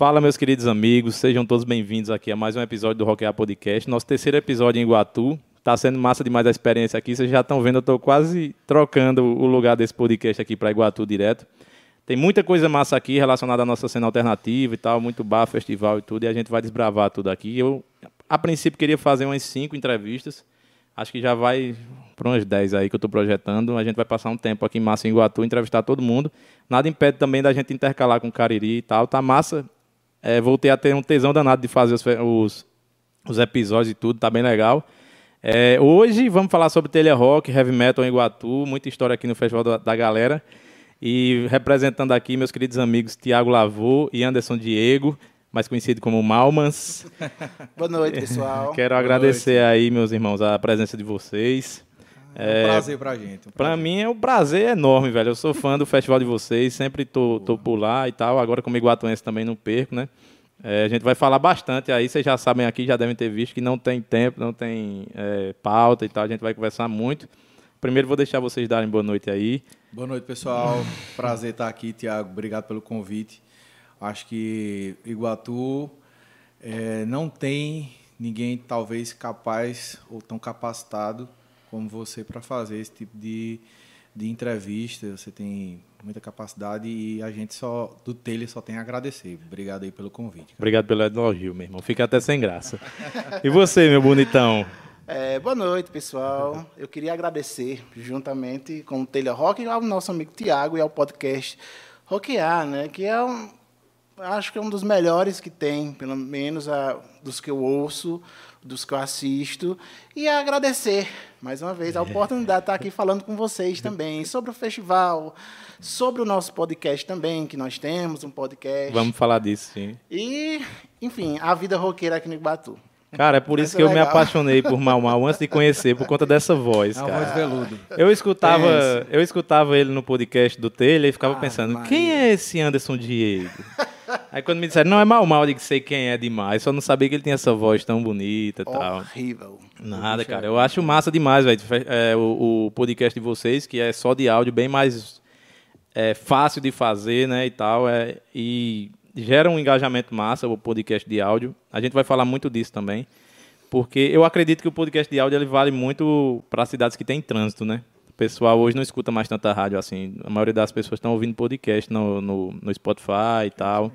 Fala, meus queridos amigos, sejam todos bem-vindos aqui a mais um episódio do Rockear Podcast. Nosso terceiro episódio em Iguatu. Tá sendo massa demais a experiência aqui. Vocês já estão vendo, eu estou quase trocando o lugar desse podcast aqui para Iguatu direto. Tem muita coisa massa aqui relacionada à nossa cena alternativa e tal, muito bar, festival e tudo, e a gente vai desbravar tudo aqui. Eu, a princípio, queria fazer umas cinco entrevistas. Acho que já vai para umas 10 aí que eu estou projetando. A gente vai passar um tempo aqui em massa em Iguatu, entrevistar todo mundo. Nada impede também da gente intercalar com Cariri e tal. Tá massa. É, voltei a ter um tesão danado de fazer os, os, os episódios e tudo, tá bem legal. É, hoje vamos falar sobre telha rock, heavy metal em Iguatu, muita história aqui no Festival da, da Galera. E representando aqui meus queridos amigos Tiago Lavô e Anderson Diego, mais conhecido como Malmans. Boa noite, pessoal. Quero Boa agradecer noite. aí, meus irmãos, a presença de vocês. É um prazer pra gente. Um Pra mim é um prazer enorme, velho. Eu sou fã do festival de vocês, sempre tô, tô por lá e tal. Agora, como iguatuense, também não perco, né? É, a gente vai falar bastante aí, vocês já sabem aqui, já devem ter visto que não tem tempo, não tem é, pauta e tal. A gente vai conversar muito. Primeiro, vou deixar vocês darem boa noite aí. Boa noite, pessoal. Prazer estar aqui, Tiago. Obrigado pelo convite. Acho que Iguatu é, não tem ninguém, talvez, capaz ou tão capacitado como você para fazer esse tipo de, de entrevista. Você tem muita capacidade e a gente só do Tele só tem a agradecer. Obrigado aí pelo convite. Cara. Obrigado pelo elogio, meu irmão. Fica até sem graça. E você, meu bonitão? É, boa noite, pessoal. Eu queria agradecer, juntamente com o Telha Rock, ao nosso amigo Tiago e ao podcast Rockear, né? Que é um, acho que é um dos melhores que tem, pelo menos a, dos que eu ouço, dos que eu assisto, e agradecer mais uma vez a oportunidade de estar aqui falando com vocês também sobre o festival, sobre o nosso podcast também, que nós temos um podcast. Vamos falar disso, sim. E, enfim, a vida roqueira aqui no Ibatu. Cara, é por isso que eu legal. me apaixonei por Mal Mal antes de conhecer, por conta dessa voz, é cara. voz veludo. Eu escutava, eu escutava ele no podcast do Taylor e ficava ah, pensando, Maria. quem é esse Anderson Diego? Aí quando me disseram, não, é Mal Mal, eu disse, sei quem é demais. Só não sabia que ele tinha essa voz tão bonita e tal. Horrível. Nada, cara. Eu acho massa demais, velho. É, o, o, podcast de vocês, que é só de áudio, bem mais é, fácil de fazer, né, e tal. É, e gera um engajamento massa, o podcast de áudio. A gente vai falar muito disso também, porque eu acredito que o podcast de áudio ele vale muito para cidades que têm trânsito, né? Pessoal hoje não escuta mais tanta rádio assim. A maioria das pessoas estão ouvindo podcast no, no, no Spotify e tal.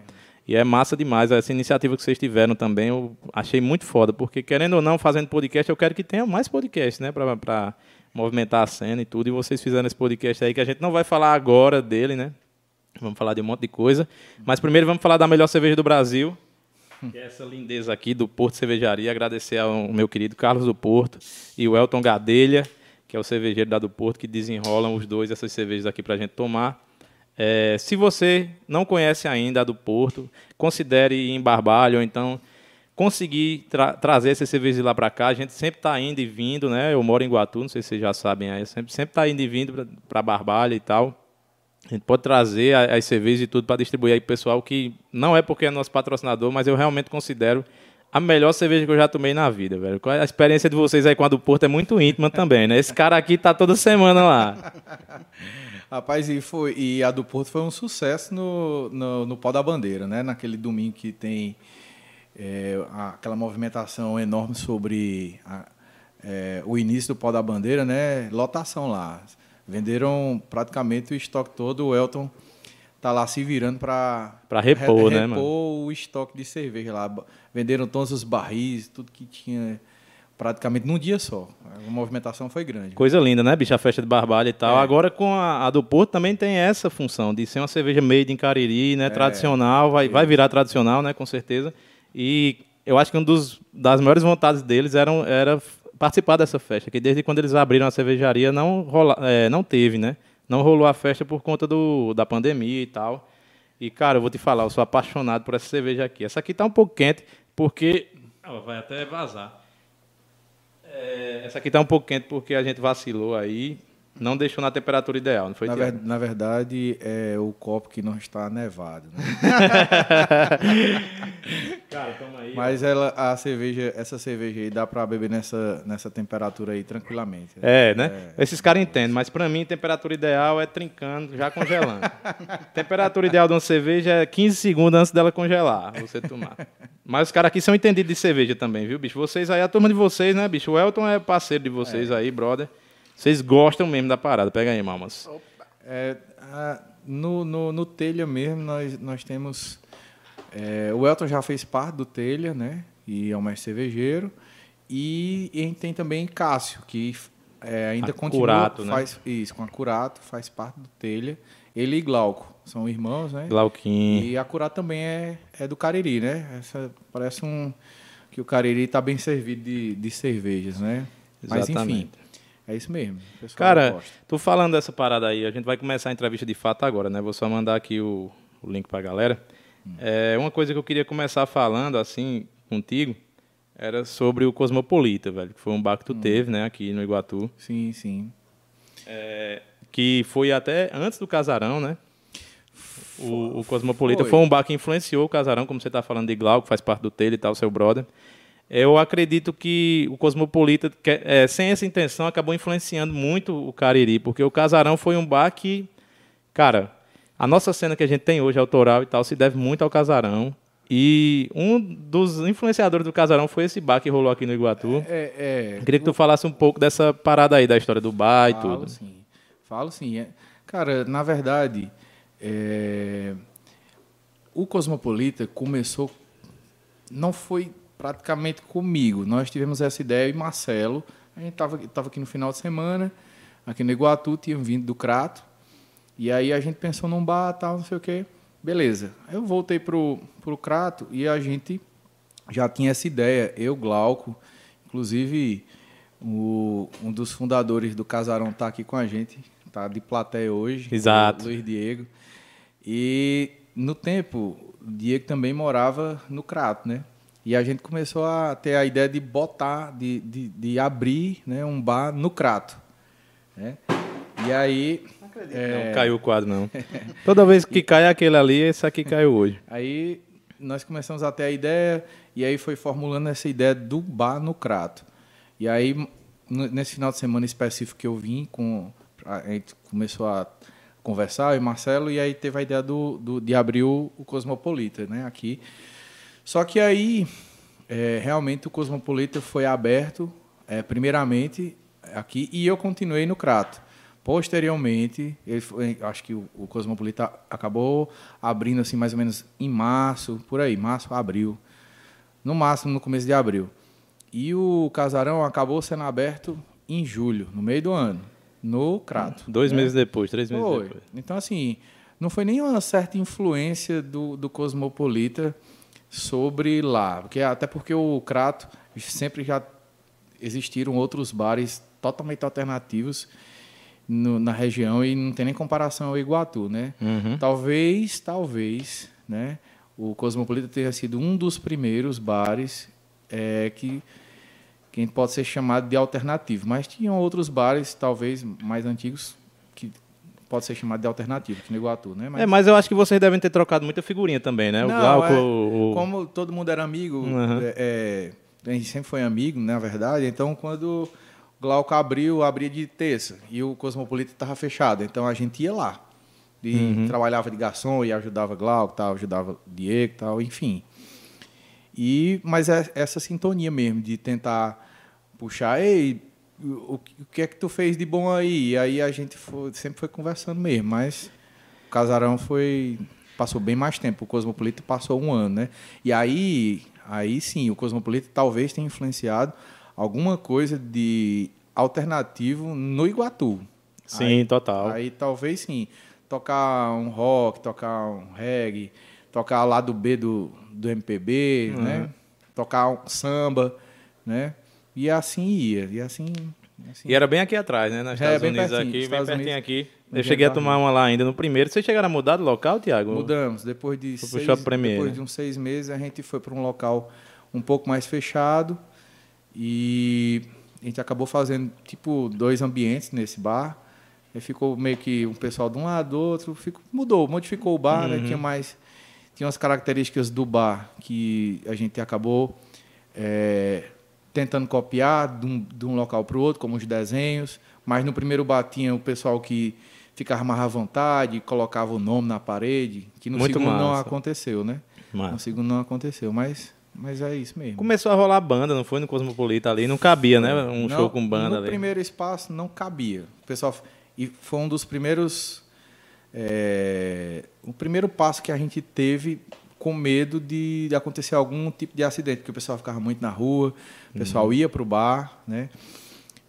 E é massa demais. Essa iniciativa que vocês tiveram também, eu achei muito foda, porque querendo ou não, fazendo podcast, eu quero que tenha mais podcast, né? Para movimentar a cena e tudo. E vocês fizeram esse podcast aí, que a gente não vai falar agora dele, né? Vamos falar de um monte de coisa. Mas primeiro vamos falar da melhor cerveja do Brasil, que é essa lindeza aqui do Porto Cervejaria. Agradecer ao meu querido Carlos do Porto e o Elton Gadelha, que é o cervejeiro da do Porto, que desenrolam os dois essas cervejas aqui para a gente tomar. É, se você não conhece ainda a do Porto, considere ir em Barbalho, ou então conseguir tra trazer essas cervejas lá para cá. A gente sempre está indo e vindo, né? Eu moro em Guatu, não sei se vocês já sabem aí, sempre sempre está indo e vindo para Barbalho e tal. A gente pode trazer as cervejas e tudo para distribuir aí para o pessoal que não é porque é nosso patrocinador, mas eu realmente considero a melhor cerveja que eu já tomei na vida, velho. A experiência de vocês aí com a do Porto é muito íntima também, né? Esse cara aqui tá toda semana lá. Rapaz, e, foi, e a do Porto foi um sucesso no, no, no da Bandeira, né? Naquele domingo que tem é, aquela movimentação enorme sobre a, é, o início do Pau da Bandeira, né? Lotação lá. Venderam praticamente o estoque todo. O Elton tá lá se virando para para repor, re, né, mano? o estoque de cerveja lá. Venderam todos os barris, tudo que tinha praticamente num dia só. A movimentação foi grande. Coisa linda, né, bicho? A festa de Barbalha e tal. É. Agora com a, a, do Porto também tem essa função de ser uma cerveja made em Cariri, né? É. Tradicional, vai, vai virar tradicional, né? Com certeza. E eu acho que uma das maiores vontades deles eram, era participar dessa festa, que desde quando eles abriram a cervejaria não, rola, é, não teve, né? Não rolou a festa por conta do, da pandemia e tal. E, cara, eu vou te falar, eu sou apaixonado por essa cerveja aqui. Essa aqui tá um pouco quente, porque. Ela vai até vazar. É, essa aqui tá um pouco quente porque a gente vacilou aí. Não deixou na temperatura ideal, não foi, na, ver, na verdade, é o copo que não está nevado. Né? Cara, toma aí. Mas ela, a cerveja, essa cerveja aí dá pra beber nessa, nessa temperatura aí tranquilamente. É, né? Esses caras entendem, mas pra mim, temperatura ideal é trincando, já congelando. temperatura ideal de uma cerveja é 15 segundos antes dela congelar, você tomar. Mas os caras aqui são entendidos de cerveja também, viu, bicho? Vocês aí, a turma de vocês, né, bicho? O Elton é parceiro de vocês aí, brother. Vocês gostam mesmo da parada. Pega aí, mamas. É, a- no, no, no Telha mesmo, nós, nós temos. é, o Elton já fez parte do Telha, né? E é o mestre cervejeiro. E, e a gente tem também Cássio, que é, ainda A continua. Curato, né? faz, Isso, com a Curato, faz parte do Telha. Ele e Glauco são irmãos, né? Glauquinho. E a Curato também é, é do Cariri, né? Essa, parece um. que o Cariri está bem servido de, de cervejas, né? Mas enfim, Exatamente. É isso mesmo. Cara, tu falando dessa parada aí, a gente vai começar a entrevista de fato agora, né? Vou só mandar aqui o, o link pra galera. É, uma coisa que eu queria começar falando, assim, contigo, era sobre o Cosmopolita, velho. Que foi um bar que tu teve, né? Aqui no Iguatu. Sim, sim. Que foi até antes do Casarão, né? O, o Cosmopolita Foi. foi. um bar que influenciou o Casarão, como você tá falando de Glau, que faz parte do Telha e tal, seu brother. Eu acredito que o Cosmopolita, é, sem essa intenção, acabou influenciando muito o Cariri, porque o Casarão foi um bar que, cara, a nossa cena que a gente tem hoje, autoral e tal, se deve muito ao Casarão. E um dos influenciadores do Casarão foi esse bar que rolou aqui no Iguatu. É, é, Eu queria que tu falasse um pouco dessa parada aí, da história do bar e Falo tudo. sim. Falo sim. É- Cara, na verdade, é, o Cosmopolita começou. Não foi praticamente comigo. Nós tivemos essa ideia e Marcelo. A gente estava tava aqui no final de semana, aqui no Iguatu, tinham vindo do Crato. E aí a gente pensou num bar, tal, não sei o quê. Beleza. Eu voltei pro, pro Crato e a gente já tinha essa ideia. Eu, Glauco, inclusive o- um dos fundadores do Casarão está aqui com a gente, tá de plateia hoje. Exato. Luiz Diego. E no tempo, o Diego também morava no Crato, né? E a gente começou a ter a ideia de botar, de, de, de abrir né, um bar no Crato. Né? E aí. é, Não caiu o quadro, não. Toda vez que cai aquele ali, esse aqui caiu hoje. Aí nós começamos a ter a ideia, e aí foi formulando essa ideia do bar no Crato. E aí, nesse final de semana específico que eu vim, com, a gente começou a conversar, eu e Marcelo, e aí teve a ideia do, do- de abrir o, o Cosmopolita né, aqui. Só que aí, é, realmente, o Cosmopolita foi aberto, é, primeiramente, aqui, e eu continuei no Crato. Posteriormente, foi- acho que o, o Cosmopolita acabou abrindo assim mais ou menos em março, por aí, março, abril. No máximo no começo de abril. E o casarão acabou sendo aberto em julho, no meio do ano, no Crato. Dois né? meses depois, três meses Foi. depois. Então, assim, não foi nenhuma certa influência do, do Cosmopolita sobre lá. Porque, até porque o Crato sempre já existiram outros bares totalmente alternativos no- na região e não tem nem comparação ao Iguatu, né? Uhum. Talvez, talvez, né? O Cosmopolita tenha sido um dos primeiros bares é, que, que a gente pode ser chamado de alternativo. Mas tinham outros bares, talvez mais antigos, pode ser chamado de alternativo, que no Iguatu, né? É, mas eu acho que vocês devem ter trocado muita figurinha também, né? O Não, Glauco, é, o... Como todo mundo era amigo, Uhum. é, é, a gente sempre foi amigo, na verdade. Então, quando o Glauco abriu, abria de terça e o Cosmopolita estava fechado. Então, a gente ia lá. E Uhum. trabalhava de garçom e ajudava Glauco, tal, ajudava Diego, tal, enfim. E mas é essa sintonia mesmo de tentar puxar, ei, o, o que é que tu fez de bom aí? E aí a gente foi- sempre foi conversando mesmo, mas o Casarão foi passou bem mais tempo, o Cosmopolita passou um ano, né? E aí, aí sim, o Cosmopolita talvez tenha influenciado alguma coisa de alternativo no Iguatu. Sim, total. Aí talvez sim, tocar um rock, tocar um reggae, tocar lado B do, do MPB, Uhum. né? Tocar um samba, né? E assim ia, e assim... assim. E era bem aqui atrás, né? Nos É, Estados bem Unidos pertinho, aqui, bem Estados pertinho Unidos. aqui. Eu cheguei a tomar uma lá ainda no primeiro. Vocês chegaram a mudar de local, Tiago? Mudamos, depois de Foi seis, Premier, depois né? de uns seis meses a gente foi para um local um pouco mais fechado e a gente acabou fazendo tipo dois ambientes nesse bar. E ficou meio que um pessoal de um lado, do outro, ficou, mudou, modificou o bar, né? Uhum. tinha mais tinha umas características do bar que a gente acabou é, tentando copiar de um, de um local para o outro, como os desenhos, mas no primeiro bar tinha o pessoal que ficava mais à vontade, colocava o nome na parede, que no Muito segundo não massa. aconteceu, né? Massa. No segundo não aconteceu, mas, mas é isso mesmo. Começou a rolar banda, não foi no Cosmopolita ali, não cabia, né? Um Não, show com banda no ali. primeiro espaço não cabia. O pessoal e foi um dos primeiros é, o primeiro passo que a gente teve com medo de, de acontecer algum tipo de acidente, porque o pessoal ficava muito na rua, o pessoal ia para o bar, né?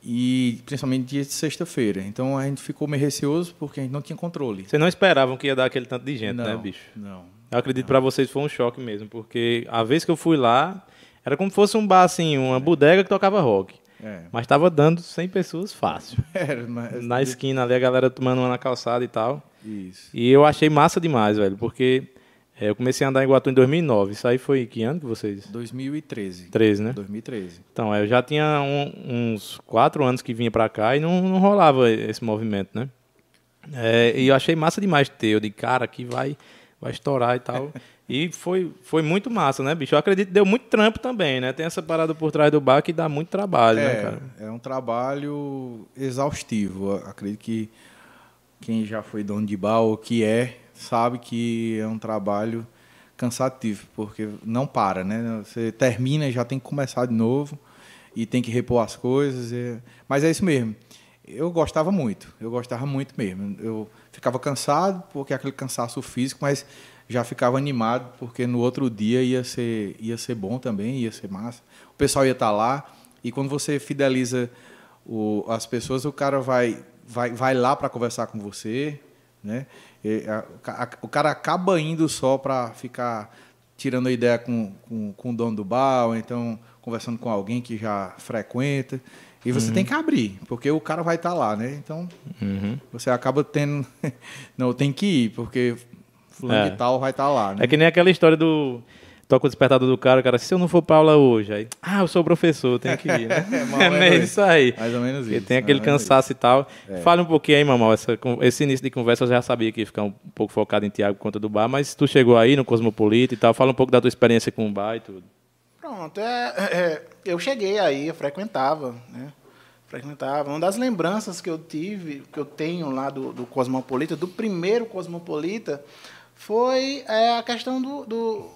E principalmente dia de sexta-feira. Então a gente ficou meio receoso porque a gente não tinha controle. Vocês não esperavam que ia dar aquele tanto de gente, não, né, bicho? Não. Eu acredito pra vocês foi um choque mesmo, porque a vez que eu fui lá, era como se fosse um bar assim, uma bodega que tocava rock. É. Mas tava dando 100 pessoas fácil. Era, mas- Na esquina ali, a galera tomando uma na calçada e tal. Isso. E eu achei massa demais, velho, porque é, eu comecei a andar em Guatu em 2009. Isso aí foi que ano que vocês? 2013. 13, né? 2013. Então, é, eu já tinha um- uns quatro anos que vinha pra cá e não, não rolava esse movimento, né? É, e eu achei massa demais ter. Eu de cara que vai, vai estourar e tal. E foi, foi muito massa, né, bicho? Eu acredito que deu muito trampo também, né? Tem essa parada por trás do bar que dá muito trabalho, né, cara? É, é um trabalho exaustivo. Eu Acredito que quem já foi dono de bar ou que é, sabe que é um trabalho cansativo, porque não para, né? Você termina e já tem que começar de novo e tem que repor as coisas. é- Mas é isso mesmo. Eu gostava muito, eu gostava muito mesmo. Eu ficava cansado, porque aquele cansaço físico, mas já ficava animado, porque no outro dia ia ser, ia ser bom também, ia ser massa. O pessoal ia estar lá, e quando você fideliza o- as pessoas, o cara vai, vai, vai lá para conversar com você, né? O cara acaba indo só para ficar tirando a ideia com, com, com o dono do bar, ou então conversando com alguém que já frequenta. E você tem que abrir, porque o cara vai estar lá, né? Então, Uhum. você acaba tendo. Não, tem que ir, porque fulano É. de tal vai estar lá, né? É que nem aquela história do. Toca o despertador do cara, o cara, se eu não for pra aula hoje, aí. Ah, eu sou professor, tenho que ir, né? É, mais é ou meio menos isso aí. Mais ou menos Porque isso. tem aquele cansaço e tal. É. Fala um pouquinho aí, Mamal. Essa, esse início de conversa eu já sabia que ia ficar um pouco focado em Tiago por conta do bar, mas tu chegou aí no Cosmopolita e tal. Fala um pouco da tua experiência com o bar e tudo. Pronto, é, é, eu cheguei aí, eu frequentava, né? Frequentava. Uma das lembranças que eu tive, que eu tenho lá do, do Cosmopolita, do primeiro Cosmopolita, foi é, a questão do, do.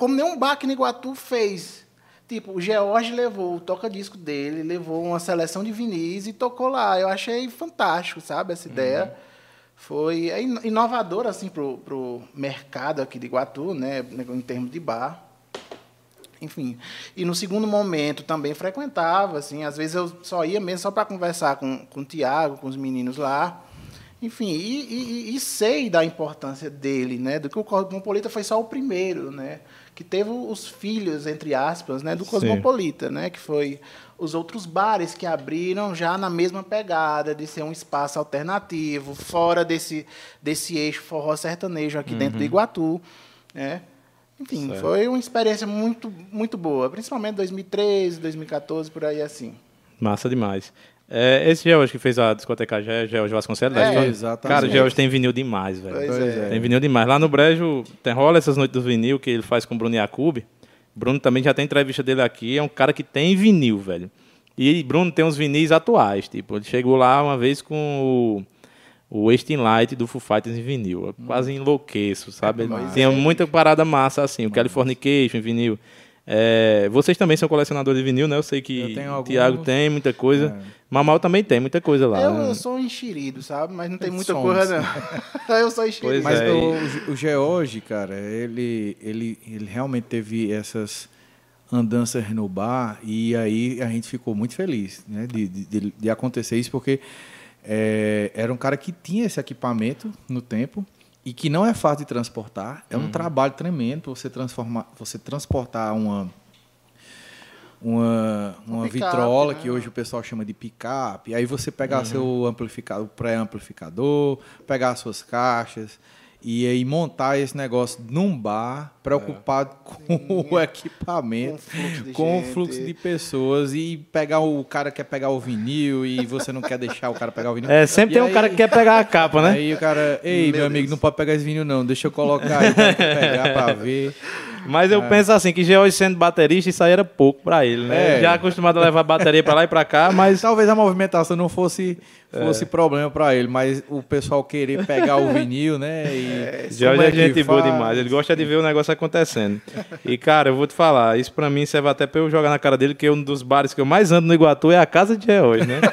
Como nenhum bar aqui no Iguatu fez. Tipo, o George levou o toca-disco dele, levou uma seleção de vinis e tocou lá. Eu achei fantástico, sabe, essa ideia. Foi é ino- inovador, assim, pro, pro mercado aqui de Iguatu, né, em termos de bar. Enfim. E no segundo momento também frequentava, assim, às vezes eu só ia mesmo só para conversar com, com o Tiago, com os meninos lá. Enfim, e, e- e sei da importância dele, né? Do que o Cosmopolita foi só o primeiro, né? Que teve os filhos, entre aspas, né? Do Sim. Cosmopolita, né? Que foi os outros bares que abriram já na mesma pegada de ser um espaço alternativo, fora desse, desse eixo forró sertanejo aqui dentro do Iguatu, né? Enfim, Certo. foi uma experiência muito, muito boa, principalmente 2013, 2014, por aí assim. Massa demais. É, esse George que fez a discoteca Ge- George Vasconcelos, da É, exatamente. Cara, o George tem vinil demais, velho. Pois Pois é. é. Tem vinil demais. Lá no Brejo, tem, rola essas noites do vinil que ele faz com o Bruno Yacoub. Bruno também já tem entrevista dele aqui. É um cara que tem vinil, velho. E Bruno tem uns vinis atuais. Tipo, ele chegou lá uma vez com o, o Wasting Light do Foo Fighters em vinil. Eu quase enlouqueço, sabe? Pois Tinha é. muita parada massa assim. O Californication em vinil. É, vocês também são colecionadores de vinil, né? Eu sei que Eu alguns. Thiago tem muita coisa. É. Mamal também tem muita coisa lá. Eu, né? eu sou enxerido, sabe? Mas não tem muita Somos. coisa, não. eu sou enxerido. Pois Mas é, o, o George, cara, ele, ele, ele realmente teve essas andanças no bar e aí a gente ficou muito feliz né, de, de, de- de acontecer isso, porque é, era um cara que tinha esse equipamento no tempo e que não é fácil de transportar. É um trabalho tremendo você transformar, você transportar uma uma, uma picape, vitrola né? que hoje o pessoal chama de picape. Aí você pegar seu amplificador, pré-amplificador, pegar as suas caixas e aí montar esse negócio num bar, preocupado É. com o equipamento, Com fluxo de com o fluxo de pessoas e pegar o, cara quer pegar o vinil e você não quer deixar o cara pegar o vinil. É, sempre E tem um aí- cara que quer pegar a capa, né? Aí o cara, ei, meu, Meu amigo, não pode pegar esse vinil não, deixa eu colocar aí, quer pegar pra ver. Mas É. eu penso assim, que George sendo baterista, isso aí era pouco pra ele, né? É. Já acostumado a levar bateria pra lá e pra cá, mas Talvez a movimentação não fosse, É. fosse problema pra ele, mas o pessoal querer pegar o vinil, né? E George como é que gente boa demais, ele gosta de ver o negócio acontecendo. E, cara, eu vou te falar, isso pra mim serve até pra eu jogar na cara dele, que um dos bares que eu mais ando no Iguatu é a casa de George, né?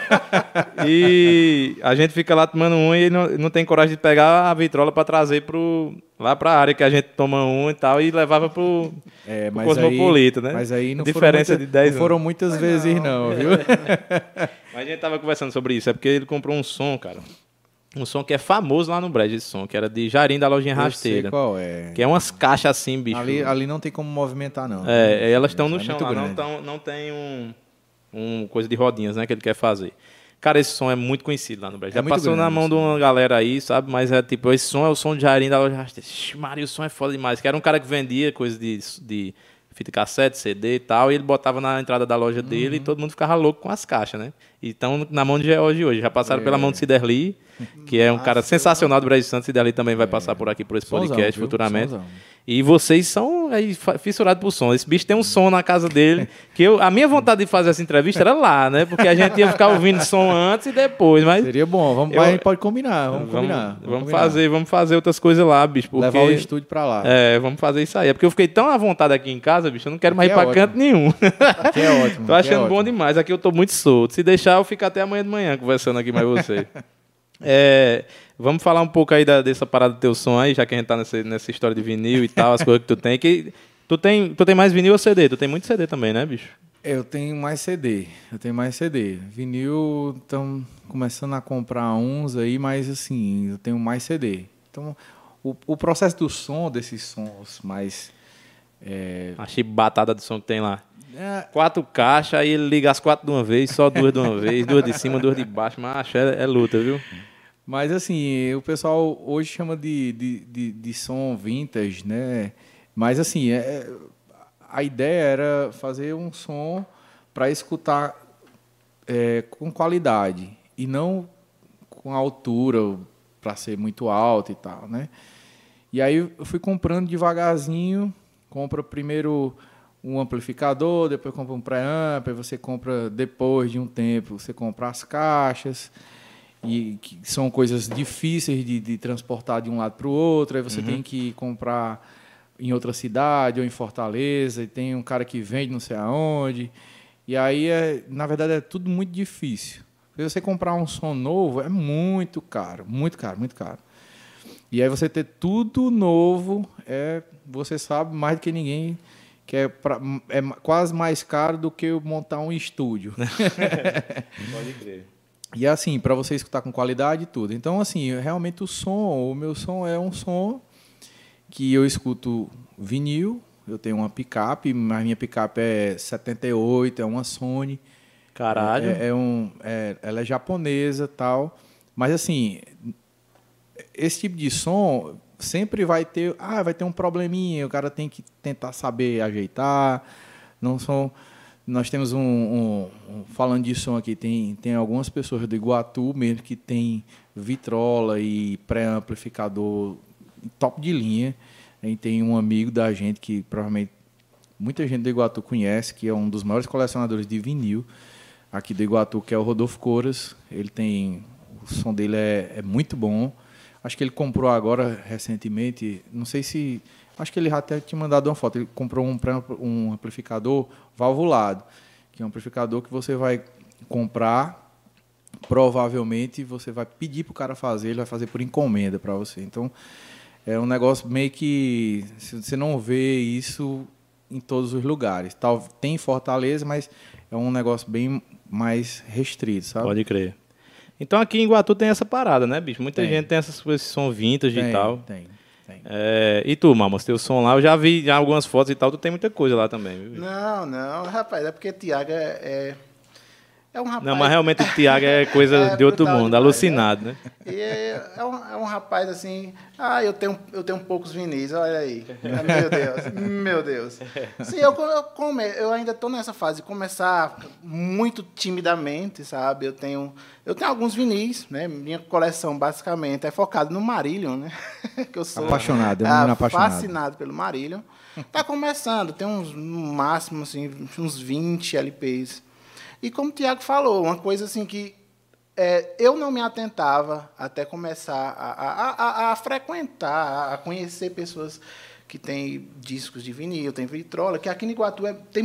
E a gente fica lá tomando um e não, não tem coragem de pegar a vitrola pra trazer pro, lá pra área que a gente toma um e tal, e levava pro, É, pro Cosmopolita, aí, né? Mas aí não Diferença foram de muita- 10 não foram muitas vezes não, viu? Mas a gente tava conversando sobre isso, é porque ele comprou um som, cara. Um som que é famoso lá no Brejo, esse som, que era de Jarim da Lojinha Rasteira. qual é. Que é umas caixas assim, bicho. Ali, ali não tem como movimentar não. É, elas estão no É chão lá, não, tão, não tem um, um coisa de rodinhas, né, que ele quer fazer. Cara, esse som é muito conhecido lá no Brasil. É Já passou na grande mão esse de uma galera aí, sabe? Mas é tipo, esse som é o som de Jairim da loja rasteira. Maria, o som é foda demais. Que era um cara que vendia coisa de, de fita cassete, CD e tal, e ele botava na entrada da loja dele Uhum. e todo mundo ficava louco com as caixas, né? E estão na mão de George hoje. Já passaram É. pela mão de Ciderli, que é um cara sensacional do Brasil Santos. Ciderli também vai passar por aqui por esse É. Sonzão, podcast viu? futuramente. Sonzão. E vocês são aí, fissurados por som. Esse bicho tem um som na casa dele. Que eu, a minha vontade de fazer essa entrevista era lá, né? Porque a gente ia ficar ouvindo som antes e depois. Mas Seria bom, vamos, Eu- a gente pode combinar, vamos, vamos, combinar. vamos combinar. fazer, vamos fazer outras coisas lá, bicho. Porque, Levar o estúdio pra lá. É, vamos fazer isso aí. É porque eu fiquei tão à vontade aqui em casa, bicho. Eu não quero mais ir Aqui é pra ótimo. canto nenhum. Que é ótimo. tô é achando bom ótimo. demais. Aqui eu tô muito solto. Se deixar, eu fico até amanhã de manhã conversando aqui mais você. É, vamos falar um pouco aí da- dessa parada do teu som aí, já que a gente tá nessa, nessa história de vinil e tal, as coisas que tu tem. Que, tu, tem tu tem mais vinil ou CD? Tu tem muito CD também, né, bicho? Eu tenho mais CD. Eu tenho mais CD. Vinil, estão começando a comprar uns aí, mas assim, eu tenho mais CD. Então, o, o processo do som, desses sons mais. É, A chibatada do som que tem lá. É, Quatro caixas, aí ele liga as quatro de uma vez, só duas de uma vez, duas de cima, duas de baixo. Mas é, é luta, viu? Mas assim, o pessoal hoje chama de, de, de, de som vintage, né? Mas assim, é, a ideia era fazer um som para escutar é, com qualidade e não com altura para ser muito alto e tal, né? E aí eu fui comprando devagarzinho, compra primeiro um amplificador, depois compra um preamp, aí você compra depois de um tempo, você compra as caixas e que são coisas difíceis de, de transportar de um lado para o outro, aí você tem que comprar em outra cidade ou em Fortaleza, e tem um cara que vende não sei aonde. E aí, é, na verdade, é tudo muito difícil. Você comprar um som novo é muito caro, muito caro, muito caro. E aí você ter tudo novo, é, você sabe mais do que ninguém que é, pra- é quase mais caro do que montar um estúdio. Pode crer. E é assim, para você escutar com qualidade e tudo. Então, assim, realmente o som, o meu som é um som que eu escuto vinil. Eu tenho uma picape, mas minha picape é 78, é uma Sony. Caralho. É, é um, é- ela é japonesa tal. Mas assim, esse tipo de som sempre vai ter, ah, vai ter um probleminha, o cara tem que tentar saber ajeitar. Não são nós temos um, um- um- falando de som aqui, tem, tem algumas pessoas do Iguatu mesmo que tem vitrola e pré-amplificador top de linha. Gente tem um amigo da gente que provavelmente muita gente do Iguatu conhece, que é um dos maiores colecionadores de vinil aqui do Iguatu, que é o Rodolfo Coras. Ele tem. O som dele é, é muito bom. Acho que ele comprou agora recentemente. Não sei se. Acho que ele até tinha mandado uma foto. Ele comprou um, um amplificador valvulado, que é um amplificador que você vai comprar. Provavelmente você vai pedir para o cara fazer, ele vai fazer por encomenda para você. Então é um negócio meio que você não vê isso em todos os lugares. Tal, tem em Fortaleza, mas é um negócio bem mais restrito, sabe? Pode crer. Então aqui em Iguatu tem essa parada, né, bicho? Muita Tem. gente tem essas, esse som vintage tem, e tal. Tem, tem. É, e tu, Mamos, teu som lá, eu já vi já algumas fotos e tal, tu tem muita coisa lá também, viu? Não, não, rapaz, é porque Tiago é, é, É um rapaz. Não, mas realmente o Tiago é coisa É de outro mundo, demais, alucinado, né? E é, um, é um rapaz assim. Ah, eu tenho, eu tenho poucos vinis, olha aí. Meu Deus, meu Deus. Sim, eu, eu, come, eu ainda estou nessa fase de começar muito timidamente, sabe? Eu tenho, eu tenho alguns vinis, né? Minha coleção basicamente é focada no Marillion, né? que eu sou Apaixonado, é um apaixonado. fascinado pelo Marillion. Tá começando, tem uns, no máximo, assim, uns 20 LPs. E como o Tiago falou, uma coisa assim que é, eu não me atentava até começar a, a, a, a frequentar, a conhecer pessoas que têm discos de vinil, tem vitrola, que aqui em Iguatu é, tem,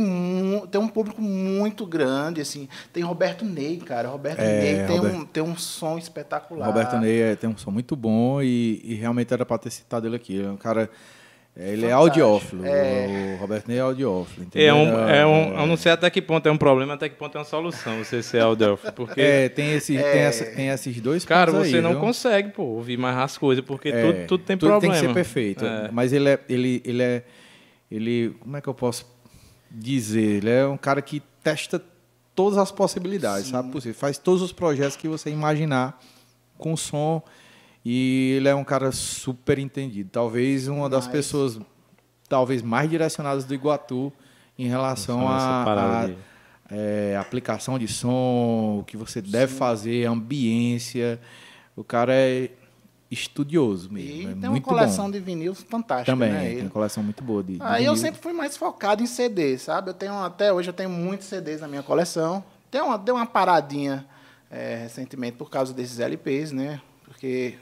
tem um público muito grande, assim. Tem Roberto Ney, cara. Roberto É, Ney tem, Roberto- um, tem um som espetacular. Roberto Ney é- tem um som muito bom e, e realmente era para ter citado ele aqui. É um cara. É, Ele é Fantástico. audiófilo. É. O Roberto Ney é audiófilo. entendeu? É um, é um, É, eu não sei até que ponto é um problema, até que ponto é uma solução você ser Aldelphi, porque... É, tem, esse, Tem, essa- tem esses dois Cara, pontos você aí, não viu? consegue, pô, ouvir mais as coisas, porque É, tudo, tudo tem tudo problema. tem que ser perfeito. É. Mas ele é, ele, ele é, ele, como é que eu posso dizer? Ele é um cara que testa todas as possibilidades, sabe? Possível. Faz todos os projetos que você imaginar com som e ele é um cara super entendido. Talvez uma das Mas- pessoas, talvez mais direcionadas do Iguatu em relação de- é, aplicação de som, o que você deve fazer, ambiência. O cara é estudioso mesmo. E é tem uma coleção bom. de vinil fantástica, Também, né? tem uma coleção muito boa de, de Aí eu vinil. sempre fui mais focado em CD, sabe? Eu tenho até hoje eu tenho muitos CDs na minha coleção. Deu uma, deu uma paradinha é, recentemente por causa desses LPs, né? Porque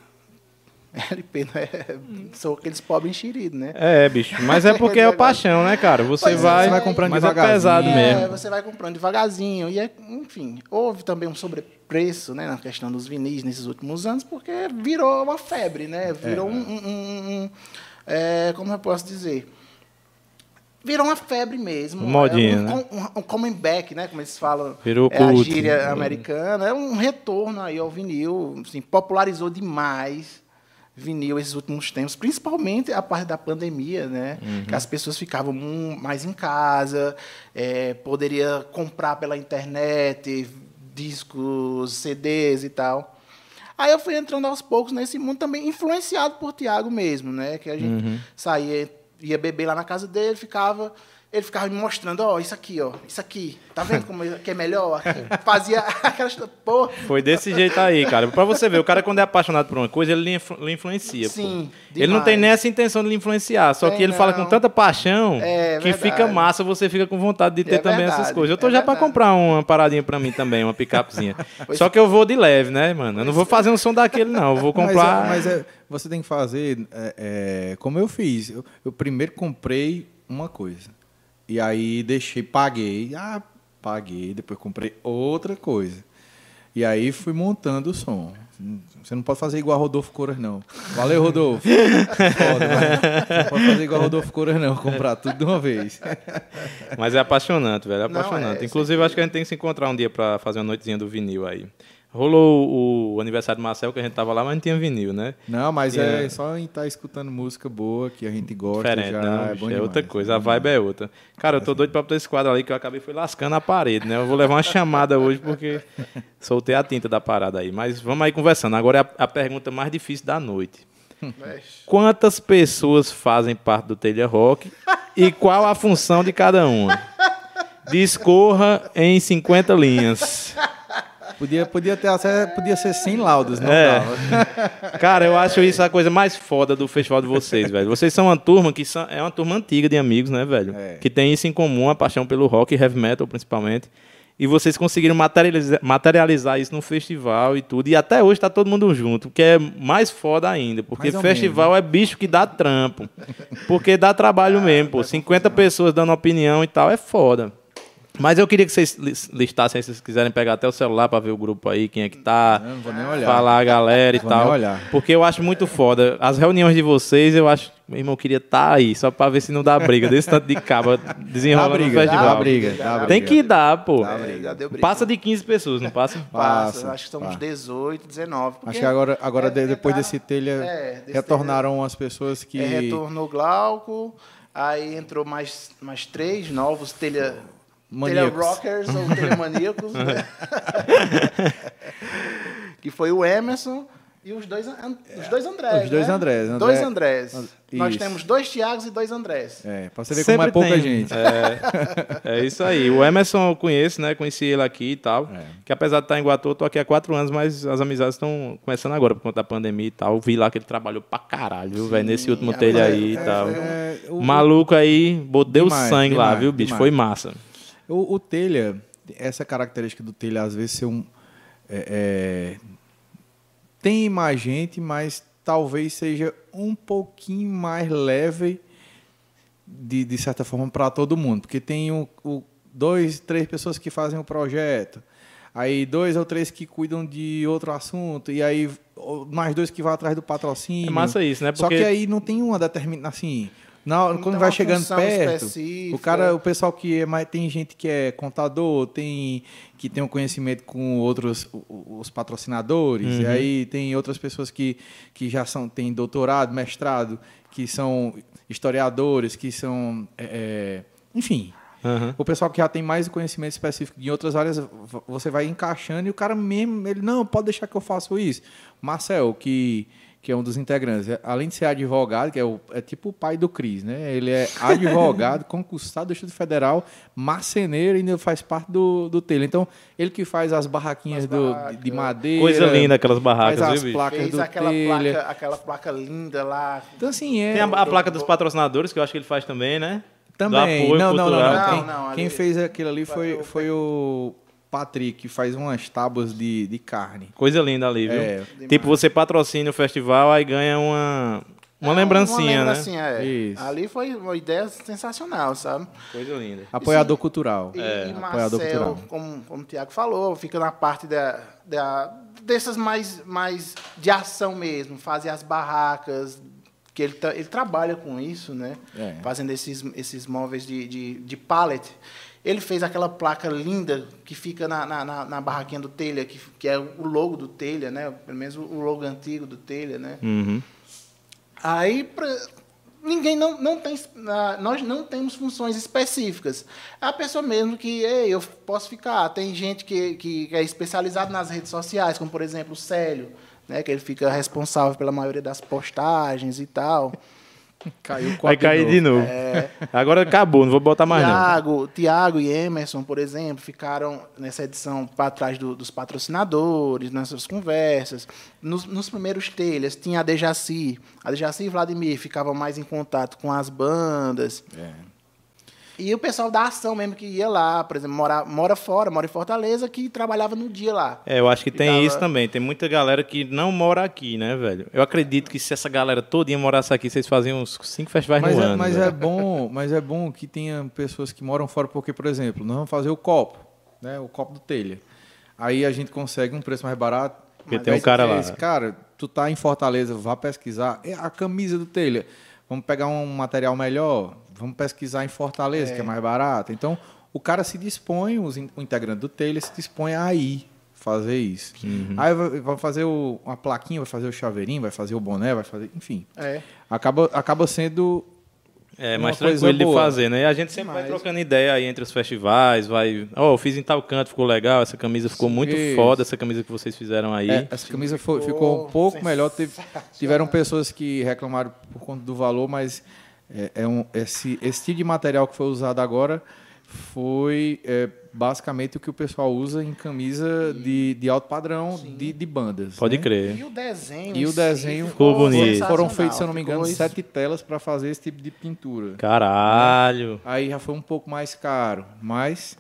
LP não é, são aqueles pobres enxeridos, né? É, bicho, mas é porque é o paixão, né, cara? Você Pois é, vai, você vai comprando mas é devagarzinho. pesado É, mesmo. você vai comprando devagarzinho. E, é, enfim, houve também um sobrepreço né, na questão dos vinis nesses últimos anos, porque virou uma febre, né? Virou um, um- um- um- é, Como eu posso dizer? Virou uma febre mesmo. Modinha, é um, né? um, um coming back, né? Como eles falam. Virou é a culto. gíria americana. É um retorno aí ao vinil. Assim, popularizou demais vinil esses últimos tempos, principalmente a parte da pandemia, né? Uhum. Que as pessoas ficavam mais em casa, é, poderia comprar pela internet discos, CDs e tal. Aí eu fui entrando aos poucos nesse mundo também, influenciado por Tiago mesmo, né? Que a gente Uhum. saía, ia beber lá na casa dele, ficava... Ele ficava me mostrando, ó, isso aqui, ó, isso aqui. Tá vendo como é- que é melhor? Fazia aquelas... Pô, Foi desse jeito aí, cara. Pra você ver, o cara quando é apaixonado por uma coisa, ele lhe, influ- lhe influencia. pô. Sim, Ele não tem nem essa intenção de lhe influenciar, só Tem que ele fala não. com tanta paixão É, que verdade. fica massa, você fica com vontade de ter É também essas verdade, coisas. Eu tô é já pra verdade. comprar uma paradinha pra mim também, uma picapezinha. Pois só que eu vou de leve, né, mano? Eu não vou fazer um som daquele, não. Eu vou comprar. Mas, é, mas é- você tem que fazer é, é, como eu fiz. Eu, eu primeiro comprei uma coisa. E aí deixei, paguei. Ah, paguei. Depois comprei outra coisa. E aí fui montando o som. Você não pode fazer igual a Rodolfo Couras, não. Valeu, Rodolfo. Foda, não pode fazer igual a Rodolfo Couras, não. Comprar tudo de uma vez. Mas é apaixonante, velho. É Não, apaixonante. é, Inclusive, acho que a gente tem que se encontrar um dia pra fazer uma noitezinha do vinil aí. Rolou o aniversário do Marcel, que a gente tava lá, mas não tinha vinil, né? Não, mas Yeah. é só em estar escutando música boa, que a gente gosta Diferente, já. não, é, bicho, é outra coisa, a vibe é outra. Cara, eu tô doido pra botar esse quadro ali que eu acabei foi lascando a parede, né? Eu vou levar uma chamada hoje porque soltei a tinta da parada aí. Mas vamos aí conversando. Agora é a, a pergunta mais difícil da noite. Quantas pessoas fazem parte do Telha Rock e qual a função de cada uma? Discorra em 50 linhas. Podia, podia, ter, até- podia ser sem laudos, não É. dava. Cara, eu acho isso a coisa mais foda do festival de vocês, velho. Vocês são uma turma que são, é uma turma antiga de amigos, né, velho? É. Que tem isso em comum, a paixão pelo rock e heavy metal, principalmente. E vocês conseguiram materializar, materializar isso no festival e tudo. E até hoje tá todo mundo junto, que é mais foda ainda. Porque festival é bicho que dá trampo. Porque dá trabalho mesmo, pô. 50 pessoas dando opinião e tal, é foda. Mas eu queria que vocês lis- listassem, aí, se vocês quiserem pegar até o celular para ver o grupo aí, quem é que tá, Eu não vou nem olhar. falar a galera e Vou tal. nem olhar. Porque eu acho muito foda. As reuniões de vocês, eu acho. Meu irmão, eu queria estar aí, só para ver se não dá briga desse tanto de caba Dá desenrolando no briga, festival. dá briga, dá briga. Tem que dar, pô. É, já deu briga. Passa de 15 pessoas, não passa? Passa, Passa, acho que são uns passa. 18, 19. Acho que agora, agora é- de- depois entraram- desse telha, é, desse retornaram as pessoas que... É, retornou Glauco, aí entrou mais, mais três novos, telha, maníacos. Telerockers ou telemaníacos, né? que foi o Emerson e os dois, an- os dois Andrés. Os dois né? Andrés, André- Dois Andrés. And- Nós temos dois Tiagos e dois Andrés. É, pra você ver Sempre como é pouca tem. gente. É, é isso aí. O Emerson eu conheço, né? Conheci ele aqui e tal. É. Que apesar de estar em Guatu, eu tô aqui há quatro anos, mas as amizades estão começando agora por conta da pandemia e tal. Vi lá que ele trabalhou pra caralho, viu, velho? Nesse último telha aí e é, tal. É, o, maluco aí, boteu Demais, sangue lá, demais, viu, bicho? demais. Foi massa. O, o telha, essa característica do telha, às vezes, ser um. é, é, tem mais gente, mas talvez seja um pouquinho mais leve de, de certa forma para todo mundo. Porque tem o, o- dois, três pessoas que fazem o projeto, aí dois ou três que cuidam de outro assunto, e aí mais dois que vão atrás do patrocínio. É massa isso, né? Só Porque- que aí não tem uma determinação. Assim, na, Não quando tem vai chegando perto, específica. o cara, o pessoal que é mais. Tem gente que é contador, tem que tem um conhecimento com outros os patrocinadores, Uhum. e aí tem outras pessoas que, que já são, têm doutorado, mestrado, que são historiadores, que são. é, é, enfim. Aham. O pessoal que já tem mais conhecimento específico em outras áreas, você vai encaixando e o cara mesmo, ele, não, pode deixar que eu faço isso. Marcel, que, que é um dos integrantes, é- além de ser advogado, que é, o, é tipo o pai do Cris, né? Ele é advogado, concursado do Instituto Federal, marceneiro e ainda faz parte do, do telha. Então, ele que faz as barraquinhas As do, de madeira. Coisa linda aquelas barracas, faz viu, as bicho? placas Fez do aquela telha. placa, aquela placa linda lá. Então, assim, é... Tem a, a placa dos patrocinadores, que eu acho que ele faz também, né? Também. Não, não, não, não. Não, Quem, não, ali- quem fez aquilo ali Foi foi o Patrick, que faz umas tábuas de, de carne. Coisa linda ali, viu? É. Tipo, você patrocina o festival, aí ganha uma, uma lembrancinha, uma né? lembrancinha, é. Isso. Ali foi uma ideia sensacional, sabe? Coisa linda. Apoiador cultural. E, É, e apoiador Marcel, cultural. como, como o Tiago falou, fica na parte da, da, dessas mais, mais de ação mesmo, fazer as barracas, que ele, ele trabalha com isso, né? É. Fazendo esses, esses móveis de, de, de pallet. Ele fez aquela placa linda que fica na, na, na- barraquinha do Telha, que, que é o logo do Telha, né? Pelo menos o logo antigo do Telha, né? Uhum. Aí pra- ninguém não, não tem ah, nós não temos funções específicas. É a pessoa mesmo que Ei, eu posso ficar. Tem gente que, que é especializado nas redes sociais, como por exemplo o Célio, né, que ele fica responsável pela maioria das postagens e tal. Caiu o Vai cair de novo. Agora acabou, não vou botar mais não. Tiago, Tiago e Emerson, por exemplo, ficaram nessa edição para trás do- dos patrocinadores, nessas conversas. Nos, nos primeiros telhas tinha a Dejaci. A Dejaci e Vladimir ficavam mais em contato com as bandas. É. E o pessoal da ação mesmo que ia lá, por exemplo, mora, mora fora, mora em Fortaleza, que trabalhava no dia lá. É, eu acho que tem Ficava- isso também. Tem muita galera que não mora aqui, né, velho? Eu acredito que se essa galera todinha morasse aqui, vocês faziam uns cinco festivais Mas, no é, ano. mas velho. é bom, mas é bom que tenha pessoas que moram fora, porque, por exemplo, nós vamos fazer o copo, né? O copo do telha. Aí a gente consegue um preço mais barato. Porque tem um cara lá. diz, Cara, tu tá em Fortaleza, vá pesquisar. É a camisa do telha. Vamos pegar um material melhor. Vamos pesquisar em Fortaleza, que é mais barato. Então, o cara se dispõe, os in- o integrante do telha se dispõe a ir fazer isso. Uhum. Aí vai, vai fazer o, uma plaquinha, vai fazer o chaveirinho, vai fazer o boné, vai fazer, enfim. É. Acaba, acaba sendo É, mais coisa tranquilo de boa. fazer, né? E a gente sempre vai trocando ideia aí entre os festivais, vai... Ó, eu fiz em tal canto, ficou legal, essa camisa ficou muito Isso. foda, essa camisa que vocês fizeram aí. É, essa camisa ficou ficou um pouco melhor. Tiveram pessoas que reclamaram por conta do valor, mas é, é um, esse, esse tipo de material que foi usado agora foi é, basicamente o que o pessoal usa em camisa de, de alto padrão de, de bandas. Pode né? crer. E o desenho. E o desenho Ficou bonito. foram feitos, se eu não me engano, ficou sete telas para fazer esse tipo de pintura. Caralho. Aí já foi um pouco mais caro, mas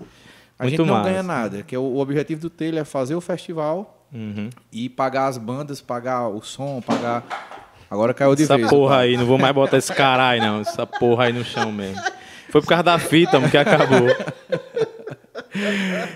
a Muito gente não massa. ganha nada. Que é o, o objetivo do telha é fazer o festival Uhum. e pagar as bandas, pagar o som, pagar. Agora caiu de Essa vez. porra aí, não vou mais botar esse caralho, não. Essa porra aí no chão mesmo. Foi por causa da fita, mano, que acabou.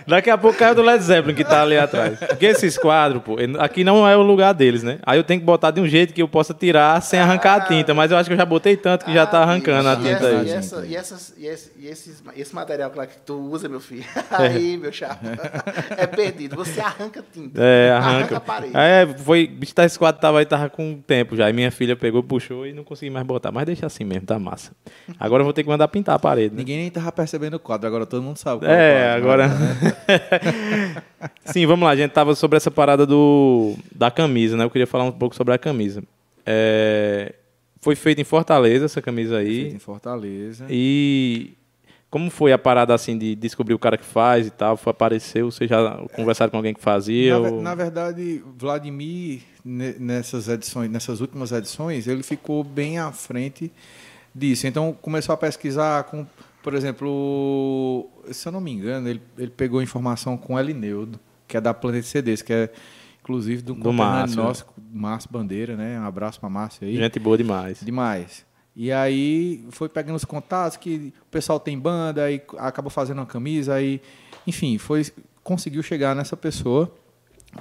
Daqui a pouco cai o do Led Zeppelin que tá ali atrás. Porque esses quadros, pô, aqui não é o lugar deles, né? Aí eu tenho que botar de um jeito que eu possa tirar sem arrancar a tinta. Mas eu acho que eu já botei tanto que já tá arrancando a Ah, e tinta essa- aí. E, essa, e, essas, e, esse, e esses, esse material que tu usa, meu filho, aí, meu chapa, é perdido. Você arranca tinta. É, arranca. a parede. É, foi. Bicho, tá, esse quadro tava aí, tava com tempo já. Aí minha filha pegou, puxou e não consegui mais botar. Mas deixa assim mesmo, tá massa. Agora eu vou ter que mandar pintar a parede. Né? Ninguém nem tava percebendo o quadro, agora todo mundo sabe. qual É, o quadro, agora. né? Sim, vamos lá. A gente tava sobre essa parada do da camisa, né? Eu queria falar um pouco sobre a camisa. É, Foi feita em Fortaleza essa camisa aí. Feito em Fortaleza. E como foi a parada assim de descobrir o cara que faz e tal? Foi apareceu? Você já conversaram com alguém que fazia? Na, ou- na verdade, Vladimir, ne- nessas edições, nessas últimas edições, ele ficou bem à frente disso. Então, começou a pesquisar com, por exemplo, se eu não me engano, ele, ele pegou informação com Elineudo, que é da Planet CDs, que é inclusive do, Do Márcio, né? nosso, Márcio Bandeira, né? Um abraço para Márcio aí. Gente boa demais. Demais. E aí foi pegando os contatos que o pessoal tem banda, aí acabou fazendo uma camisa, aí, enfim, foi conseguiu chegar nessa pessoa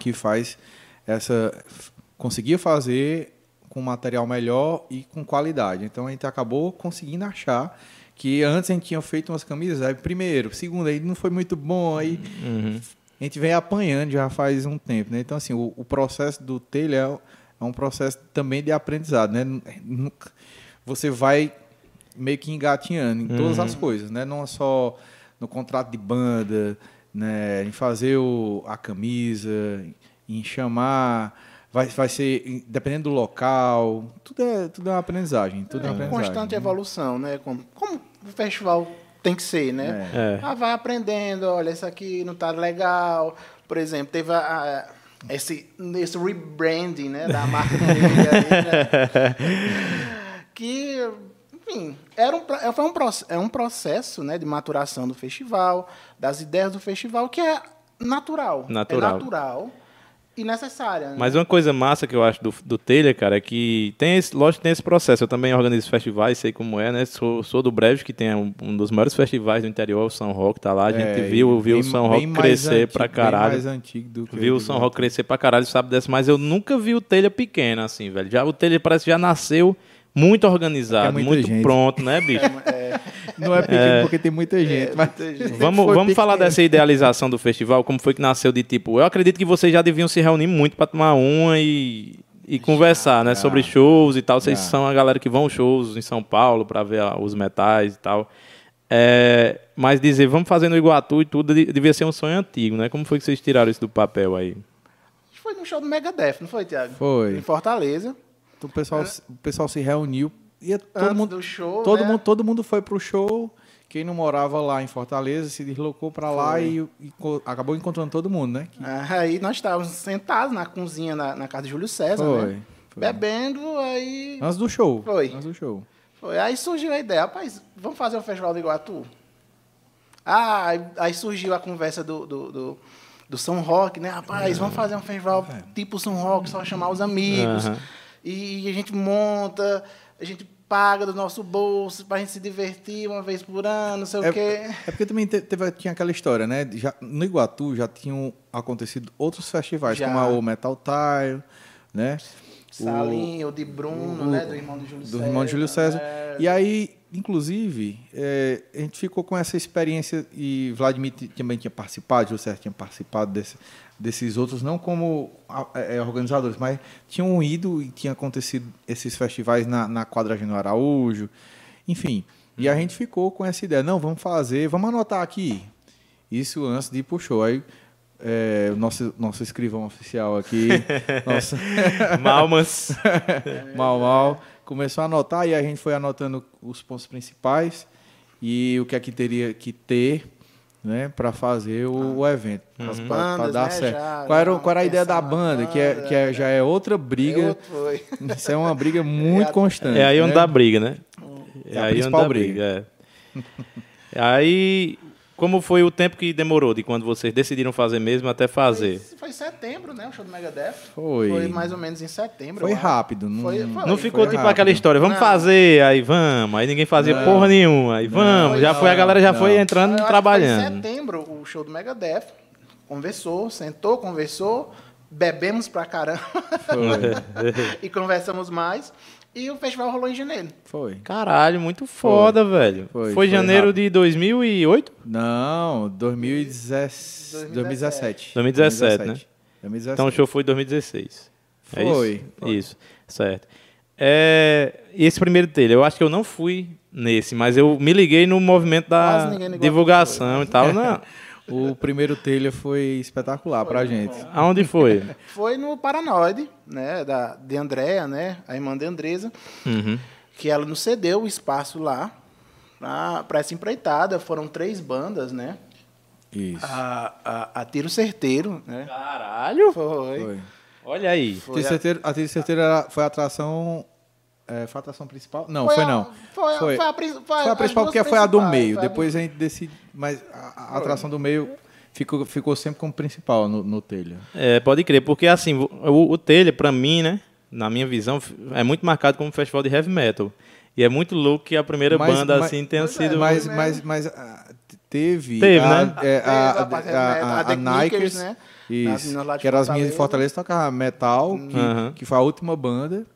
que faz essa conseguia fazer com material melhor e com qualidade. Então a gente acabou conseguindo achar que antes a gente tinha feito umas camisas, aí primeiro, segundo, aí não foi muito bom, aí Uhum. a gente vem apanhando já faz um tempo, né? Então, assim, o, o processo do telha é, é um processo também de aprendizado, né? Você vai meio que engatinhando em todas as coisas, né? Não é só no contrato de banda, né? Em fazer o, a camisa, em chamar, vai, vai ser dependendo do local, tudo é tudo é uma aprendizagem, tudo é, É uma aprendizagem. constante evolução, né? Como, como o festival tem que ser, né? É. Ah, vai aprendendo, olha, isso aqui não tá legal. Por exemplo, teve a, a- esse, esse rebranding né, da marca dele aí, né? Que, enfim, era um, pro- foi um, é um processo né, de maturação do festival, das ideias do festival, que é natural. Natural. É natural e necessária. né? Mas uma coisa massa que eu acho do, do Taylor, cara, é que tem esse, lógico que tem esse processo. Eu também organizo festivais, sei como é, né? Sou, sou do Brejo, que tem um, um dos maiores festivais do interior, o São Roque, tá lá. A gente É, viu, viu o bem- São bem Roque crescer antigo, pra caralho. mais antigo do que Viu o São Roque crescer pra caralho, sabe dessa, mas eu nunca vi o Telha pequeno, assim, velho. Já, o Telha parece que já nasceu muito organizado, É muita muito gente. pronto, né, bicho? Não é pequeno porque tem muita gente, mas Vamos, foi vamos falar pequeno. dessa idealização do festival, como foi que nasceu de tipo. Eu acredito que vocês já deviam se reunir muito pra tomar uma e, e conversar, né? já. Sobre shows e tal. Vocês Já. são a galera que vão aos shows em São Paulo pra ver os metais e tal. É, mas dizer, vamos fazer no Iguatu e tudo, de- devia ser um sonho antigo, né? Como foi que vocês tiraram isso do papel aí? Foi no show do Megadeth, não foi, Tiago? Foi. Em Fortaleza. Então, o, pessoal, o pessoal se reuniu e todo Antes mundo, do show, todo, né? mundo, todo mundo foi pro show. Quem não morava lá em Fortaleza se deslocou para lá e, e acabou encontrando todo mundo, né? Que Aí nós estávamos sentados na cozinha na, na casa de Júlio César, foi, né? foi. Bebendo, aí. Antes do show. Foi. Antes do show. Foi. Aí surgiu a ideia, rapaz, vamos fazer um festival do Iguatu? Ah, aí, surgiu a conversa do, do, do, do São Roque, né? Rapaz, vamos fazer um festival tipo São Roque, só chamar os amigos. Aham. E a gente monta, a gente paga do nosso bolso pra gente se divertir uma vez por ano, não sei o É, quê. é porque também te- teve, tinha aquela história, né? Já, no Iguatu já tinham acontecido outros festivais, Já. como a- o Metal Tile, né? Salinho, de Bruno, o- né? Do irmão de Júlio do César. irmão de Júlio César. é. E aí, inclusive, é, a gente ficou com essa experiência e Vladimir também tinha participado, Júlio César tinha participado desse- desses outros, não como a- é, organizadores, mas tinham ido e tinha acontecido esses festivais na, na quadra Geno Araújo, enfim. E a gente ficou com essa ideia, não, vamos fazer, vamos anotar aqui. Isso antes de ir pro show. Aí, é, o nosso, nosso escrivão oficial aqui, nosso, Malmas. mal, mal. Começou a anotar e a gente foi anotando os pontos principais e o que é que teria que ter né, para fazer o, o evento, para As bandas, dar né, certo. já, qual, era, qual era a ideia da na banda, que, é, banda, que é, já é outra briga. É outro. Isso é uma briga muito É constante. É aí onde né? dá briga, né? É, É a aí onde dá briga. é. aí, como foi o tempo que demorou de quando vocês decidiram fazer mesmo até fazer? Foi, foi em setembro, né? O show do Megadeth. Foi. Foi mais ou menos em setembro. Foi rápido. Não, Foi- foi. Não ficou tipo rápido. aquela história, vamos Não. fazer, aí vamos, aí ninguém fazia Não. porra nenhuma, aí vamos, já não, foi, a galera já não. foi entrando que trabalhando. Foi em setembro o o show do Megadeth, conversou, sentou, conversou, bebemos pra caramba e conversamos mais. E o festival rolou em janeiro. Foi. Caralho, muito foda, velho. Foi, Foi, foi janeiro rápido. de 2008? Não, 2017. 2017. 2017, né? 2017. Então o show foi em 2016. É Foi, isso? foi. Isso, certo. É, e esse primeiro telha, eu acho que eu não fui nesse, mas eu me liguei no movimento da divulgação e tal. Não, O primeiro telha foi espetacular pra gente. aonde foi? Foi no Paranoide, né, da, de Andréa, né, a irmã de Andresa, Uhum. que ela nos cedeu o espaço lá para essa empreitada. Foram três bandas, né? Isso. A, a, a Tiro Certeiro, né? Caralho! Foi. Foi. Olha aí. Foi Tiro a- Certeiro- a Tiro Certeiro era- foi a atração. é, foi a atração principal? Não, Foi foi, a- não. foi a- foi, foi a foi foi as a principal porque foi a do meio. foi a Depois a gente decide. Mas a, a atração do meio ficou, ficou sempre como principal no, no telha. É, pode crer, porque assim, o, o telha, pra mim, né, na minha visão, é muito marcado como um festival de heavy metal. E é muito louco que a primeira Mas- banda, mas- assim, tenha é, sido... Mas, mesmo. mas, mas ah, teve. Teve, a, né? é, Teve a, a a, a, Nikers, né? Isso. Que eram as minhas de Fortaleza. Tocavam metal, que, Aham. que foi a última banda.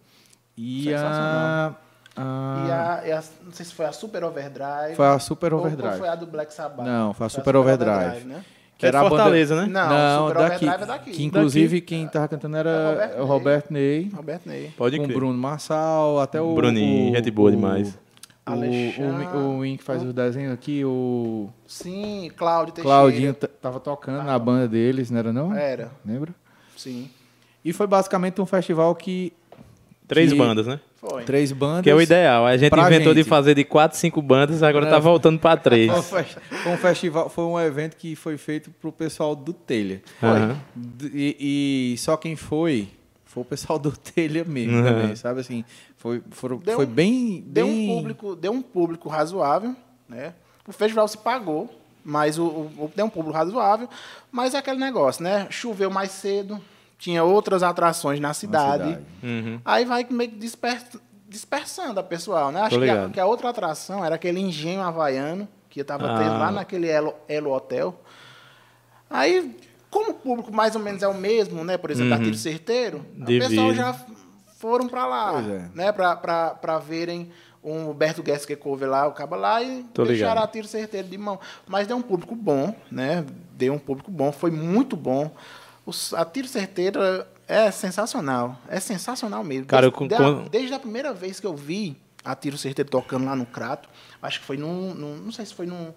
E a, Sensacional. a- E a, e a- não sei se foi a Super Overdrive. Foi a Super Overdrive. Ou foi a do Black Sabbath. Não, foi a Super Overdrive. né? Que é era a banda- Fortaleza, né? Não, Não, Super daqui, Overdrive é daqui. Que inclusive quem tava cantando É era Roberto o Roberto Ney, Roberto Ney. Pode com o crer. Bruno Marçal, até o. Bruninho, o, gente boa o- demais. O, Alexandre- o, o Win que faz os desenhos aqui, o Sim, Cláudio Teixeira. Claudinho tava tocando na banda deles, não era não? Era, Lembra? sim. E foi basicamente um festival que. Três que- bandas, né? Foi. Três bandas. Que é o ideal. A gente inventou de gente. fazer de quatro, cinco bandas, agora É. tá voltando pra três. Foi um festival, foi um evento que foi feito pro pessoal do Telha. D- E, e só quem foi foi o pessoal do Telha mesmo, Uhum. também, sabe assim? Foi, foram- Deu foi bem, Deu bem um público, deu um público razoável, né? O festival se pagou, mas o, o- o- deu um público razoável, mas é aquele negócio, né? Choveu mais cedo, tinha outras atrações na na cidade. cidade. Uhum. Aí vai meio que disper- dispersando a pessoal, né? Acho que a, que a outra atração era aquele engenho havaiano, que estava Ah. tendo lá naquele Elo, Elo Hotel. Aí, como o público mais ou menos é o mesmo, né? Por exemplo, Uhum. da Tiro Certeiro, o Divide. pessoal já foram para lá, é. né? Para verem um Humberto Guedes cover lá, o caba lá, e Tô deixaram ligado. a Tiro Certeiro de mão. Mas deu um público bom, né? Deu um público bom, foi muito bom. A Tiro Certeiro é sensacional. É sensacional mesmo. Cara, eu desde, da- com- desde a primeira vez que eu vi a Tiro Certeiro tocando lá no Crato, acho que foi num. num- não sei se foi num,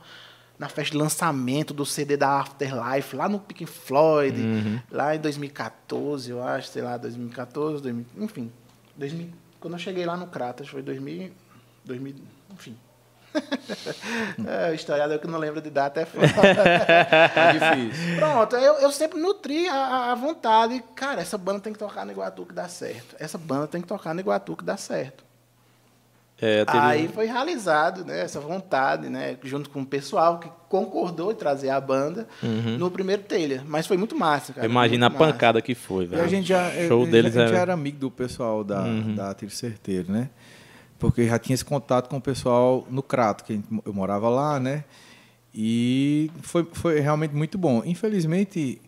na festa de lançamento do CD da Afterlife, lá no Pink Floyd, Uhum. lá em 2014, eu acho, sei lá, 2014, 2000, enfim. 2000, quando eu cheguei lá no Crato, acho que foi 2000, 2000 enfim. é, o historiador que não lembra de data é foda. Tá difícil. Pronto, eu, eu sempre nutri a, a- a vontade. Cara, essa banda tem que tocar no Iguatu que dá certo. Essa banda tem que tocar no Iguatu que dá certo. É, teve- Aí foi realizado né, essa vontade, né, junto com o pessoal que concordou em trazer a banda no primeiro telha. Mas foi muito massa, cara. Imagina a massa. pancada que foi, E velho. a gente já, show eu- deles a gente é- já era amigo do pessoal da, Uhum. da Tiro Certeiro, né? Porque já tinha esse contato com o pessoal no Crato, que gente- eu morava lá, né? E foi, foi realmente muito bom. Infelizmente,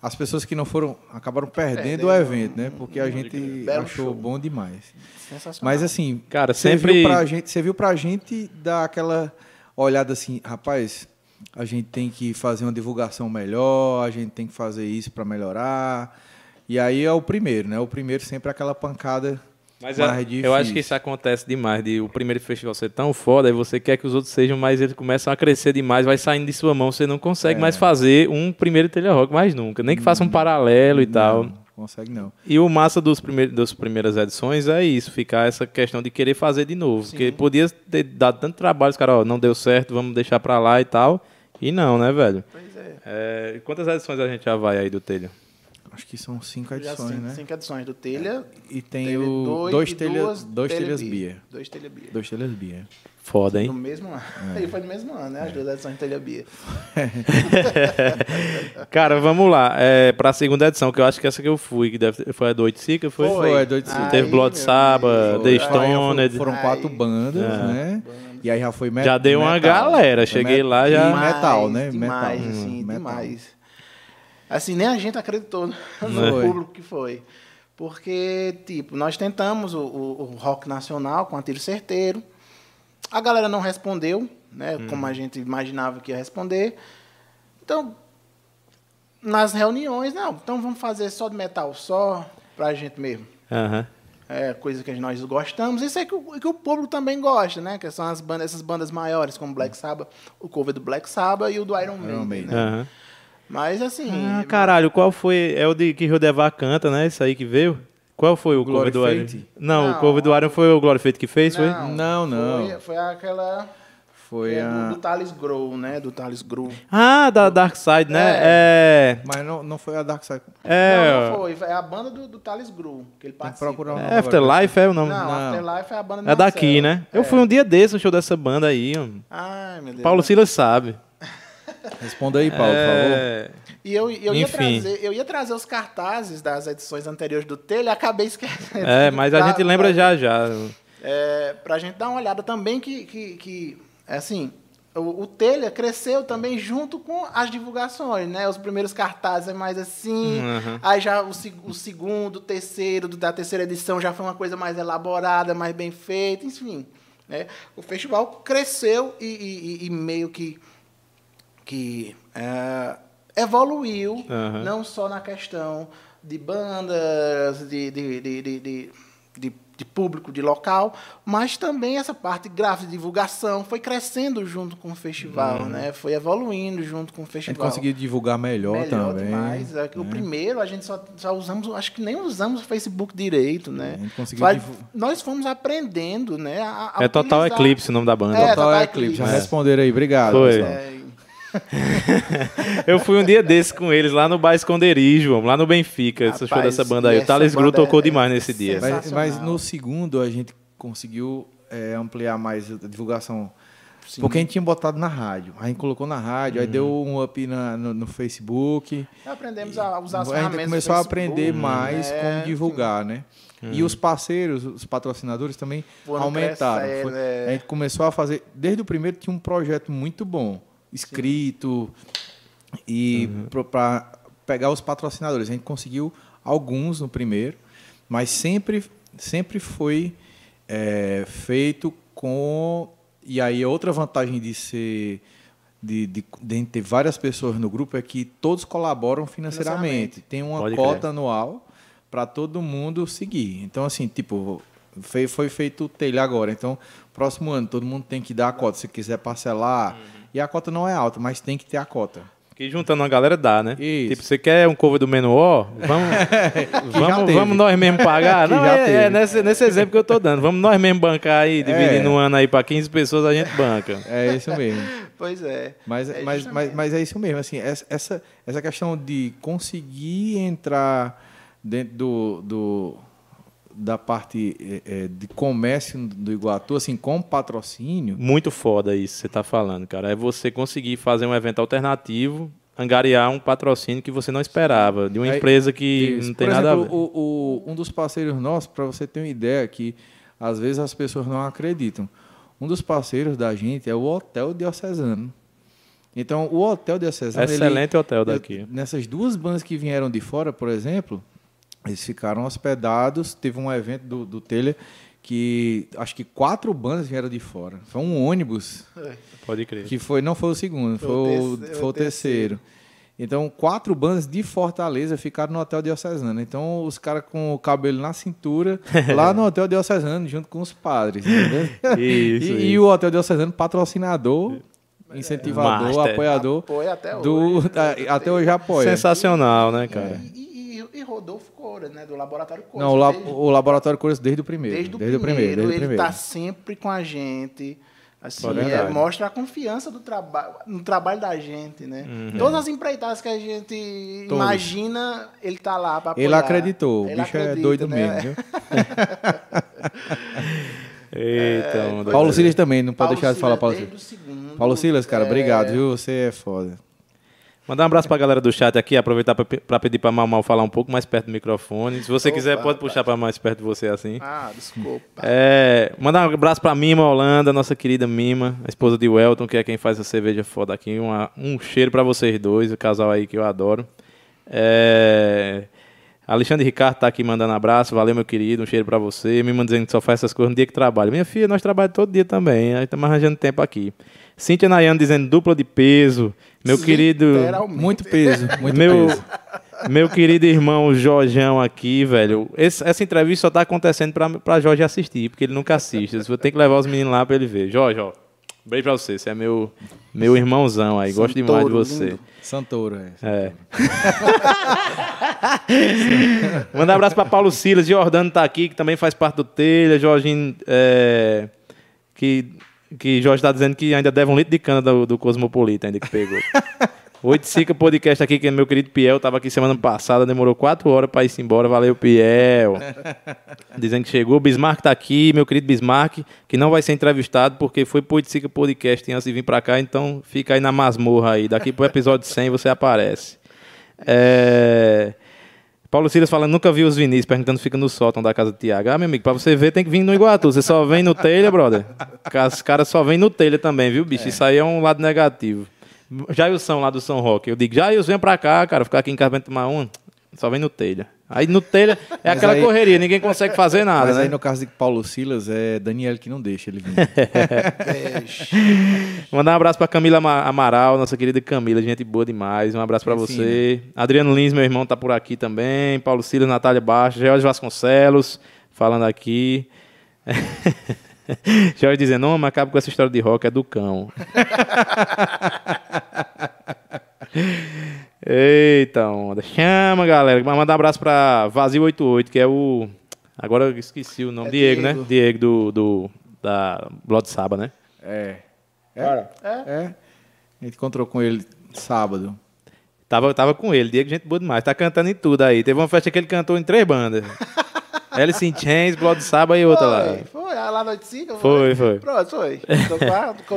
as pessoas que não foram acabaram perdendo o Perdendo. evento, né? Porque a gente Belo achou show. bom demais. Mas assim, Cara, você sempre- viu pra gente, você viu pra gente dar aquela olhada assim, rapaz, a gente tem que fazer uma divulgação melhor, a gente tem que fazer isso para melhorar. E aí é o primeiro, né? O primeiro sempre é aquela pancada Mas mais é- eu acho que isso acontece demais, de o primeiro festival ser tão foda, aí você quer que os outros sejam, mas eles começam a crescer demais, vai saindo de sua mão, você não consegue É. mais fazer um primeiro telha rock mais nunca, nem que faça um paralelo e tal. Não, consegue não. E o massa dos primeiros, das primeiras edições é isso, ficar essa questão de querer fazer de novo. Porque podia ter dado tanto trabalho, os caras, ó, não deu certo, vamos deixar pra lá e tal. E não, né, velho? Pois é. É, quantas edições a gente já vai aí do telha? Acho que são cinco Já edições, cinco, né? cinco edições do telha. E tem teve o dois, dois, e telha, duas dois telha telhas. Bia. Dois telha Bia. Dois telhas Bia. Foda, hein? No mesmo ano. É. E foi no mesmo ano, né? As duas edições de telha Bia. Cara, vamos lá. É, pra segunda edição, que eu acho que essa que eu fui, que deve ter, foi a do Oiticica, foi? Foi. Foi, dois Aí, Teve Blood meu Sabbath, amigo, The Stoned. Foram quatro Aí. bandas, É. né? E aí já foi me Já deu uma galera, Foi cheguei lá, já- E metal, né? Demais, metal. assim, Hum, metal. Assim, nem a gente acreditou no público que foi. Porque, tipo, nós tentamos o, o- o rock nacional com a tiro certeiro. A galera não respondeu, né? Hum. Como a gente imaginava que ia responder. Então, nas reuniões, não, então vamos fazer só de metal, só pra gente mesmo. Aham. É coisa que nós gostamos. Isso é que o, que o público também gosta, né? Que são as bandas, essas bandas maiores, como Black Sabbath, o cover do Black Sabbath e o do Iron Maiden. Maiden. né? Mas assim. Ah, caralho, qual foi? É o de que Rodevar canta, né? Isso aí que veio? Qual foi o Glory cover do? Não, Não, o cover do Iron foi o Glory Fate que fez, foi? Não, não. Foi, foi aquela. Foi é, a. do, do Thales Grow, né? Do Thales Grow. Ah, da Dark Side, né? É. Mas não, não foi a Dark Side. É. Não, não foi. Foi a banda do, do Thales Grow, que ele participa. procurar nome é Afterlife é o nome. Não, Não. Afterlife é a banda do É daqui, Marcelo. né? Eu fui um dia desse no show dessa banda aí. Ai, meu Deus. Paulo Silas sabe. Responda aí, Paulo, por favor. É. E eu, eu, ia Enfim. trazer, eu ia trazer os cartazes das edições anteriores do Telha e acabei esquecendo. É, mas a Pra- gente lembra pra- já já. É, pra gente dar uma olhada também que, que, que assim, o, o Telha cresceu também junto com as divulgações, né? Os primeiros cartazes é mais assim, Uhum. aí já o, o segundo, o terceiro, da terceira edição já foi uma coisa mais elaborada, mais bem feita, enfim. Né? O festival cresceu e- e- e meio que, que é, evoluiu, Uhum. não só na questão de bandas, de, de, de, de, de, de- de público, de local, mas também essa parte gráfica de divulgação foi crescendo junto com o festival, né? Foi evoluindo junto com o A gente festival. conseguiu divulgar melhor, Melhor também. demais. É O né? primeiro a gente só, só usamos, acho que nem usamos o Facebook direito, né? A gente conseguiu Vai- divu- Nós fomos aprendendo, né? a- a É Total utilizar- Eclipse o nome da banda. É, Total Total Eclipse. Já Eclipse. responderam aí, obrigado. Foi. É, Eu fui um dia desse com eles lá no Bar Esconderijo, lá no Benfica, esse show Rapaz, dessa banda aí. O Thales Gru tocou é demais nesse dia. sensacional. Mas, mas no segundo a gente conseguiu é, ampliar mais a divulgação. Sim. Porque a gente tinha botado na rádio. A gente colocou na rádio, Uhum. aí deu um up na- no, no Facebook. aprendemos a usar as a gente ferramentas começou a aprender mais né? como divulgar, né? E os parceiros, os patrocinadores também Foram aumentaram. crescendo, Foi- é. A gente começou a fazer. Desde o primeiro tinha um projeto muito bom, escrito e para pegar os patrocinadores. A gente conseguiu alguns no primeiro, mas sempre, sempre foi é, feito com. E aí, outra vantagem de ser. De, de, de ter várias pessoas no grupo é que todos colaboram financeiramente. Tem uma Pode cota crer. anual para todo mundo seguir. Então, assim, tipo, foi, foi feito o telha agora. Então, próximo ano, todo mundo tem que dar a cota. Se quiser parcelar. E a cota não é alta, mas tem que ter a cota. Que juntando uma galera dá, né? Isso. Tipo, você quer um cover do Menuó? Vamos, vamos, vamos nós mesmo pagar? Que Não, já é, é nesse, nesse exemplo que eu tô dando. Vamos nós mesmo bancar aí, dividindo É. um ano aí pra 15 pessoas, a gente banca. É isso mesmo. Pois é. Mas, É mas, mas, mas é isso mesmo. Assim, essa, essa, essa questão de conseguir entrar dentro do, do, da parte eh, eh, de comércio do Iguatu, assim, com patrocínio, Muito foda isso que você tá falando, cara. É você conseguir fazer um evento alternativo, angariar um patrocínio que você não esperava, de uma empresa que Isso. não tem Por nada a ver. o, o- um dos parceiros nossos, para você ter uma ideia, que às vezes as pessoas não acreditam. Um dos parceiros da gente é o Hotel Diocesano. Então, o Hotel Diocesano. ele- Excelente hotel daqui. Nessas duas bandas que vieram de fora, por exemplo, eles ficaram hospedados. Teve um evento do, do Telha que acho que quatro bandas vieram de fora. Foi um ônibus Pode crer. que foi, não foi o segundo, foi, Foi o terceiro- foi o terceiro. Então, quatro bandas de Fortaleza ficaram no Hotel Diocesano. Então, os caras com o cabelo na cintura, lá no Hotel Diocesano, junto com os padres. Isso, e, e isso. o Hotel Diocesano, patrocinador, incentivador, Master. apoiador. Apoia até hoje. Do, a- até hoje apoia. Sensacional, né, cara? E, e- e Rodolfo Coura, né? Do Laboratório Coura. Não, o, la- desde, o Laboratório Cores desde o primeiro. desde o desde o primeiro, primeiro. Desde ele está sempre com a gente. Assim, é, mostra a confiança do trabalho, no trabalho da gente, né? Todas as empreitadas que a gente Todas. imagina, ele tá lá para apoiar. Ele acreditou. Ele o bicho é acredita, doido né? mesmo, viu? Eita, onda. Paulo Silas também, não pode Paulo deixar de falar Silas, Paulo Silas. segundo, Paulo Silas, cara, é, obrigado, viu? Você é foda. Mandar um abraço pra galera do chat aqui, aproveitar pra pedir pra Mal Mal falar um pouco mais perto do microfone. Se você Opa, quiser, pode puxar pra mais perto de você assim. Ah, desculpa. É, mandar um abraço pra Mima Holanda, nossa querida Mima, a esposa de Welton, que é quem faz a cerveja foda aqui. Uma- um cheiro pra vocês dois, o casal aí que eu adoro. É, Alexandre Ricardo tá aqui mandando abraço, valeu meu querido, um cheiro pra você. Mima dizendo que só faz essas coisas no dia que trabalha. Minha filha, nós trabalhamos todo dia também, aí estamos arranjando tempo aqui. Cíntia Nayane dizendo dupla de peso. Meu querido. Muito peso, muito meu, peso. meu querido irmão Jorjão aqui, velho. esse- essa entrevista só tá acontecendo pra, pra Jorge assistir, porque ele nunca assiste. Eu vou ter que levar os meninos lá pra ele ver. Jorge, ó. Beijo pra você. Você é meu, meu irmãozão aí. Gosto demais de você. lindo. Santoro, é. É. Mandar um abraço pra Paulo Silas. Jordano tá aqui, que também faz parte do Telha. Jorginho, é, que, que Jorge tá dizendo que ainda deve um litro de cana do, do Cosmopolita, ainda que pegou. Oito Sica Podcast aqui, que é meu querido Piel. Tava aqui semana passada, demorou quatro horas pra ir embora. Valeu, Piel. Dizendo que chegou. Bismarck tá aqui, meu querido Bismarck, que não vai ser entrevistado porque foi pro Oito Sica Podcast antes de vir pra cá. Então fica aí na masmorra aí. Daqui pro episódio 100 você aparece. É... Paulo Silas falando, nunca vi os Vinícius, perguntando se fica no sótão da casa do Tiago. Ah, meu amigo, pra você ver tem que vir no Iguatu. Você só vem no telha, brother. Os caras só vêm no telha também, viu, bicho? Isso aí é um lado negativo. Jailson lá do São Roque. Eu digo, Jailson, vem pra cá, cara, ficar aqui em casa pra tomar um. Só vem no telha. Aí no telha é Mas aquela aí- correria, ninguém consegue fazer nada, Mas né? aí no caso de Paulo Silas, é Daniel que não deixa ele vir. Mandar um abraço pra Camila Ama- Amaral, nossa querida Camila, gente boa demais. Um abraço pra É você. Adriano Lins, meu irmão, tá por aqui também. Paulo Silas, Natália Baixo, Jorge Vasconcelos, falando aqui. Jorge dizendo, não, mas acaba com essa história de rock, é do cão. Eita onda. Chama, galera. Vamos mandar um abraço pra Vazio 88, que é o... Agora eu esqueci o nome. É Diego, né? Diego. Diego do, do, da Blood Saba, né? É. É? É. A gente encontrou com ele sábado. Tava, tava com ele, Diego, gente boa demais. Tá cantando em tudo aí. Teve uma festa que ele cantou em três bandas. Alice in Chains, Blood Saba e outra lá. Foi, lá no Oiticica? Foi, foi. Pronto, foi.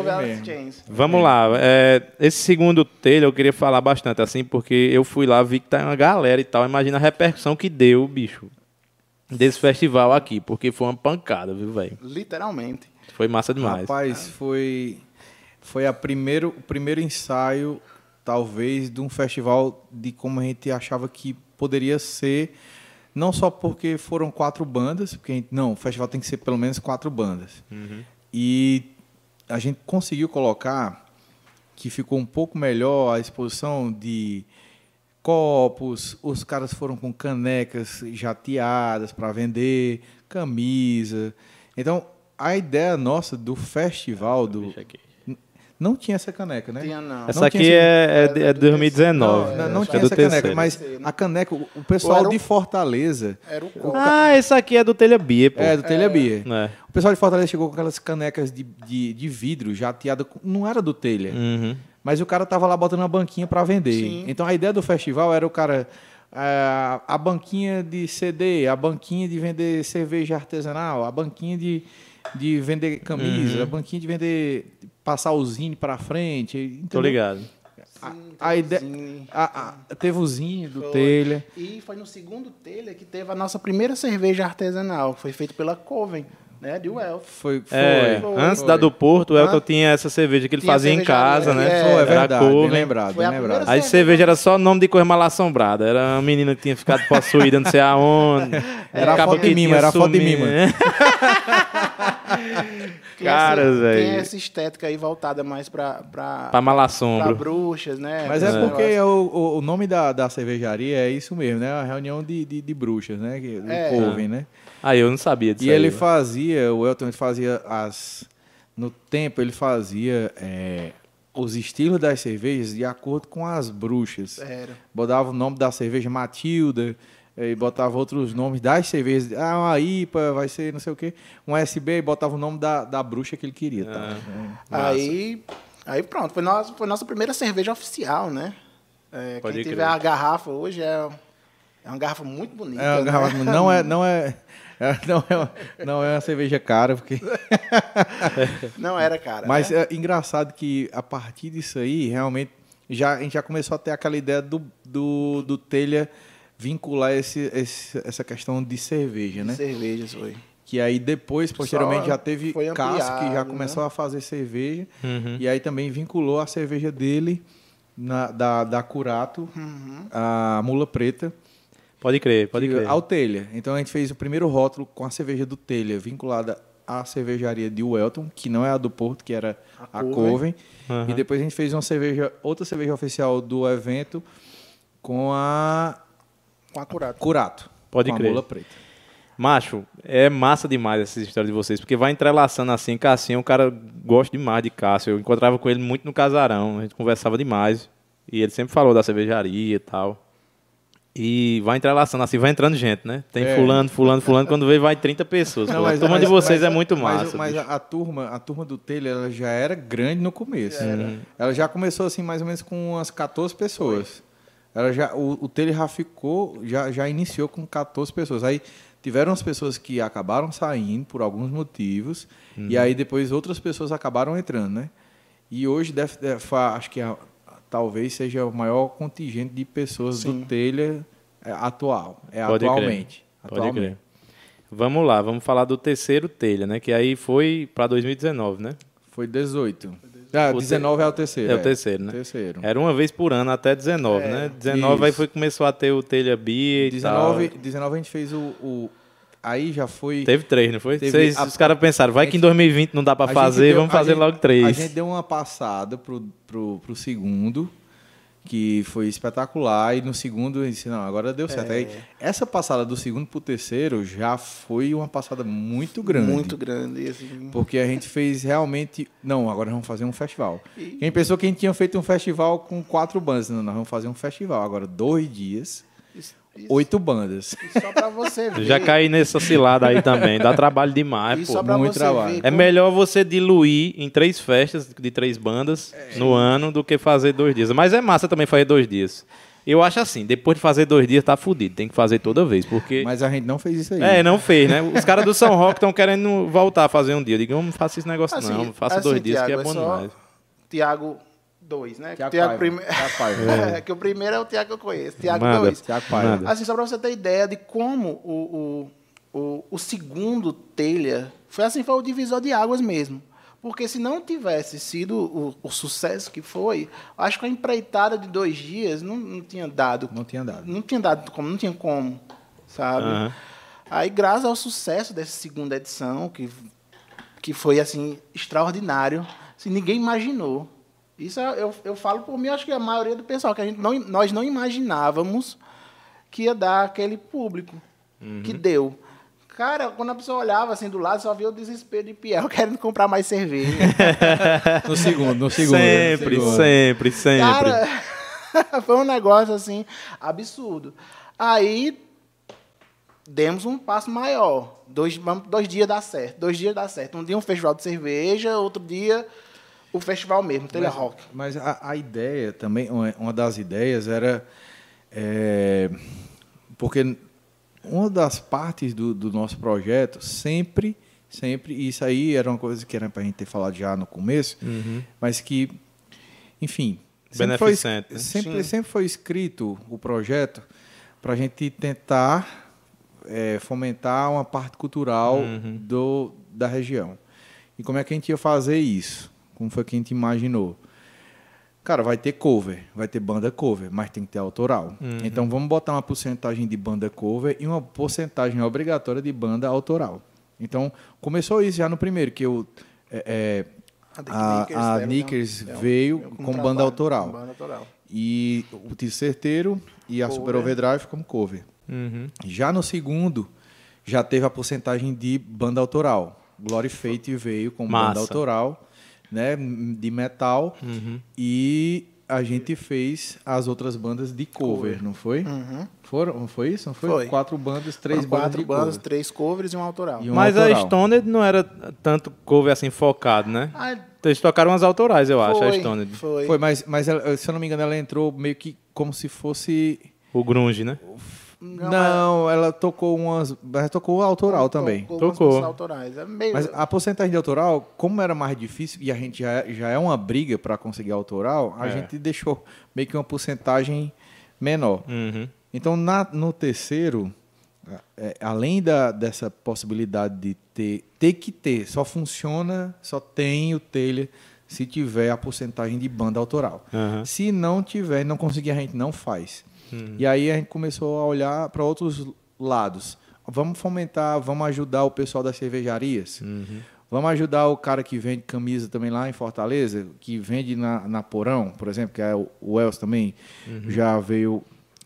A mesmo. Chains. Vamos lá. é, esse segundo telha eu queria falar bastante, assim, porque eu fui lá, vi que tá uma galera e tal. Imagina a repercussão que deu, bicho, desse festival aqui, porque foi uma pancada, viu, velho? Literalmente. Foi massa demais. Rapaz, foi, foi a primeiro, o primeiro ensaio, talvez, de um festival de como a gente achava que poderia ser. Não só porque foram quatro bandas, porque gente- não, o festival tem que ser pelo menos quatro bandas. E a gente conseguiu colocar que ficou um pouco melhor a exposição de copos, os caras foram com canecas jateadas para vender, camisa. Então, a ideia nossa do festival do não tinha essa caneca, né? Tinha não. Essa Não aqui tinha é, é, esse- de- é de 2019. Não, não é tinha do essa caneca, terceiro. mas a caneca, o o pessoal Era um- de Fortaleza, Era o. Ah, essa aqui é do Telha Bia, pô. é, do Telha Bia. É. O pessoal de Fortaleza chegou com aquelas canecas de, de, de vidro jateada, não era do Telha. Uhum. Mas o cara tava lá botando uma banquinha para vender. Sim. Então a ideia do festival era o cara. ah, a banquinha de CD, a banquinha de vender cerveja artesanal, a banquinha de, de vender camisa, Uhum. a banquinha de vender. Passar o zine para frente. Tô entendeu? ligado. A, Sim, a teve ideia. a- a- teve o zine do Foi. telha. E foi no segundo telha que teve a nossa primeira cerveja artesanal, que foi feita pela Coven, né, de Welf. Foi, foi. É, foi, antes foi. da do Porto, o Elton Ah. tinha essa cerveja que ele Tinha fazia em casa, né? é. Foi, é Era verdade. Coven. Bem lembrado, bem a lembrado. Aí cerveja era só nome de coisa mal assombrada. Era uma menina que tinha ficado possuída, não sei aonde. Era a Acaba foto de mima, tinha era a foto de né? Tem Cara, essa- velho. Tem essa estética aí voltada mais pra, pra, Pra pra malassombro. bruxas, né? Mas pra é esse porque negócio. o, o- nome da, da cervejaria é isso mesmo, né? A reunião de, de, de bruxas, né? Que, do É. Coven, né? Aí eu não sabia disso. E aí, ele velho. fazia, o Elton ele fazia as. No tempo ele fazia é, os estilos das cervejas de acordo com as bruxas. Era. Botava o nome da cerveja Matilda, e botava outros nomes das cervejas. Ah, uma IPA, vai ser não sei o quê. Um SB, e botava o nome da, da bruxa que ele queria. Tá? Ah. Aí, aí pronto, foi nossa, foi nossa primeira cerveja oficial, né? É, Pode quem crer. tiver a garrafa hoje é, é uma garrafa muito bonita. É, uma né? garrafa- não é, não é, é, não é, uma- não é uma cerveja cara, porque Não era, cara. Mas né? é engraçado que a partir disso aí, realmente, já, a gente já começou a ter aquela ideia do, do, do telha vincular esse, esse, essa questão de cerveja, né? Cervejas, foi. Que aí depois, posteriormente, Só já teve foi Cássio, que já ampliado, começou né? a fazer cerveja. Uhum. E aí também vinculou a cerveja dele na, da, da Curato, Uhum. a Mula Preta, Pode crer, pode crer. ao Telha. Então a gente fez o primeiro rótulo com a cerveja do Telha, vinculada à cervejaria de Welton, que não é a do Porto, que era A a, Coven. Aham. E depois a gente fez uma cerveja, outra cerveja oficial do evento com a Com a curata. Curato. Pode com crer. a Mula Preta. Macho, é massa demais essa história de vocês, porque vai entrelaçando assim. Cassinho, o cara gosta demais de Cássio. Eu encontrava com ele muito no casarão, a gente conversava demais. E ele sempre falou da cervejaria e tal. E vai entrelaçando assim, vai entrando gente, né? Tem É. fulano, fulano, fulano. Quando vê, vai 30 pessoas. Não, mas- a turma de mas- vocês mas- é muito mas- massa. Mas, a, a turma, a turma do Telha ela já era grande no começo. Uhum. Ela já começou assim mais ou menos com umas 14 pessoas. Ela já, o, o Telha já ficou, já, já iniciou com 14 pessoas. Aí tiveram as pessoas que acabaram saindo por alguns motivos Uhum. e aí depois outras pessoas acabaram entrando, né? E hoje deve, deve- acho que a- talvez seja o maior contingente de pessoas Sim. do Telha é, atual. É Pode crer. atualmente. Pode atualmente. crer. Vamos lá, vamos falar do terceiro telha, né? Que aí foi para 2019, né? Foi 18. Ah, O 19 é o terceiro. É o terceiro, né? Terceiro. Era uma vez por ano até 19, né? 19 aí Isso. foi começou a ter o telha Bia e 19, tal. 19 a gente fez o, o- Aí já foi. Teve três, não foi? Teve Vocês- a- os caras pensaram, vai que em 2020 não dá pra a gente fazer, deu- vamos fazer gente- logo três. A gente deu uma passada pro, pro, pro segundo, que foi espetacular. E no segundo, eu disse, não, agora deu certo. É. Aí, essa passada do segundo pro terceiro já foi uma passada muito grande. Muito grande. Assim. Porque a gente fez realmente. Não, agora vamos fazer um festival. Quem pensou que a gente tinha feito um festival com quatro bandas? Não, nós vamos fazer um festival. Agora, dois dias, Isso- oito bandas. e só pra você ver. Já caí nessa cilada aí também, dá trabalho demais, E pô. só pra muito você trabalho. ver. É como- melhor você diluir em três festas de três bandas É. no ano do que fazer dois dias. Mas é massa também fazer dois dias. Eu acho assim, depois de fazer dois dias tá fudido, tem que fazer toda vez, porque... Mas a gente não fez isso aí. É, não fez, né? Os caras do São Roque estão querendo voltar a fazer um dia. Eu digo, não faça esse negócio Assim, não, faça assim, dois dias que é Thiago, bom é só- demais. Tiago 2, né? Tiago Tiago Paiva. prime-. É, que o primeiro é o Tiago que eu conheço. Tiago Manda. 2. Tiago Paiva. Manda. Assim, só pra você ter ideia de como o, o, o, o segundo telha foi assim, foi o divisor de águas mesmo. Porque se não tivesse sido o, o sucesso que foi, acho que a empreitada de dois dias não, não tinha dado. Não tinha dado. Não tinha dado como, não tinha como, sabe? Aham. Aí, graças ao sucesso dessa segunda edição, que, que foi assim extraordinário, assim, ninguém imaginou. Isso é- eu, eu falo por mim, acho que a maioria do pessoal, que a gente não, nós não imaginávamos que ia dar aquele público que deu. Cara, quando a pessoa olhava assim do lado, só via o desespero de Piel querendo comprar mais cerveja. No segundo, no segundo. Sempre, no segundo. sempre, sempre. Cara, foi um negócio assim absurdo. Aí demos um passo maior. Dois, dois dias dá certo. Dois dias dá certo. Um dia um festival de cerveja, outro dia o festival mesmo, Telha Mas, Rock. mas a, a ideia também, uma das ideias era. é, porque uma das partes do, do nosso projeto sempre, sempre, e isso aí era uma coisa que era para a gente ter falado já no começo, mas que, enfim, sempre foi, Beneficente, né? sempre, Sim. sempre foi escrito o projeto para a gente tentar é, fomentar uma parte cultural do, da região. E como é que a gente ia fazer isso? Como foi que a gente imaginou? Cara, vai ter cover, vai ter banda cover, mas tem que ter autoral. Então vamos botar uma porcentagem de banda cover e uma porcentagem obrigatória de banda autoral. Então começou isso já no primeiro, que eu, é, é, a, a Knickers é um- veio é um com banda autoral. com Banda autoral. E o Tiro Certeiro e a Cover. Super Overdrive como cover. Uhum. Já no segundo, já teve a porcentagem de banda autoral. Glory Fate veio com Massa. banda autoral, né, de metal, Uhum. e a gente fez as outras bandas de cover, não foi? Uhum. Foram, não foi isso? Não foi? Foi. Quatro bandas, três Foram bandas quatro de bandas, cover. três covers e um autoral. E um Mas a autoral. Stoned não era tanto cover assim focado, né? Ah, Eles tocaram umas autorais, eu acho, a foi, Stoned. foi. Foi, mas, mas ela- se eu não me engano, ela entrou meio que como se fosse O grunge, né? Não, ela tocou umas. Ela tocou autoral também. Tocou. Tocou. autorais. É meio... Mas a porcentagem de autoral, como era mais difícil e a gente já, é- já é uma briga para conseguir autoral, a É. gente deixou meio que uma porcentagem menor. Uhum. Então, na- no terceiro, é, além da, dessa possibilidade de ter, ter que ter, só funciona, só tem o telha se tiver a porcentagem de banda autoral. Aham. Se não tiver, não conseguir, a gente não faz. E aí a gente começou a olhar para outros lados. Vamos fomentar, vamos ajudar o pessoal das cervejarias. Vamos ajudar o cara que vende camisa também lá em Fortaleza, que vende na, na Porão, por exemplo, que é o, o Elcio também. Já veio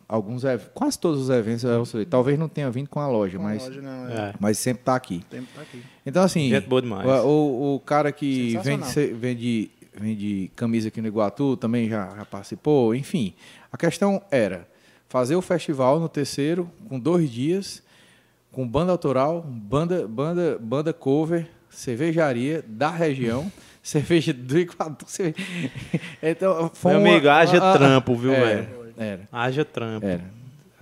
alguns quase todos os eventos, Elcio veio. talvez não tenha vindo com a loja, Com a mas, loja, não, é. É. mas sempre está aqui. Tá aqui. Então, assim, Gente boa demais. o, o, o cara que vende, vende, vende camisa aqui no Iguatu também já, já participou. Enfim, a questão era fazer o festival no terceiro, com dois dias, com banda autoral, banda, banda, banda cover, cervejaria da região, cerveja do Iguatu. cerve- Então, foi Meu uma- amigo, haja a- a- trampo, viu, era, velho? Era, Haja trampo. era.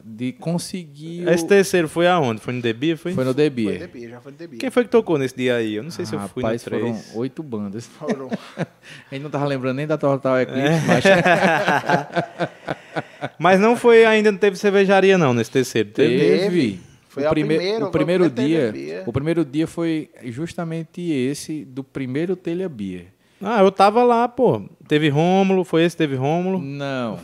De conseguir. o- Esse terceiro foi aonde? Foi no Debia? Foi? Foi no Foi Debia. Debia, já foi no Debia. Quem foi que tocou nesse dia aí? Eu não sei se eu fui no Rapaz, foram 3. oito bandas. Foram. A gente não tava lembrando nem da Total Eclipse, É. mas Mas não foi ainda, não teve cervejaria não nesse terceiro. Teve? teve. Foi o, prime- primeiro, o foi primeiro o dia, Telha o primeiro dia foi justamente esse do primeiro Telha Beer. Ah, eu tava lá, pô. Teve Rômulo, foi esse, teve Rômulo. Não.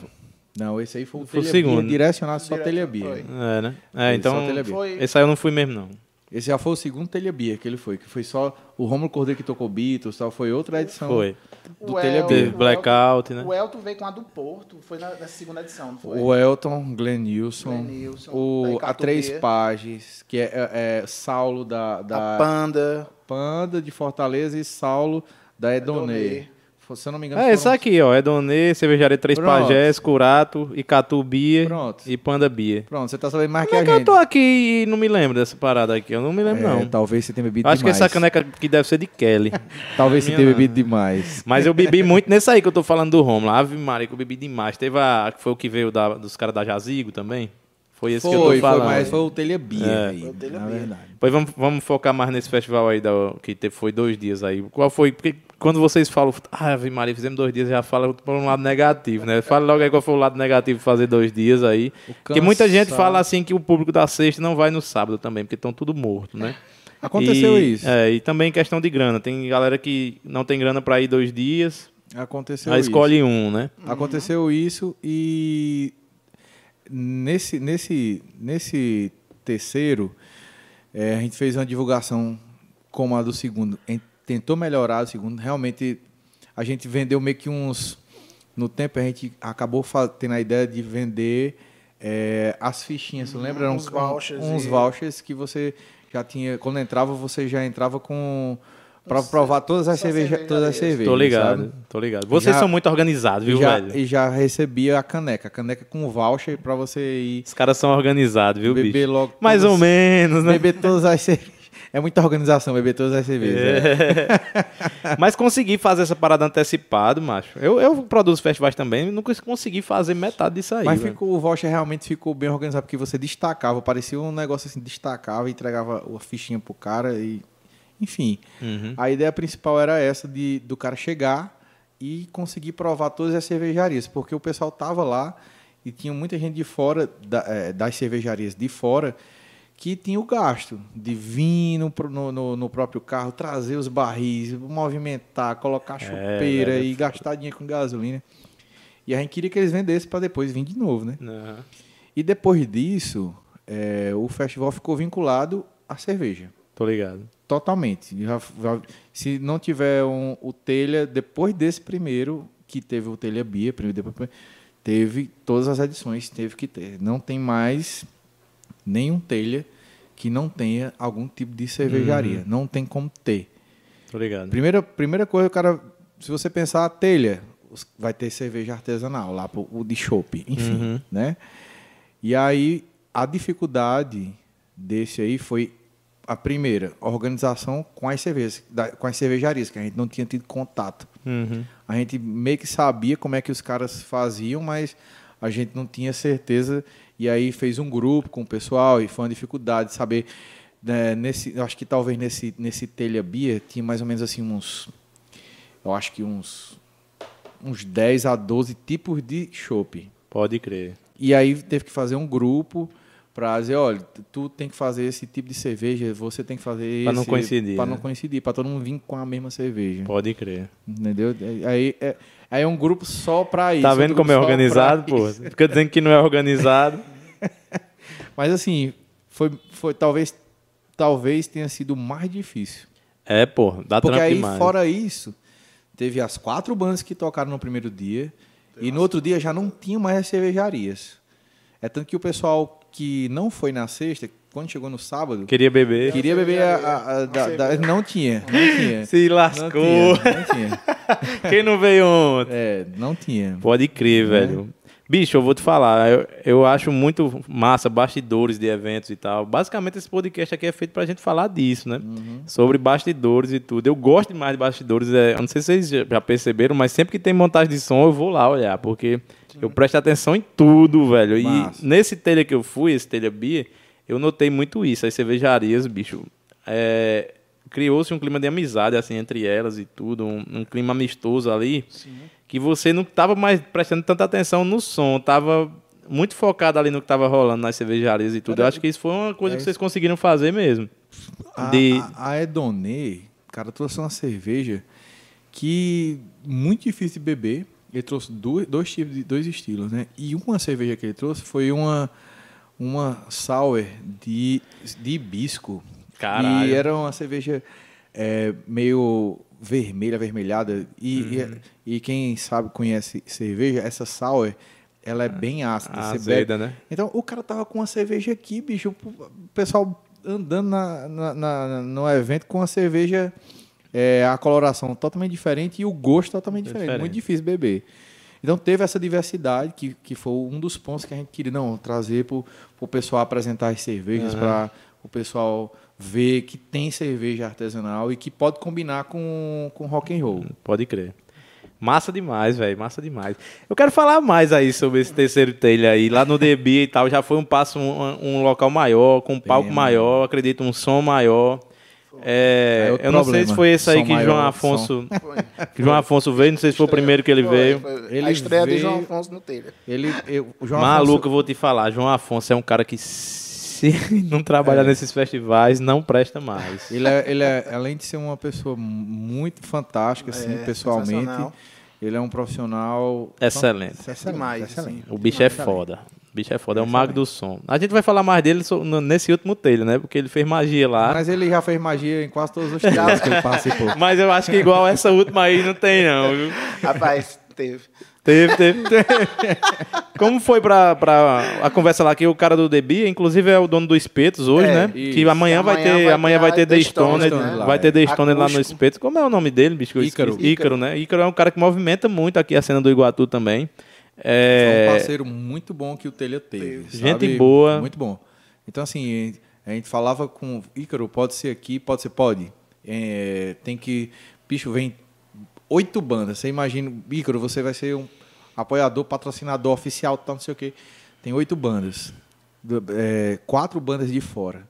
Não, esse aí foi o Foi o segundo. Direcionado só Telha foi. Beer. É, né? É, então. Foi. Esse aí eu não fui mesmo, não. Esse já foi o segundo Telha Beer que ele foi, que foi só o Romulo Cordeiro que tocou Beatles, tal, foi outra edição Foi. do Telha Beer. o Blackout, né? O Elton veio com a do Porto, foi na, na segunda edição, não foi? O Elton, Glenn Nilson, Glenn Nilson, o, a Três. Pages, que é, é- é Saulo da, da A Panda. Panda de Fortaleza e Saulo da Edonê. Se eu não me engano, É, esse foram- aqui, ó. Edonê, Cervejaria Três Pronto. Pajés, Curato, Icatu Bia Pronto. e Panda Bia. Pronto, você tá sabendo mais que Como a é que eu gente. tô aqui e não me lembro dessa parada aqui? Eu não me lembro, É, não. Talvez você tenha bebido Acho que demais. essa caneca aqui deve ser de Kelly. Talvez você minha tenha não. bebido demais. Mas eu bebi muito nesse aí que eu tô falando do Romulo. Ave Maria, que eu bebi demais. Teve a. que Foi o que veio da- dos caras da Jazigo também? Foi esse que eu Foi, tô foi, falando. mas foi o Telha Beer É. aí, Foi o Telha verdade. Pois vamos, vamos focar mais nesse festival aí da, que teve, foi dois dias aí. Qual foi? Porque quando vocês falam, ah, Maria, fizemos dois dias, já fala por um lado negativo, né? Fala logo aí qual foi o lado negativo de fazer dois dias aí. Porque muita gente fala assim que o público da sexta não vai no sábado também, porque estão tudo morto, né? Aconteceu E- isso. É, e também questão de grana. Tem galera que não tem grana pra ir dois dias, Aconteceu aí isso. escolhe um, né? Aconteceu isso e nesse, nesse, nesse terceiro, eh, a gente fez uma divulgação como a do segundo. A gente tentou melhorar o segundo. Realmente, a gente vendeu meio que uns... No tempo, a gente acabou tendo a ideia de vender eh, as fichinhas. Você lembra? Eram uns vouchers Uns e- vouchers que você já tinha... Quando entrava, você já entrava com... Para provar todas as, só cerveja, todas as cervejas. Tô ligado, sabe? tô ligado. Vocês Já- são muito organizados, viu, e já, velho? e já recebia a caneca. A caneca com voucher para você ir Os caras são organizados, viu, beber bicho? logo. Mais todas- ou menos, né? Beber todas as cervejas. É muita organização beber todas as cervejas. É. né? Mas consegui fazer essa parada antecipado, macho. Eu, eu produzo festivais também, nunca consegui fazer metade disso aí. Mas velho. ficou, o voucher realmente ficou bem organizado, porque você destacava, parecia um negócio assim, destacava, entregava a fichinha pro cara e. Enfim. Uhum. A ideia principal era essa de, do cara chegar e conseguir provar todas as cervejarias, porque o pessoal tava lá e tinha muita gente de fora, da- eh, das cervejarias de fora, que tinha o gasto de vir no, no, no- próprio carro, trazer os barris, movimentar, colocar chopeira velho, é e gastar dinheiro com gasolina. E a gente queria que eles vendessem para depois vir de novo, né? Aham. E depois disso, eh, o festival ficou vinculado à cerveja. Tô ligado. Totalmente. Já- já- se não tiver um- o telha, depois desse primeiro, que teve o telha Bia, primeiro, depois, teve todas as edições, teve que ter. Não tem mais nenhum telha que não tenha algum tipo de cervejaria. Uhum. Não tem como ter. Tô ligado. Primeira, primeira coisa, o cara, se você pensar telha, os- vai ter cerveja artesanal lá, o de chopp, enfim, Uhum. né? E aí a dificuldade desse aí foi a primeira, a organização com as cervejas, com as cervejarias, que a gente não tinha tido contato. Uhum. A gente meio que sabia como é que os caras faziam, mas a gente não tinha certeza. E aí fez um grupo com o pessoal e foi uma dificuldade de saber. Né, nesse, acho que talvez nesse, nesse telha Bia tinha mais ou menos assim uns. Eu acho que uns. Uns 10 a 12 tipos de chopp. Pode crer. E aí teve que fazer um grupo para dizer, olha, tu tem que fazer esse tipo de cerveja, você tem que fazer Pra não coincidir, para né? não coincidir, para todo mundo vir com a mesma cerveja. Pode crer. Entendeu? Aí é, aí é um grupo só para isso. Tá vendo como é pra organizado, pô? isso. Fica dizendo que não é organizado. Mas assim, foi, foi talvez talvez tenha sido mais difícil. É, pô, dá Porque aí demais. fora isso, teve as quatro bandas que tocaram no primeiro dia e no outro dia já não tinha mais as cervejarias. É tanto que o pessoal que não foi na sexta, quando chegou no sábado, Queria beber. Queria beber a, a- a- da- da- não tinha, não tinha. Se Não lascou. tinha, não tinha. Quem não veio ontem? É, não tinha. Pode crer, velho. Bicho, eu vou te falar, eu, eu acho muito massa bastidores de eventos e tal. Basicamente, esse podcast aqui é feito pra gente falar disso, né? Sobre bastidores e tudo. Eu gosto demais de bastidores. É, eu não sei se vocês já perceberam, mas sempre que tem montagem de som, eu vou lá olhar, porque eu presto atenção em tudo, velho. E Massa. nesse telha que eu fui, esse telha Bia, eu notei muito isso. As cervejarias, bicho, é, criou-se um clima de amizade, assim, entre elas e tudo. Um, um clima amistoso ali que você não estava mais prestando tanta atenção no som, tava muito focado ali no que estava rolando nas cervejarias e tudo. Eu acho que isso foi uma coisa É que vocês conseguiram fazer mesmo. A, De- a, a Edonê, cara, trouxe uma cerveja que muito difícil de beber. Ele trouxe dois, dois tipos de dois estilos, né? E uma cerveja que ele trouxe foi uma uma sour de, de hibisco. Caralho. E era uma cerveja é, meio vermelha, avermelhada. E, Uhum. e, e quem sabe, conhece cerveja, essa sour, ela é bem ácida. Você Azeda, né? então, o cara tava com uma cerveja aqui, bicho. O pessoal andando na, na- na- no evento com uma cerveja, é, a coloração totalmente diferente e o gosto totalmente diferente. Diferente. Muito difícil beber. Então, teve essa diversidade, que, que foi um dos pontos que a gente queria não, trazer para o pessoal apresentar as cervejas, para o pessoal ver que tem cerveja artesanal e que pode combinar com, com rock and roll. Pode crer. Massa demais, velho. Massa demais. Eu quero falar mais aí sobre esse terceiro telha aí. Lá no DB e tal, já foi um passo, um, um local maior, com um palco maior, acredito, um som maior. É, outro eu não sei se foi esse aí Som que João. Afonso. Que João Afonso veio, não sei se foi o primeiro que ele veio. foi. Ele a estreia veio- de João Afonso no telha. Ele, eu, João Maluco, Afonso- eu vou te falar. João Afonso é um cara que, se não trabalhar nesses festivais, não presta mais. Ele é, ele é, além de ser uma pessoa muito fantástica, assim, É, pessoalmente, ele é um profissional Excelente. excelente, Demais, excelente. O bicho é Excelente. foda. Bicho é foda, é o mago do som. A gente vai falar mais dele nesse último telho, né? Porque ele fez magia lá. Mas ele já fez magia em quase todos os teatros que ele participou. Mas eu acho que igual essa última aí não tem, não, viu? Rapaz, teve. Teve, teve. Como foi pra, pra a conversa lá que o cara do Debi, inclusive é o dono do Espetos hoje, É, né? isso. Que amanhã, vai Amanhã ter, vai amanhã vai ter The Stoner, né? vai ter The Stoner lá no. Espetos. Como é o nome dele, bicho? Ícaro. Ícaro, né? Ícaro é um cara que movimenta muito aqui a cena do Iguatu também. Foi É, um parceiro muito bom que o Telha teve. Gente sabe? boa. Muito bom. Então, assim, a gente falava com o Ícaro, pode ser aqui, pode ser, pode. É, tem que. Bicho, vem oito bandas. Você imagina, Ícaro, você vai ser um apoiador, patrocinador oficial, tal, não sei o quê. Tem oito bandas. É, quatro bandas de fora.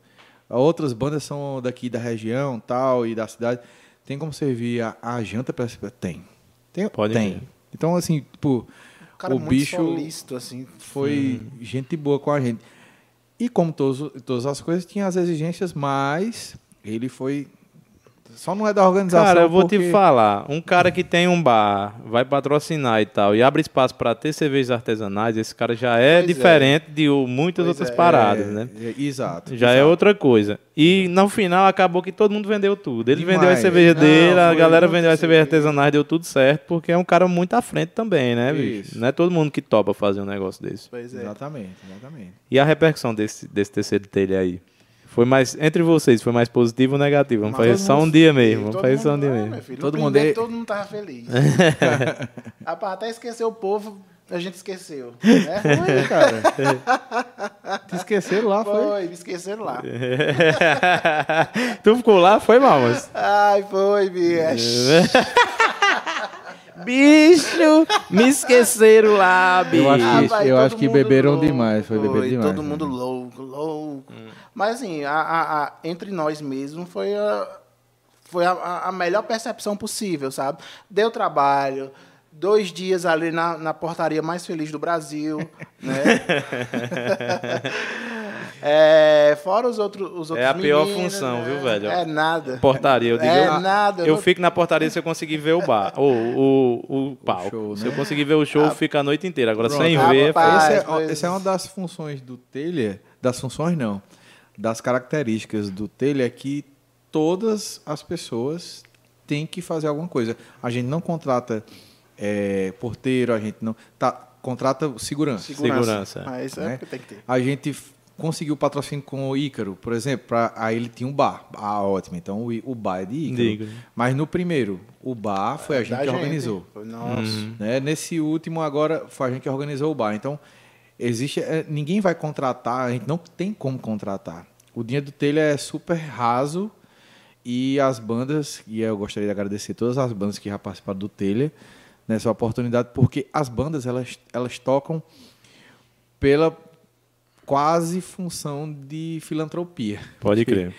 Outras bandas são daqui da região tal e da cidade. Tem como servir a, a janta para Tem. Tem. Pode tem. Então, assim, tipo, cara o muito bicho solícito, assim. foi gente boa com a gente. E como todos, todas as coisas, tinha as exigências, mas ele foi. Só não é da organização. Cara, eu vou te porque- falar. Um cara que tem um bar, vai patrocinar e tal, e abre espaço pra ter cervejas artesanais, esse cara já é Pois é. diferente de o- muitas Pois outras é. paradas, É, né? é, exato. Já é exato. outra coisa. E no final acabou que todo mundo vendeu tudo. Ele Demais. vendeu a cerveja Não, dele, a galera vendeu as cervejas cerveja. artesanais, deu tudo certo, porque é um cara muito à frente também, né, bicho? Isso. Não é todo mundo que topa fazer um negócio desse. Pois é. Exatamente, exatamente. E a repercussão desse, desse terceiro telha aí? Foi mais, entre vocês, foi mais positivo ou negativo? Vamos Mas fazer só um mundo- dia mesmo. Vamos todo fazer só um mundo- dia ah, mesmo. filho, Todo mundo primeiro é- todo mundo tava feliz. Rapaz, até esqueceu o povo, a gente esqueceu. Né? Foi, cara. Te esqueceram lá, foi? Foi, me esqueceram lá. tu ficou lá? Foi mal, mas... Ai, foi, bicho. Bicho, me esqueceram lá, bicho. Eu acho que, vai, eu todo acho que mundo beberam louco, demais. Foi beber demais. Todo mundo né? louco, louco. Mas assim, a- a- a- entre nós mesmos foi a, foi a- melhor percepção possível, sabe? Deu trabalho. Dois dias ali na, na portaria mais feliz do Brasil, né? É, fora os outros, os outros É a pior meninos, função, né? viu, velho? É nada. Portaria, eu digo. É eu, nada, Eu não- fico na portaria se eu conseguir ver o bar. Ou o, o, palco. show, Se né? eu conseguir ver o show, fica a noite inteira. Agora, sem Ah, ver. Essa é, Ah, essa é uma das funções do telha. Das funções, não. Das características do telha é que todas as pessoas têm que fazer alguma coisa. A gente não contrata é, porteiro, a gente não. Tá, contrata segurança. Segurança. Mas é né? porque tem que ter. A gente conseguiu patrocínio com o Ícaro, por exemplo, pra, aí ele tinha um bar. Ah, ótimo. Então o, o bar é de Ícaro. Ícaro. Mas no primeiro, o bar foi a Da gente que organizou. Foi Nossa. Né? Nesse último agora foi a gente que organizou o bar. Então existe, é, ninguém vai contratar, a gente não tem como contratar. O dinheiro do telha é super raso e as bandas e eu gostaria de agradecer todas as bandas que já participaram do telha nessa oportunidade porque as bandas elas elas tocam pela quase função de filantropia. Pode crer.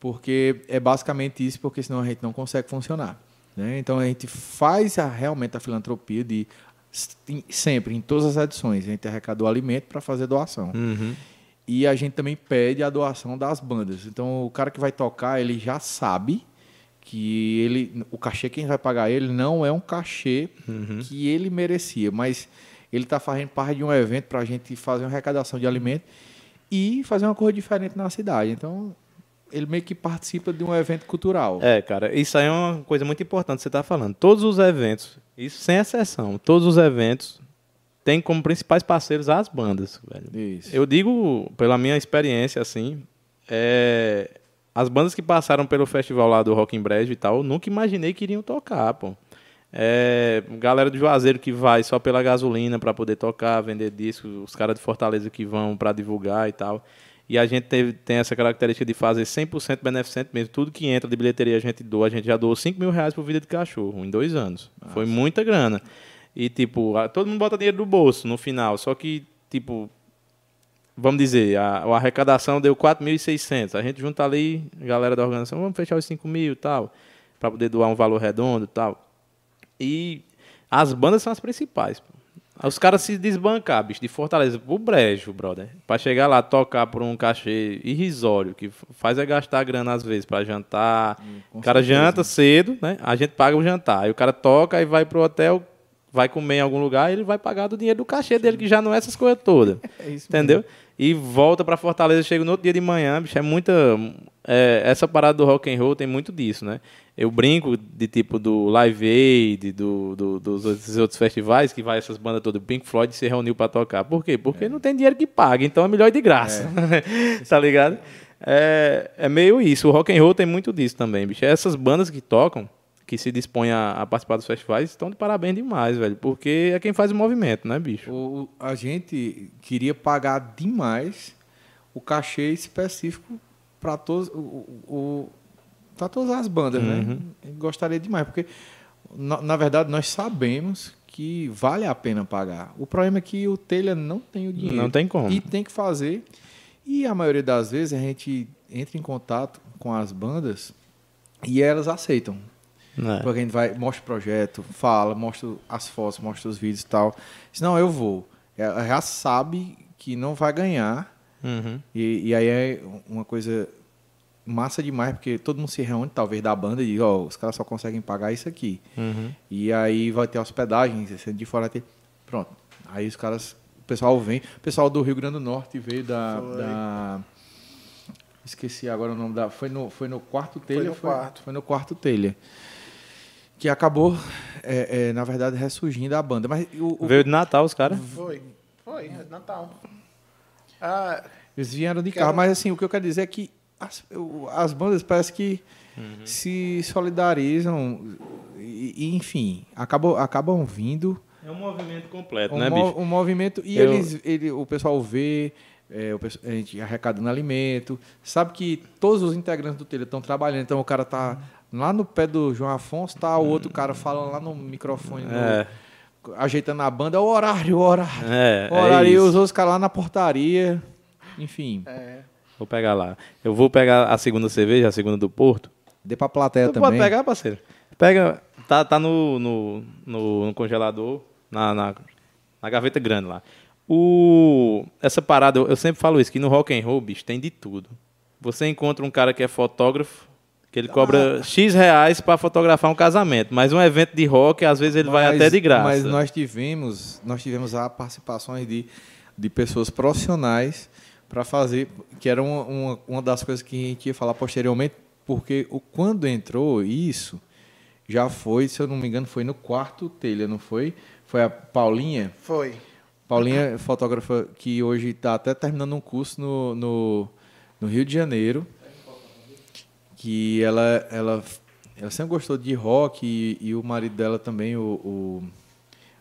Porque é basicamente isso, porque senão a gente não consegue funcionar. né? Então a gente faz a- realmente a filantropia de sempre, em todas as edições, a gente arrecadou alimento para fazer doação. Uhum. E a gente também pede a doação das bandas. Então o cara que vai tocar, ele já sabe que ele o cachê que a gente vai pagar ele não é um cachê que ele merecia, mas ele está fazendo parte de um evento para a gente fazer uma arrecadação de alimento e fazer uma coisa diferente na cidade. Então ele meio que participa de um evento cultural. É, cara, isso aí é uma coisa muito importante que você está falando. Todos os eventos, isso sem exceção, todos os eventos têm como principais parceiros as bandas, velho. Isso. Eu digo, pela minha experiência, assim, é, as bandas que passaram pelo festival lá do Rock in Brejo e tal, eu nunca imaginei que iriam tocar, pô. É, galera do Juazeiro que vai só pela gasolina para poder tocar, vender discos, os caras de Fortaleza que vão para divulgar e tal. E a gente teve, tem essa característica de fazer 100% beneficente mesmo. Tudo que entra de bilheteria a gente doa. A gente já doou 5 mil reais por vida de cachorro em dois anos. Foi muita grana. E, tipo, a- todo mundo bota dinheiro do bolso no final. Só que, tipo, vamos dizer, a, a arrecadação deu 4.600. A gente junta ali, a galera da organização, vamos fechar os 5 mil e tal, para poder doar um valor redondo e tal. E as bandas são as principais. pô. Os caras se desbancar, bicho, de Fortaleza pro Brejo, brother. Pra chegar lá, tocar por um cachê irrisório, que faz é gastar grana às vezes pra jantar. com o cara certeza. janta cedo, né? A gente paga o jantar. Aí o cara toca e vai pro hotel, vai comer em algum lugar, ele vai pagar do dinheiro do cachê dele, que já não é essas coisas todas. É isso Entendeu? E volta pra Fortaleza, chega no outro dia de manhã, bicho, é muita. é, essa parada do rock and roll tem muito disso, né? Eu brinco de tipo do Live Aid, do, do- dos outros- outros festivais, que vai essas bandas todas. O Pink Floyd se reuniu pra tocar. Por quê? Porque não tem dinheiro que paga, então é melhor de graça. tá ligado? É, é meio isso. O rock and roll tem muito disso também, bicho. Essas bandas que tocam, que se dispõem a, a participar dos festivais, estão de parabéns demais, velho. Porque é quem faz o movimento, né, bicho? O, a gente queria pagar demais o cachê específico para todos, para todas as bandas, né? Uhum. Eu Gostaria demais, porque na, na verdade nós sabemos que vale a pena pagar. O problema é que o telha não tem o dinheiro. Não tem como. E tem que fazer. E a maioria das vezes a gente entra em contato com as bandas e elas aceitam. Né? Porque a gente vai, mostra o projeto, fala, mostra as fotos, mostra os vídeos e tal. Diz, não, eu vou. Ela já sabe que não vai ganhar. Uhum. E, e aí é uma coisa massa demais, porque todo mundo se reúne, talvez, da banda e diz, ó, os caras só conseguem pagar isso aqui. Uhum. E aí vai ter hospedagem, de fora ter. Pronto. Aí os caras, o pessoal vem. O pessoal do Rio Grande do Norte veio da. Foi. da- esqueci agora o nome da. Foi no, foi no quarto telha? no quarto. Foi no quarto telha. Que acabou, é, é, na verdade, ressurgindo a banda. Mas o, o- Veio de Natal os caras. Foi. Foi, é Natal. Ah, eles vieram de Quero- carro. Mas assim, o que eu quero dizer é que as, as bandas parece que Uhum. se solidarizam e, e, enfim, acabam, acabam vindo É um movimento completo, um, né, mo- bicho? um movimento e Eu- eles, ele, o pessoal vê é, a gente arrecadando alimento. Sabe que todos os integrantes do telha estão trabalhando, então o cara tá lá no pé do João Afonso, tá o outro cara falando lá no microfone, no- É. ajeitando a banda, o horário, o horário. É, o horário é e os outros caras lá na portaria. Enfim, É. Vou pegar lá. Eu vou pegar a segunda cerveja, a segunda do Porto. dê pra plateia Tu também. pode pegar, parceiro. Pega. Tá, tá no, no, no- no congelador, na, na, na gaveta grande lá. O, essa parada, eu, sempre falo isso, que no rock and roll, bicho, tem de tudo. Você encontra um cara que é fotógrafo, que ele cobra X reais pra fotografar um casamento, mas um evento de rock, às vezes ele vai Mas- até de graça. Mas nós tivemos, nós tivemos a participações de, de pessoas profissionais para fazer, que era uma, uma, uma das coisas que a gente ia falar posteriormente, porque o, quando entrou isso, já foi, se eu não me engano, foi no quarto telha, não foi? Foi a Paulinha. Foi. Paulinha, é fotógrafa que hoje está até terminando um curso no, no, no Rio de Janeiro, que ela, ela, ela sempre gostou de rock e, e o marido dela também, o, o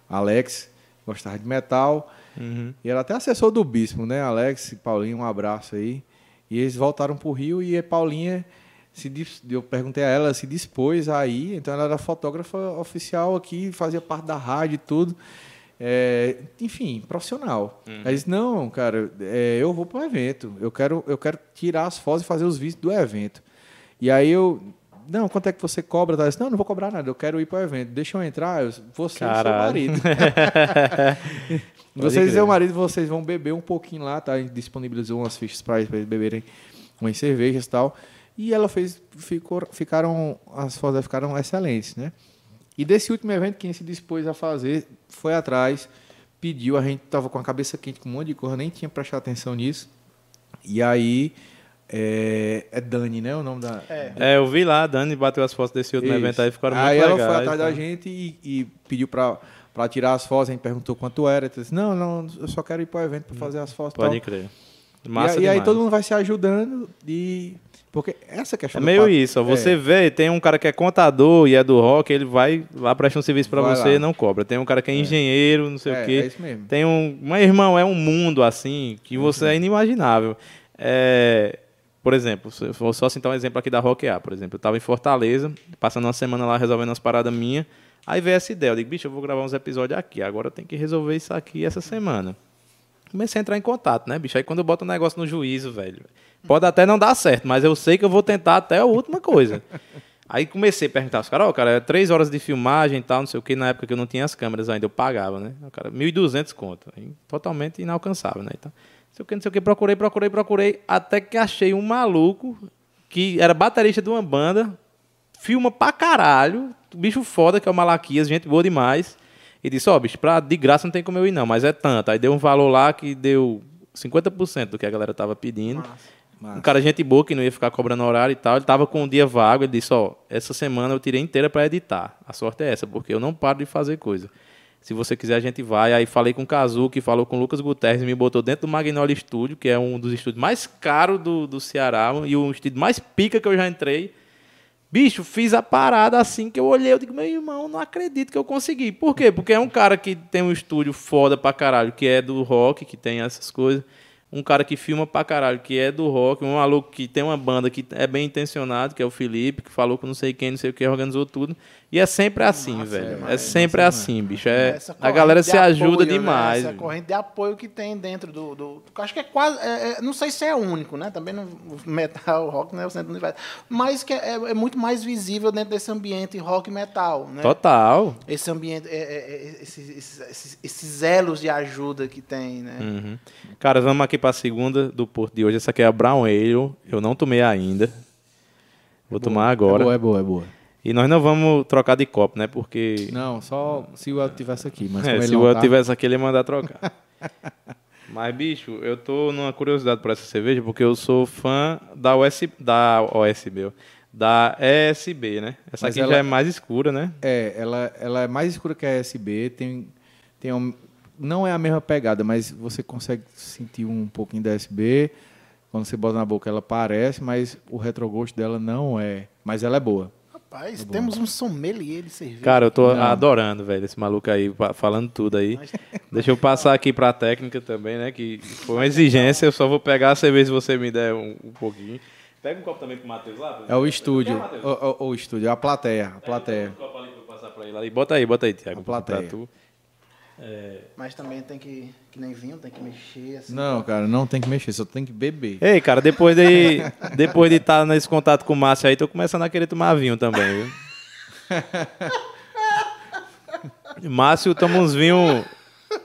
Alex, gostava de metal. Uhum. E ela até acessou do Bispo, né? Alex e Paulinho, um abraço aí. E eles voltaram para o Rio e Paulinha, se, eu perguntei a ela, ela se dispôs aí. Então ela era fotógrafa oficial aqui, fazia parte da rádio e tudo. É, enfim, profissional. Ela disse, não, cara, é, eu vou para o evento. Eu quero, eu quero tirar as fotos e fazer os vídeos do evento. E aí eu... Não, quanto é que você cobra? Disse, não, não vou cobrar nada, eu quero ir para o evento. Deixa eu entrar, eu, você e seu marido. Vocês e seu marido, vocês vão beber um pouquinho lá, tá? A gente disponibilizou umas fichas para eles beberem umas cervejas e tal. E ela fez, ficou, ficaram, as fotos ficaram excelentes, né? E desse último evento, quem se dispôs a fazer foi atrás, pediu, a gente tava com a cabeça quente com um monte de coisa, nem tinha prestado atenção nisso. E aí, é, é Dani, né? O nome da. É. É, eu vi lá, a Dani bateu as fotos desse último Isso. evento aí, ficaram Aí muito ela legais. foi atrás da tá? gente e, e pediu para para tirar as fotos, a gente perguntou quanto era, ela disse, não, não, eu só quero ir para o evento para fazer as fotos. e Pode tal. crer. E, Massa aí- e aí todo mundo vai se ajudando e porque essa questão É meio pato- isso, ó, você é, vê, tem um cara que é contador e é do rock, ele vai lá presta um serviço pra Vai você lá. e não cobra. Tem um cara que é engenheiro, não sei é, o quê. é isso mesmo. Tem um. Mas, irmão, é um mundo assim que você é inimaginável. É, por exemplo, vou só citar um exemplo aqui da Rock A, por exemplo. Eu estava em Fortaleza, passando uma semana lá resolvendo umas paradas minhas. Aí veio essa ideia. Eu digo, bicho, eu vou gravar uns episódios aqui. Agora eu tenho que resolver isso aqui essa semana. Comecei a entrar em contato, né, bicho? Aí quando eu boto o negócio no juízo, velho. Pode até não dar certo, mas eu sei que eu vou tentar até a última coisa. Aí comecei a perguntar aos caras, ó, cara, é três horas de filmagem e tal, não sei o que, na época que eu não tinha as câmeras ainda, eu pagava, né? O cara, 1.200 conto. Totalmente inalcançável, né? Então, não sei o que, não sei o que, procurei, procurei, procurei, até que achei um maluco que era baterista de uma banda, filma pra caralho, bicho foda, que é o Malaquias, gente boa demais. E disse, ó, bicho, pra, de graça não tem como eu ir não, mas é tanto. Aí deu um valor lá que deu 50% do que a galera tava pedindo. Um cara gente boa que não ia ficar cobrando horário e tal. Ele tava com um dia vago. Ele disse: Ó, essa semana eu tirei inteira para editar. A sorte é essa, porque eu não paro de fazer coisa. Se você quiser, a gente vai. Aí falei com o Kazu, que falou com o Lucas Guterres, me botou dentro do Magnolia Studio, que é um dos estúdios mais caros do, do Ceará e o estúdio mais pica que eu já entrei. Bicho, fiz a parada assim que eu olhei, eu digo, meu irmão, não acredito que eu consegui. Por quê? Porque é um cara que tem um estúdio foda pra caralho, que é do rock, que tem essas coisas. Um cara que filma pra caralho, que é do rock. Um maluco que tem uma banda que é bem intencionado, que é o Felipe, que falou com não sei quem, não sei o que, organizou tudo. E é sempre assim, velho. demais, é sempre assim, bicho. É, a galera se ajuda apoio, né? demais. Essa corrente de apoio que tem dentro do. do acho que é quase. é- é- não sei se é único, né? Também no o metal, rock, né? O centro do universo. Mas que é, é muito mais visível dentro desse ambiente rock e metal, né? Total. Esse ambiente, é- é- é- esses, esses, esses- elos de ajuda que tem, né? Uhum. Cara, vamos aqui pra segunda do Porto de hoje. Essa aqui é a Brown Ale. Eu não tomei ainda. Vou tomar agora. É boa, é boa, é boa. E nós não vamos trocar de copo, né? Porque Não, só se o Elton tivesse aqui. Mas é, se o tá, tivesse aqui, ele ia mandar trocar. Mas, bicho, eu tô numa curiosidade por essa cerveja, porque eu sou fã da USB, da OSB, da ESB, né? Essa Mas aqui ela- já é mais escura, né? É, ela, ela é mais escura que a SB, tem, tem um, não é a mesma pegada, mas você consegue sentir um pouquinho da SB. Quando você bota na boca, ela parece, mas o retrogosto dela não é. Mas ela é boa. Rapaz, temos um sommelier de cerveja. Cara, eu tô adorando, velho, esse maluco aí, falando tudo aí. Deixa eu passar aqui pra técnica também, né? Que foi uma exigência, eu só vou pegar a cerveja se você me der um, um pouquinho. Pega um copo também pro Matheus lá. É o estúdio. Quer? O, o- o estúdio, a plateia. A plateia. Um copo ali pra eu passar pra ele ali. Bota aí, bota aí, Thiago. A plateia. Tu. Mas também tem que, que nem vinho, tem que mexer assim. Não, cara, não tem que mexer, só tem que beber. Ei, cara, depois de depois de estar nesse contato com o Márcio aí, tô começando a querer tomar vinho também, viu? Márcio toma uns vinhos.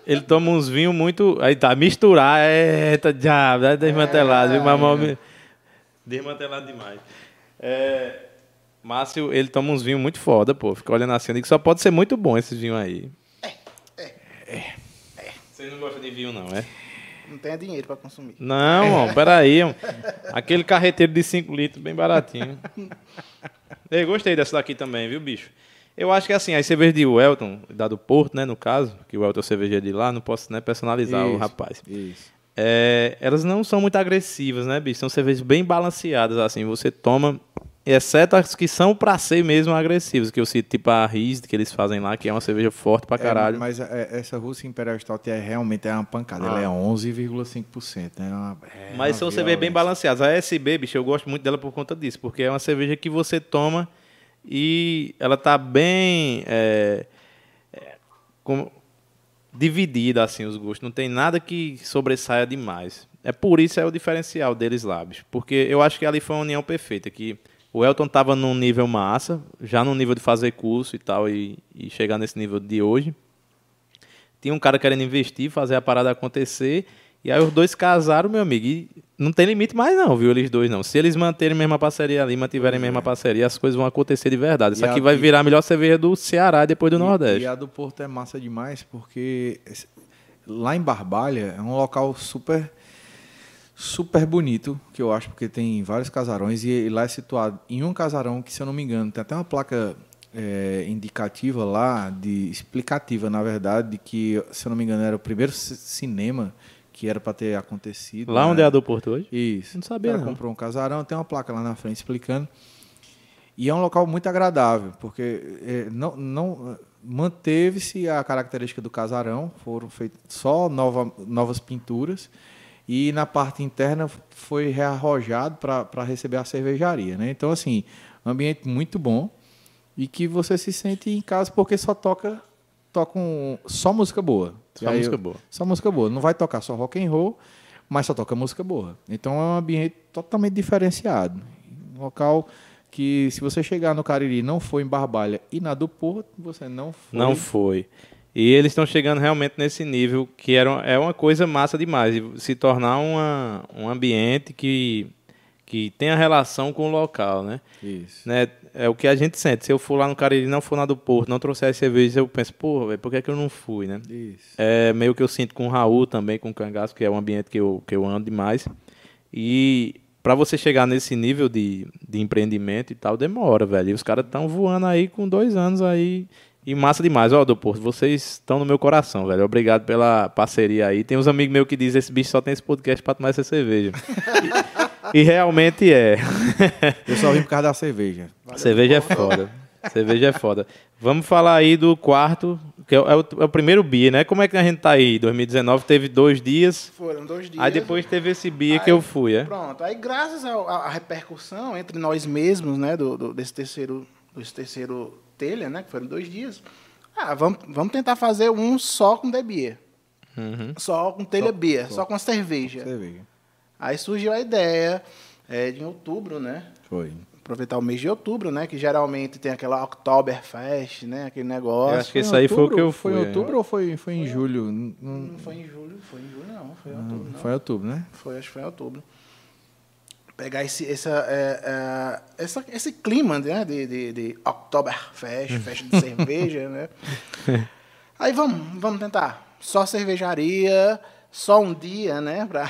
Ele toma uns vinhos muito. Aí tá, misturar, é. Tá diabo, é desmantelado, viu? Mamão, me- Desmantelado demais. É, Márcio, ele toma uns vinhos muito foda, pô. Fica olhando assim, que só pode ser muito bom esses vinhos aí. É. Vocês não gostam de vinho, não, é? Não tem dinheiro pra consumir. Não, mano, peraí. mano. Aquele carreteiro de 5 litros, bem baratinho. Eu gostei dessa daqui também, viu, bicho? Eu acho que assim, as cervejas de Welton, da do Porto, né, no caso, que o Welton é cervejeiro de lá, não posso né, personalizar o Isso, rapaz. Isso. É, elas não são muito agressivas, né, bicho? São cervejas bem balanceadas, assim. Você toma, exceto as que são pra ser mesmo agressivas, que eu cito, tipo a Riz, que eles fazem lá, que é uma cerveja forte pra caralho. É, mas é, essa Rússia Imperial Stout é realmente é uma pancada. Ela é 11,5%. Né? É uma- é Mas são cervejas bem balanceadas. A SB, bicho, eu gosto muito dela por conta disso, porque é uma cerveja que você toma e ela tá bem é, é, como- dividida, assim, os gostos. Não tem nada que sobressaia demais. É por isso é o diferencial deles lá, bicho. Porque eu acho que ali foi uma união perfeita, que o Elton tava num nível massa, já no nível de fazer curso e tal, e, e chegar nesse nível de hoje. Tinha um cara querendo investir, fazer a parada acontecer. E aí os dois casaram, meu amigo. E não tem limite mais, não, viu? Eles dois não. Se eles manterem a mesma parceria ali, mantiverem a mesma parceria, as coisas vão acontecer de verdade. Isso aqui vai virar a melhor cerveja do Ceará depois do E- Nordeste. E a do Porto é massa demais, porque lá em Barbalha é um local super super bonito, que eu acho, porque tem vários casarões, e, lá é situado em um casarão que, se eu não me engano, tem até uma placa é, indicativa lá, de explicativa, na verdade, de que, se eu não me engano, era o primeiro ci- cinema que era para ter acontecido. Lá né? onde é a do Porto hoje? Isso. Não sabia, cara não. comprou um casarão, tem uma placa lá na frente explicando. E é um local muito agradável, porque eh, não, não manteve-se a característica do casarão, foram feitas só nova, novas pinturas e na parte interna foi rearrojado para receber a cervejaria, né? Então assim, um ambiente muito bom e que você se sente em casa porque só toca toca um- só música boa. Só aí música boa. só música boa. Não vai tocar só rock and roll, mas só toca música boa. Então é um ambiente totalmente diferenciado. Um local que se você chegar no Cariri e não for em Barbalha e na do Porto, você não foi. Não foi. E eles estão chegando realmente nesse nível que era, é uma coisa massa demais. Se tornar uma, um ambiente que, que tenha relação com o local, né? Isso. né? É o que a gente sente. Se eu for lá no Cariri e não for na do Porto, não trouxer as cervejas, eu penso, porra, velho, por que, é que eu não fui, né? Isso. É meio que eu sinto com o Raul também, com o Cangaço, que é um ambiente que eu, que eu ando demais. E para você chegar nesse nível de, de empreendimento e tal, demora, velho. E os caras estão voando aí com dois anos aí. E massa demais. Ó, do Porto, vocês estão no meu coração, velho. Obrigado pela parceria aí. Tem uns amigos meus que dizem esse bicho só tem esse podcast para tomar essa cerveja. e, e realmente é. Eu só vim por causa da cerveja. Cerveja é foda. Cerveja é foda. Vamos falar aí do quarto, que é o, é o- é primeiro BIA, né? Como é que a gente tá aí? 2019 teve dois dias, Foram dois dias. aí depois teve esse BIA que eu fui, é? Pronto. Aí, graças à repercussão entre nós mesmos, né, do, do- desse terceiro, desse terceiro telha, né, que foram dois dias, ah, vamos, vamos tentar fazer um só com debia. Uhum. Só com telha Só- bia, só. só com cerveja. Cerveja. Aí surgiu a ideia é, de em outubro, né? Foi. Aproveitar o mês de outubro, né? Que geralmente tem aquela Oktoberfest, né? Aquele negócio. Eu acho que esse aí foi o que eu Foi fui, em é. outubro ou foi, foi em julho? Não, Não foi em julho, foi em julho não, foi em outubro não. foi em outubro, né? Foi, acho que foi em outubro. Pegar esse, essa, é, é, essa, esse clima né, de, de, de Oktoberfest, festa de cerveja, né? Aí vamos, vamos tentar. Só cervejaria, só um dia, né? Pra,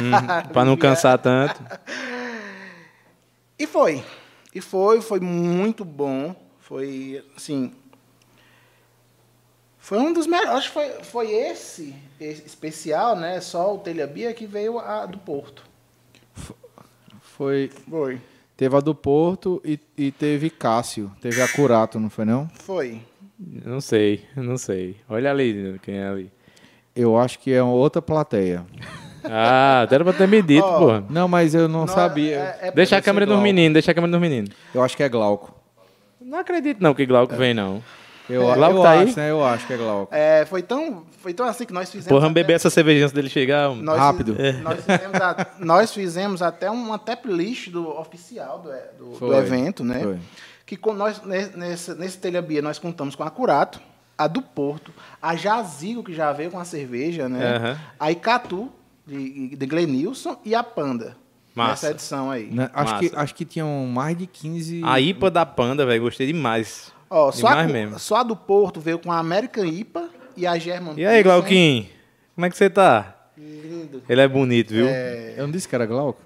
Pra não cansar tanto. E foi. E foi, foi muito bom. Foi, assim... Foi um dos melhores. Acho que foi, foi esse, esse especial, né? Só o Telha Bia que veio a do Porto. Foi. Foi. Teve a do Porto e, e teve Cássio. Teve a Curato, não foi não? Foi. Não sei, não sei. Olha ali quem é ali. Eu acho que é uma outra plateia. Ah, era pra ter me dito, Ó, porra. Não, mas eu não Não, sabia. é- é- Deixa a câmera Glauco. meninos, deixa a câmera nos meninos. Eu acho que é Glauco. Não acredito não que Glauco vem, não. Eu, Glauco eu tá aí? acho, né? Eu acho que é Glauco. É, foi, tão, foi tão assim que nós fizemos. Porra, beber essa cervejinha antes dele chegar. Nós Rápido. fiz- Nós fizemos, a- nós fizemos até uma tap list do oficial do, e- do- do Foi. evento, né? Foi. Que com nós, ne- nesse, nesse Telha Bia nós contamos com a Curato, a do Porto, a Jazigo, que já veio com a cerveja, né? Aham. A Icatu, de, de Glenilson, e a Panda. Massa. Nessa edição aí. Né, Acho, Massa. que, acho que tinham mais de 15. A IPA da Panda, velho, gostei demais. Ó, só, a, mesmo. só a do Porto veio com a American IPA e a German E aí. Glauquinho? Como é que você tá? Lindo. Ele é bonito, viu? Eu não disse que era Glauco?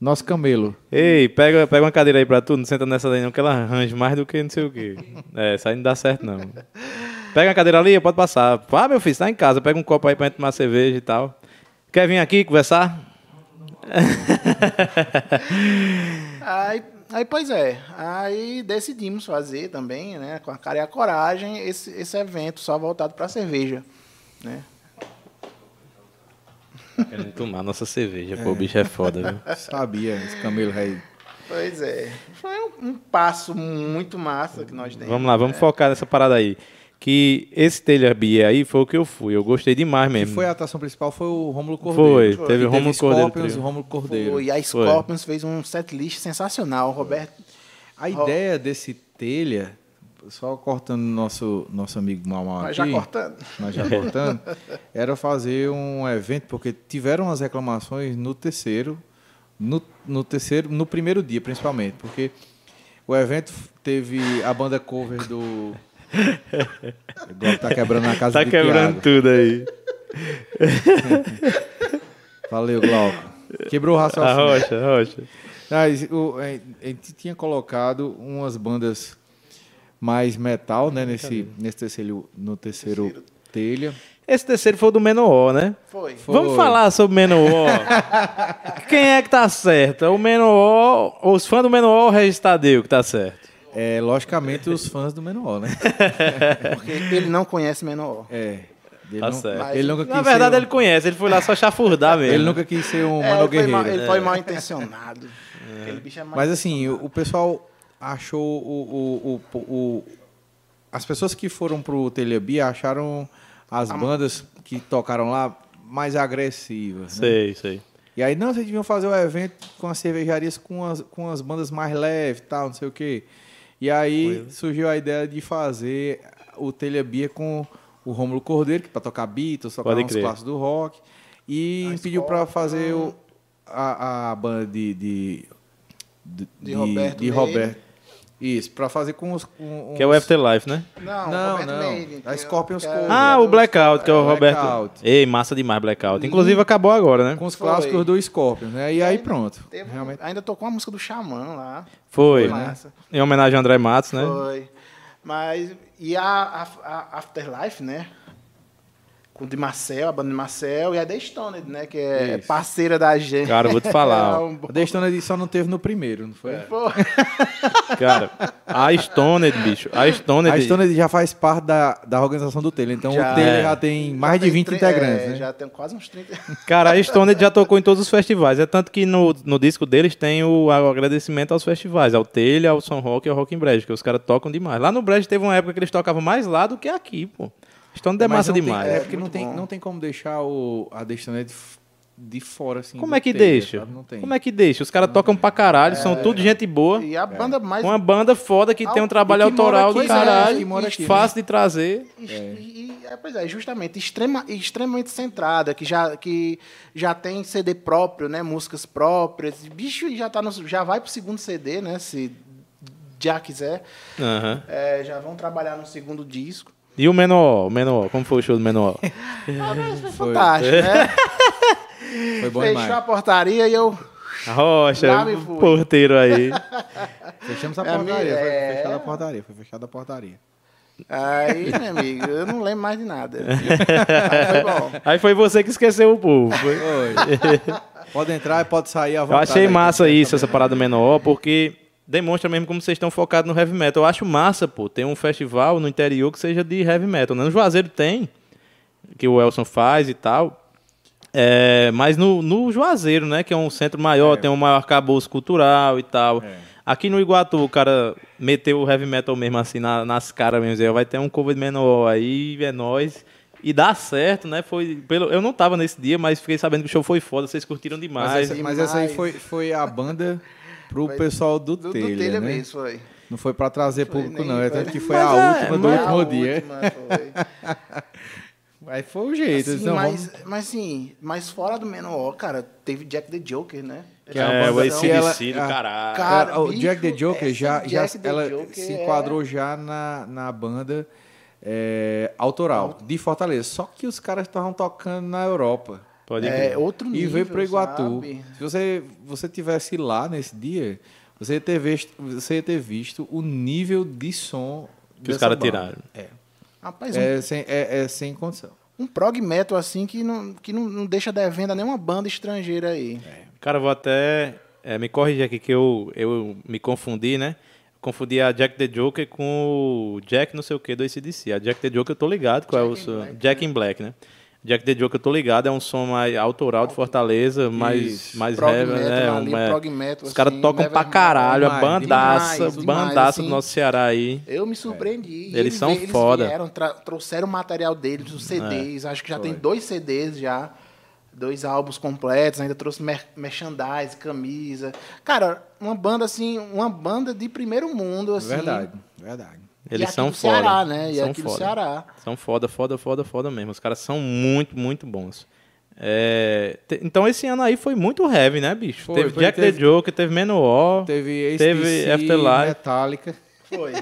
Nosso camelo. Ei, pega, pega uma cadeira aí pra tu, não senta nessa daí não, que ela arranja mais do que não sei o quê. É, isso aí não dá certo, não. Pega a cadeira ali, pode passar. Ah, meu filho, tá em casa, pega um copo aí pra gente tomar cerveja e tal. Quer vir aqui conversar? Aí, aí, pois é, aí decidimos fazer também, né, com a cara e a coragem, esse, esse evento só voltado para cerveja, né? Querendo tomar nossa cerveja, pô, o bicho é foda, viu? Sabia, esse camelo rei. Pois é, foi um, um passo muito massa que nós demos. Vamos lá, vamos focar nessa parada aí. Que esse telha Bia aí foi o que eu fui. Eu gostei demais mesmo. foi a atração principal foi o Rômulo Cordeiro. Foi, teve o Rômulo Cordeiro Scorpions, o Rômulo Cordeiro. Foi, e a Scorpions fez um setlist sensacional, Roberto. A ideia desse telha, só cortando nosso, nosso amigo Mamal Mas aqui, já cortando. mas já cortando, era fazer um evento, porque tiveram as reclamações no terceiro, no, no terceiro, no primeiro dia, principalmente, porque o evento teve a banda cover do. O Glauco tá quebrando na casa Tá de quebrando Thiago. tudo aí. Valeu, Glauco. Quebrou o A raciocínio. rocha, a rocha. Mas, o- a gente tinha colocado umas bandas mais metal, né? Nesse, nesse terceiro, no terceiro, telha. Esse terceiro foi o do Menor, né? Foi. Foi. Vamos falar sobre o Menor. Quem é que tá certo? É o Menor, os fãs do Menor ou o Regis Tadeu que tá certo? É, logicamente, os fãs do Menor, né? Porque ele não conhece Menor. É. Ele, Tá não- certo. ele nunca quis Na verdade, ser, ele conhece, ele foi lá só chafurdar um- mesmo. ele nunca quis ser um É, Mano ele foi mal, Guerreiro. ele foi mal intencionado. Aquele bicho é mal Mas assim, o, o pessoal achou o, o, o, o- As pessoas que foram pro Telha Bia acharam as bandas que tocaram lá mais agressivas. né? Sei, sei. E aí, não, vocês deviam fazer o evento com as cervejarias com as, com as bandas mais leves e tal, não sei o quê. E aí surgiu a ideia de fazer o Telha Bia com o Rômulo Cordeiro, que para tocar Beatles, tocar Pode uns crer. clássicos do rock. E A pediu para fazer o, a, a banda de. De, de, De Roberto de. Roberto. Isso, para fazer com os. Com Que é o uns- Afterlife, né? Não, Não, não. A que- Scorpions é- Cover. Ah, o Blackout, que é o É, Roberto. Blackout. Ei, massa demais Blackout. Inclusive acabou agora, né? Com os Foi. clássicos do Scorpions, né? E aí pronto. teve- Realmente. Ainda tocou a música do Xamã lá. Foi. massa. Em homenagem ao André Matos, né? Foi. Mas, e a, a- a Afterlife, né? Com o de Marcel, a banda de Marcel, e a The Stoned, né? Que é Isso. parceira da gente. Cara, eu vou te falar, É um- A Destona só não teve no primeiro, não foi? Pô, Cara, a Stoned, bicho. A Stoned. A Stone já faz parte da, da organização do Taylor. Então Já. o Taylor É. já tem mais de tem 20 tre- integrantes, é, né? Já tem quase uns 30. Cara, a Stoned já tocou em todos os festivais. É tanto que no, no disco deles tem o, o agradecimento aos festivais, ao Telha, ao São Rock e ao Rock em Brejo, que os caras tocam demais. Lá no Brejo teve uma época que eles tocavam mais lá do que aqui, pô. É Mas massa não tem- demais. é porque não tem, bom. não tem como deixar o, a Destona de, f- de fora, assim. Como é que deixa? sabe? Não tem. Como é que deixa? Os caras tocam pra caralho, são tudo gente boa. E a banda mais. Uma banda foda que tem um trabalho autoral aqui, do né? caralho, né? fácil de trazer. E, é, pois é, justamente, extrema, extremamente centrada, que já, que já tem CD próprio, né? Músicas próprias. Bicho já, tá no, já vai pro segundo CD, né? Se já quiser. Aham. É, já vão trabalhar no segundo disco. E o Menor, o Menor, como foi o show do Menor? Foi, Fantástico, né? foi bom Fechou demais. a portaria e eu. Rocha, Lá me fui. porteiro aí. Fechamos a É, portaria. Foi é. fechada a portaria. Foi fechada a portaria. Aí, meu amigo, eu não lembro mais de nada. Aí foi bom. Aí foi você que esqueceu o povo. Foi. Foi. Pode entrar e pode sair à Eu vontade. achei aí, massa tá? isso, essa parada menor, porque demonstra mesmo como vocês estão focados no heavy metal. Eu acho massa, pô, ter um festival no interior que seja de heavy metal. Né? No Juazeiro tem, que o Elson faz e tal. É, mas no, no Juazeiro, né, que é um centro maior, tem um maior arcabouço cultural e tal. É. Aqui no Iguatu, o cara meteu o heavy metal mesmo assim na- nas caras mesmo. dizer, Vai ter um cover menor aí, é nóis. E dá certo, né? Foi pelo, eu não tava nesse dia, mas fiquei sabendo que o show foi foda, vocês curtiram demais. Mas, essa, mas essa aí foi, foi a banda pro pessoal do, Do, do telha, telha né? mesmo, foi. Não foi pra trazer público, nem- não. É foi- tanto que foi Mas a é, última do mas- último A dia. última, foi. Aí foi o jeito. Assim, então, mas, vamos... mas sim, mas fora do Menor, cara, teve Jack the Joker, né? Que é é, o ACDC do caralho. Cara, o bicho, Jack the Joker já, já Jack the ela Joker se é- enquadrou já na, na banda é, autoral de Fortaleza. Só que os caras estavam tocando na Europa. Pode É outro nível, e veio para Iguatu. sabe? Se você você tivesse lá nesse dia, você ia ter visto, você ia ter visto o nível de som Que os caras tiraram. É. Rapaz, um, É, sem, é, é sem condição. um prog metal assim que não, que não, não deixa devendo a nenhuma banda estrangeira aí. Cara, eu vou até é, me corrigir aqui que eu, eu me confundi, né? Confundi a Jack the Joker com o Jack não sei o que do ACDC. A Jack the Joker eu tô ligado qual é o Jack in som. Black, Jack in Black, né? Jack the Joker eu tô ligado, é um som mais autoral de Fortaleza, mais, mais Prog heavy, metal né? ali, Um, é, prog metal, os caras assim, tocam pra caralho, a demais, bandaça, demais, demais, bandaça assim. do nosso Ceará aí. Eu me surpreendi. E Eles são veio- foda. Eles vieram, trouxeram o material deles, os CDs. Acho que já tem dois CDs já. Dois álbuns completos. Ainda trouxe mer merchandise, camisa. Cara, uma banda assim, uma banda de primeiro mundo. Assim, Verdade, verdade. E Eles aqui são do foda. Ceará, né? E São aqui do foda. Ceará. São foda, foda, foda, foda mesmo. Os caras são muito, muito bons. É, te- então esse ano aí foi muito heavy, né, bicho? Foi, teve foi, Jack teve- the Joker, teve Menor. Teve esse Teve Afterlife. Metallica. Foi.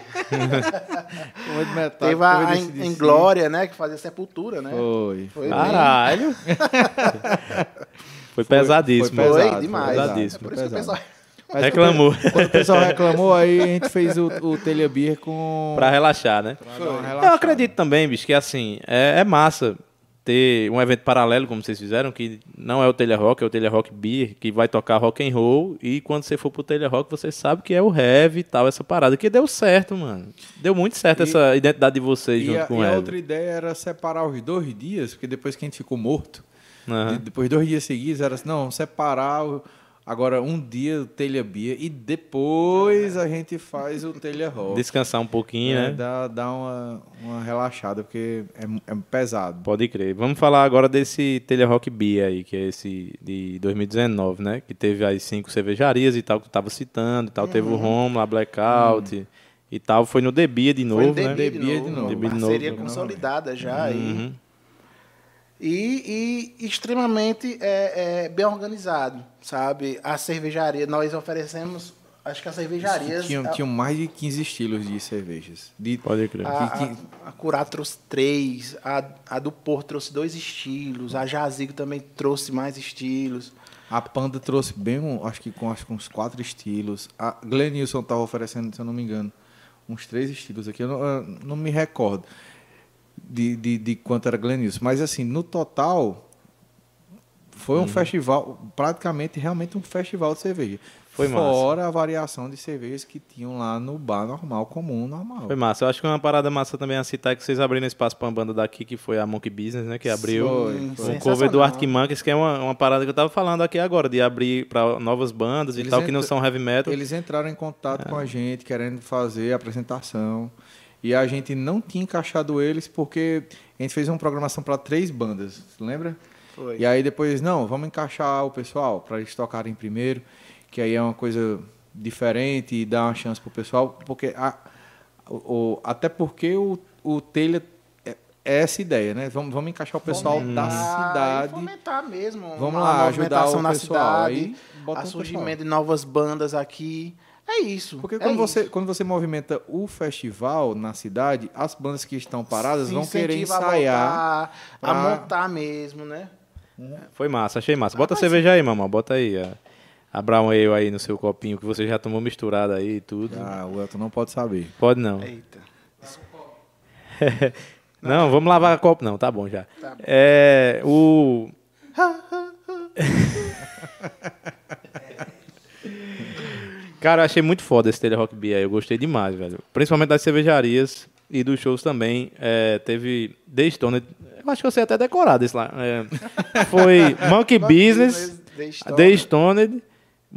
Muito Metallica. Teve a, a AC/DC. em Glória, né? Que fazia Sepultura, né? Foi. Foi Caralho! foi pesadíssimo. foi Foi pesado, demais. foi pesadíssimo. É por isso que o pesado. pessoal... Mas Reclamou. Quando o pessoal reclamou, aí a gente fez o, o Telha Beer com. pra relaxar, né? pra Eu acredito também, bicho, que assim, é, é massa ter um evento paralelo, como vocês fizeram, que não é o Telha Rock, é o Telha Rock Beer, que vai tocar rock and roll, e quando você for pro Telha Rock, você sabe que é o heavy e tal, essa parada, que deu certo, mano. Deu muito certo E- essa identidade de vocês E, junto a, com e o a outra ideia era separar os dois dias, porque depois que a gente ficou morto, de- depois de dois dias seguidos, era assim, não, separar o- agora um dia o Telha Beer e depois a gente faz o Telha Rock. Descansar um pouquinho, É, né? dá, dá uma, uma relaxada, porque é, é pesado. Pode crer. Vamos falar agora desse Telha Rock Beer aí, que é esse de 2019, né? Que teve as cinco cervejarias e tal, que tu tava citando e tal. Teve o Home, a Blackout e tal. Foi no The Beer de Foi novo, no né? Beer Beer de de novo. de Parceria novo, consolidada já. aí. Uhum. E, e extremamente é, é, bem organizado, sabe? A cervejaria, nós oferecemos, acho que a cervejaria... Tinham, a, tinham mais de 15 estilos de cervejas. De, Pode crer. a, a, a Curá trouxe três, a, a do Porto trouxe dois estilos, a Jazigo também trouxe mais estilos. A Panda trouxe bem, um, acho que com acho que uns quatro estilos. A Glenilson estava oferecendo, se eu não me engano, uns três estilos aqui. Eu não, eu não me recordo de, de, de quanto era Glenilson. Mas, assim, no total, foi Uhum. um festival, praticamente, realmente um festival de cerveja. Foi massa. Fora a variação de cervejas que tinham lá no bar normal, comum, normal. Foi massa. Eu acho que uma parada massa também a citar é que vocês abriram espaço pra uma banda daqui, que foi a Monkey Business, né? Que abriu Foi, um foi. cover do. Arctic Monkeys, que é uma, uma parada que eu tava falando aqui agora, de abrir pra novas bandas e Eles tal, que não são heavy metal. Eles entraram em contato É. com a gente, querendo fazer a apresentação. E a gente não tinha encaixado eles porque a gente fez uma programação para três bandas, lembra? Foi. E aí depois, não, vamos encaixar o pessoal para eles tocarem primeiro, que aí é uma coisa diferente e dá uma chance pro pessoal, porque a, o, o- até porque o, o telha é, é essa ideia, né? Vamos, vamos encaixar o pessoal da Fomentar e cidade. Fomentar mesmo. Vamos lá, ajudar movimentação o na pessoal. cidade, Aí bota surgimento pessoal. de novas bandas aqui. É isso. Porque é quando, você, isso. quando você movimenta o festival na cidade, as bandas que estão paradas Se vão querer ensaiar. A, voltar, pra- a montar mesmo, né? Foi massa, achei massa. Bota a cerveja aí, mamão. Bota aí. A, a Brown Ale aí no seu copinho, que você já tomou misturada aí e tudo. Ah, o Elton não pode saber. Pode não. Eita. Não, vamos lavar copo não, tá bom já. Tá bom. É, o... Cara, eu achei muito foda esse Tele Rock Beer aí. Eu gostei demais, velho. Principalmente das cervejarias e dos shows também. É, teve The Stone. Eu acho que eu sei até decorar desse lá. É, foi Monkey Business, The Stone. The Stoned,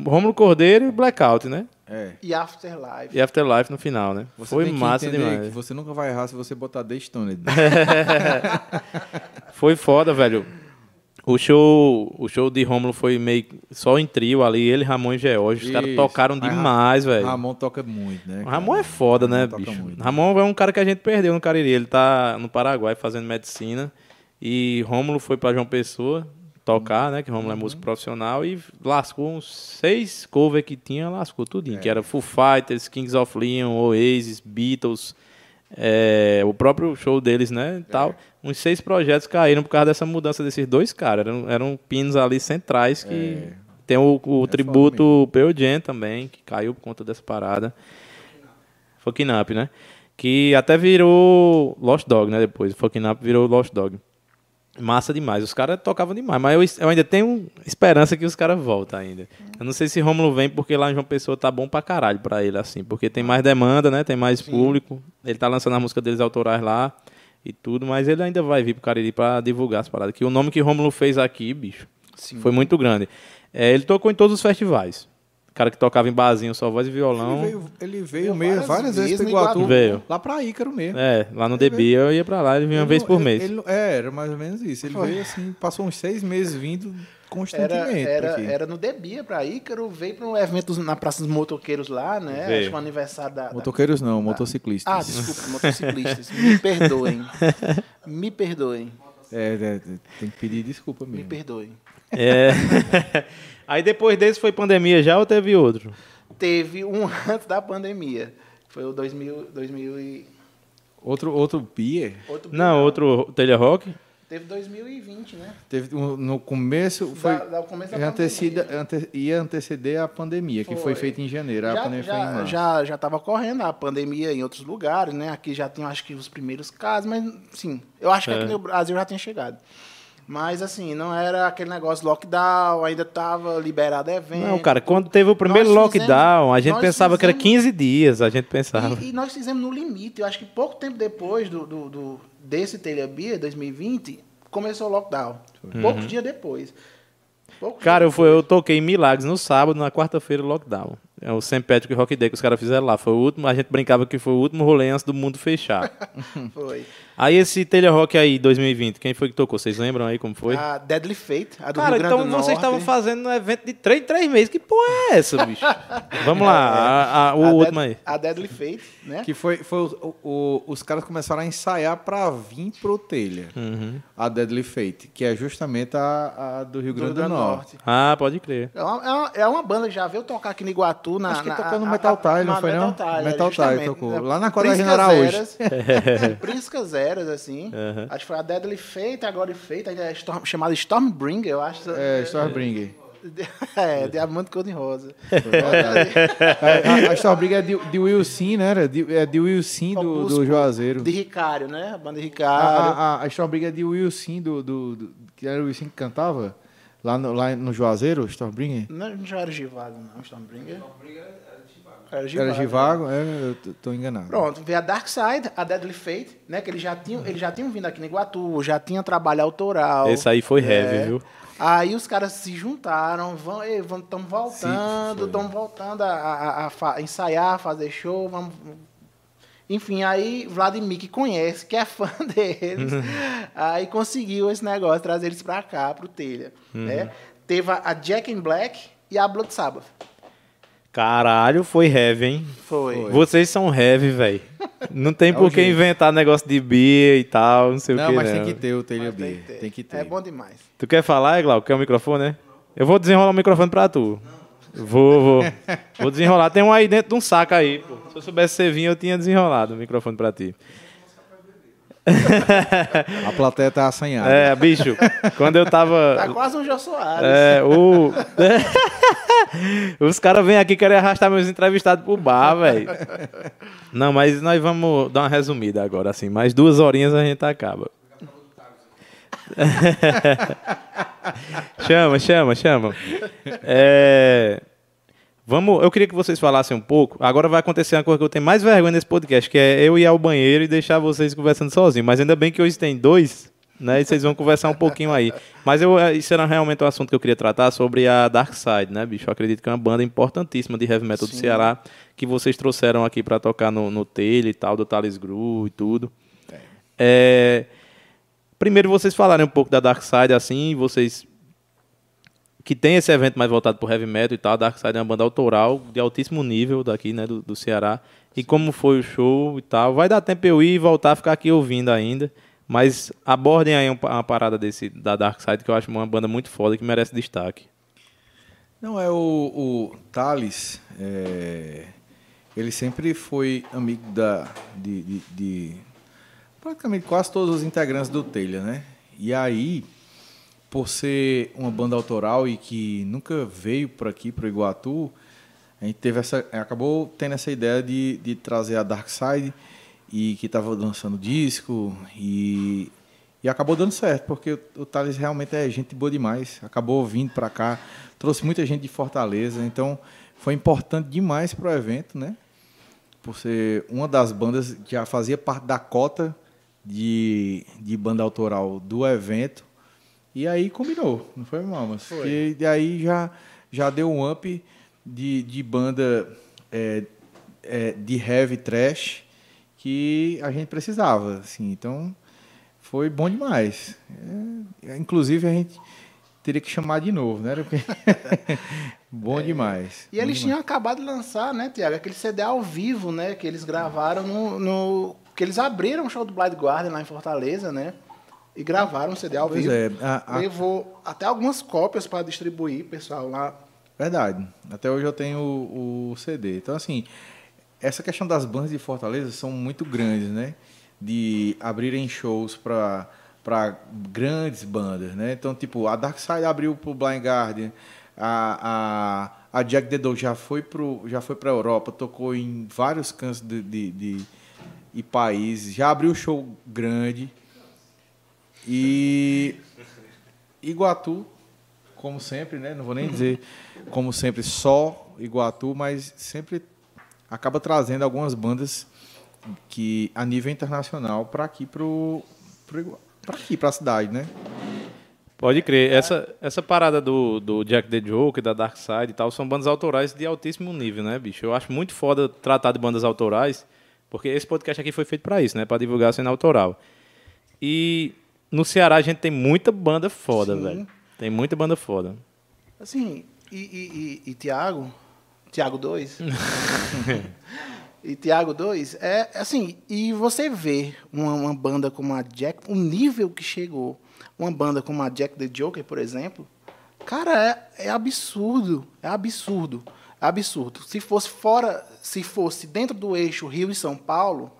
Romulo Cordeiro e Blackout, né? É. E Afterlife. E Afterlife no final, né? Você foi tem que massa demais. que você nunca vai errar se você botar The Stone. Foi foda, velho. O show, o show de Romulo foi meio só em trio ali, ele, Ramon e George. Os caras tocaram Mas demais, velho. Ramon toca muito, né? O cara? Ramon é foda, né, Ramon toca bicho? muito. Ramon é um cara que a gente perdeu no Cariri. Ele tá no Paraguai fazendo medicina. E Rômulo foi pra João Pessoa tocar, né? Que Rômulo é Uhum. músico profissional. E lascou uns seis covers que tinha, lascou É. tudinho. Que era Foo Fighters, Kings of Leon, Oasis, Beatles. é, o próprio show deles, né? Tal. É. Uns seis projetos caíram por causa dessa mudança desses dois caras. Eram, eram pinos ali centrais que... É. Tem o, o foda tributo Pearl Jam também, que caiu por conta dessa parada. Fucking Up, né? Que até virou Lost Dog, né? Depois. Fucking Up virou Lost Dog. Massa demais. Os caras tocavam demais. Mas eu, eu ainda tenho esperança que os caras voltem ainda. Eu não sei se Romulo vem porque lá em João Pessoa tá bom pra caralho pra ele, assim. Porque tem mais demanda, né? Tem mais público. Ele tá lançando a música deles autorais lá e tudo. Mas ele ainda vai vir pro Cariri pra divulgar as paradas. Que o nome que Romulo fez aqui, bicho, Sim. foi muito grande. É, ele tocou em todos os festivais. Cara que tocava em barzinho, só voz e Ele violão. veio, ele veio Veio mesmo várias várias vezes no Iguatu. Veio. Lá pra Ícaro mesmo. É, lá no DB eu ia pra lá, ele vinha uma Ele vez não- por ele- mês. ele é, era mais ou menos isso. Ele veio assim, passou uns seis meses vindo constantemente. era, aqui. era no Debia pra Ícaro, veio para um evento na Praça dos Motoqueiros lá, né? Veio. Acho que um aniversário da. da- Motoqueiros não, Ah, motociclistas. desculpa, motociclistas. Me perdoem. Me perdoem. É, é, tem que pedir desculpa Me mesmo. perdoem. É. Aí depois desse foi pandemia já ou teve outro? Teve um antes da pandemia. Foi o 2000, 2000 e... Outro, outro beer, Outro Não, outro Telha Rock. Teve 2020, né? teve no começo, foi, Da- da começo da ia antecida- pandemia. ante- ia anteceder a pandemia, que foi Foi. feita em janeiro. a Já, pandemia foi em já, março. já, já tava correndo a pandemia em outros lugares, né? Aqui já tinha, acho que, os primeiros casos, mas, sim, eu acho que É. aqui no Brasil já tinha chegado. Mas, assim, não era aquele negócio lockdown, ainda tava liberado evento. Não, cara, quando teve o primeiro Nós fizemos- lockdown, a gente pensava que era fizemos- 15 dias, a gente pensava. E, e nós fizemos no limite. Eu acho que pouco tempo depois do, do, do- desse Telha Bia, 2020, começou o lockdown. Poucos dias depois. Poucos Uhum. Cara, eu, fui, eu toquei em Milagres no sábado, na quarta-feira, lockdown. É o St. Patrick Rock Day que os caras fizeram lá. Foi o último, a gente brincava que foi o último rolê antes do mundo fechar. Foi. Aí esse Telha Rock aí, 2020, quem foi que tocou? Vocês lembram aí como foi? A Deadly Fate, a do Cara, Rio Grande então do vocês Norte. estavam fazendo um evento de três, três meses. Que porra é essa, bicho? Vamos lá, a- a- o a último Dead- aí. A Deadly Fate, né? Que foi, foi o- o- os caras começaram a ensaiar pra vir pro telha. Uhum. A Deadly Fate, que é justamente a, a do Rio Grande do, Norte. Ah, pode crer. É uma, é uma- é uma banda que já veio tocar aqui no Iguatu. Na, Acho que na, tocou no a- Metal Tile, não foi não? Metal Tile, Metal é, Tile tocou. É, Lá na quadra General hoje. Eras, Priscas Eras, assim. Uhum. Acho que foi a Deadly Fate, a Glory Fate, a Storm, chamada Stormbringer, eu acho. É, Stormbringer. É, Diamante Cor de Rosa. a, a Stormbringer é de, de Wilson, né? Era de, é de Wilson do, do. Juazeiro. De Ricário, né? A banda de A, Ricário. a, a, a Stormbringer é de Wilson, do, do, do- que era o Wilson que cantava lá no, lá no Juazeiro, Stormbringer. Não, não já era Givago, não, Stormbringer. Era Era Givago, é, eu tô- enganado. Pronto, veio a Dark Side, a Deadly Fate, né? Que eles já tinham, eles já tinham vindo aqui no Iguatu, já tinham trabalho autoral. Esse aí foi É. heavy, viu? Aí os caras se juntaram, vão, estamos voltando, estamos voltando a, a- a fa- ensaiar, fazer show, vamos. Enfim, aí Vladimir, que conhece, que é fã deles, aí conseguiu esse negócio, trazer eles pra cá, pro Telha. Né? Teve a, a Jack in Black e a Blood Sabbath. Caralho, foi heavy, hein? Foi. Vocês são heavy, velho. Não tem É por o que inventar negócio de beer e tal, não sei o Não, que. mas não. tem que ter o Telha Mas B. Tem que ter. É bom demais. Tu quer falar, Eglau? Quer o microfone, né? Eu vou desenrolar o microfone pra tu. Vou, vou. Vou desenrolar. Tem um aí dentro de um saco aí, pô. Se eu soubesse você vir, eu tinha desenrolado o microfone pra ti. A plateia tá assanhada. É, bicho, quando eu Tá tava. quase um Jô Soares. É, o. Os caras vêm aqui querem arrastar meus entrevistados pro bar, velho. Não, mas nós vamos dar uma resumida agora, assim. Mais duas horinhas a gente acaba. chama, chama, chama. É, Vamos, eu queria que vocês falassem um pouco. Agora vai acontecer uma coisa que eu tenho mais vergonha nesse podcast, que é eu ir ao banheiro e deixar vocês conversando sozinhos. Mas ainda bem que hoje tem dois, né? E vocês vão conversar um pouquinho aí. Mas eu, eh, isso era realmente um assunto que eu queria tratar sobre a Dark Side, né, bicho? Eu acredito que é uma banda importantíssima de heavy metal do Ceará que vocês trouxeram aqui para tocar no, no telha e tal, do Thales Gru e tudo. É, primeiro vocês falarem um pouco da Dark Side, assim, vocês que tem esse evento mais voltado para heavy metal e tal, Dark Side é uma banda autoral de altíssimo nível daqui, né, do, do Ceará. E como foi o show e tal, vai dar tempo eu ir e voltar a ficar aqui ouvindo ainda. Mas abordem aí um- uma parada desse da Dark Side que eu acho uma banda muito foda que merece destaque. Não, é o, o Thales, é, ele sempre foi amigo da, de, de- de praticamente quase todos os integrantes do Telha, né? E aí, por ser uma banda autoral e que nunca veio por aqui, para o Iguatu, a gente teve essa, acabou tendo essa ideia de, de trazer a Dark Side e que estava lançando disco e, e acabou dando certo, porque o, o Thales realmente é gente boa demais. Acabou vindo para cá, trouxe muita gente de Fortaleza, então foi importante demais para o evento, né? Por ser uma das bandas que já fazia parte da cota de, de banda autoral do evento. E aí combinou, não foi, Mamas? Foi. E aí já, já deu um up de, de banda é, é, de heavy trash que a gente precisava. Assim, então foi bom demais. É, inclusive a gente teria que chamar de novo, né? Porque bom demais. E bom eles demais. tinham acabado de lançar, né, Tiago, aquele CD ao vivo, né, que eles gravaram no, no- que eles abriram o show do Blind Guardian lá em Fortaleza, né? E gravaram o CD ao Pois vivo. é, a- a- Levou até algumas cópias para distribuir, pessoal, lá. Verdade. Até hoje eu tenho o, o CD. Então, assim, essa questão das bandas de Fortaleza são muito grandes, né? De abrirem shows para para grandes bandas, né? Então, tipo, a Dark Side abriu pro Blind Guardian, a, a, a Jack the Dog já foi pro já foi para Europa, tocou em vários cantos de, de, de- e países, já abriu show grande. E Iguatu, como sempre, né? Não vou nem dizer como sempre só Iguatu, mas sempre acaba trazendo algumas bandas que a nível internacional para aqui pro para aqui para a cidade, né? Pode crer. Essa, essa parada do, do Jack the Joker, da Dark Side e tal, são bandas autorais de altíssimo nível, né, bicho? Eu acho muito foda tratar de bandas autorais, porque esse podcast aqui foi feito para isso, né? Para divulgar a cena autoral. E no Ceará a gente tem muita banda foda, Sim. velho. Tem muita banda foda. Assim, e, e, e, e Tiago, Tiago 2, e Tiago 2, é assim, e você vê uma, uma banda como a Jack, o nível que chegou, uma banda como a Jack the Joker, por exemplo, cara, é, é absurdo, é absurdo, é absurdo. Se fosse fora, se fosse dentro do eixo Rio e São Paulo,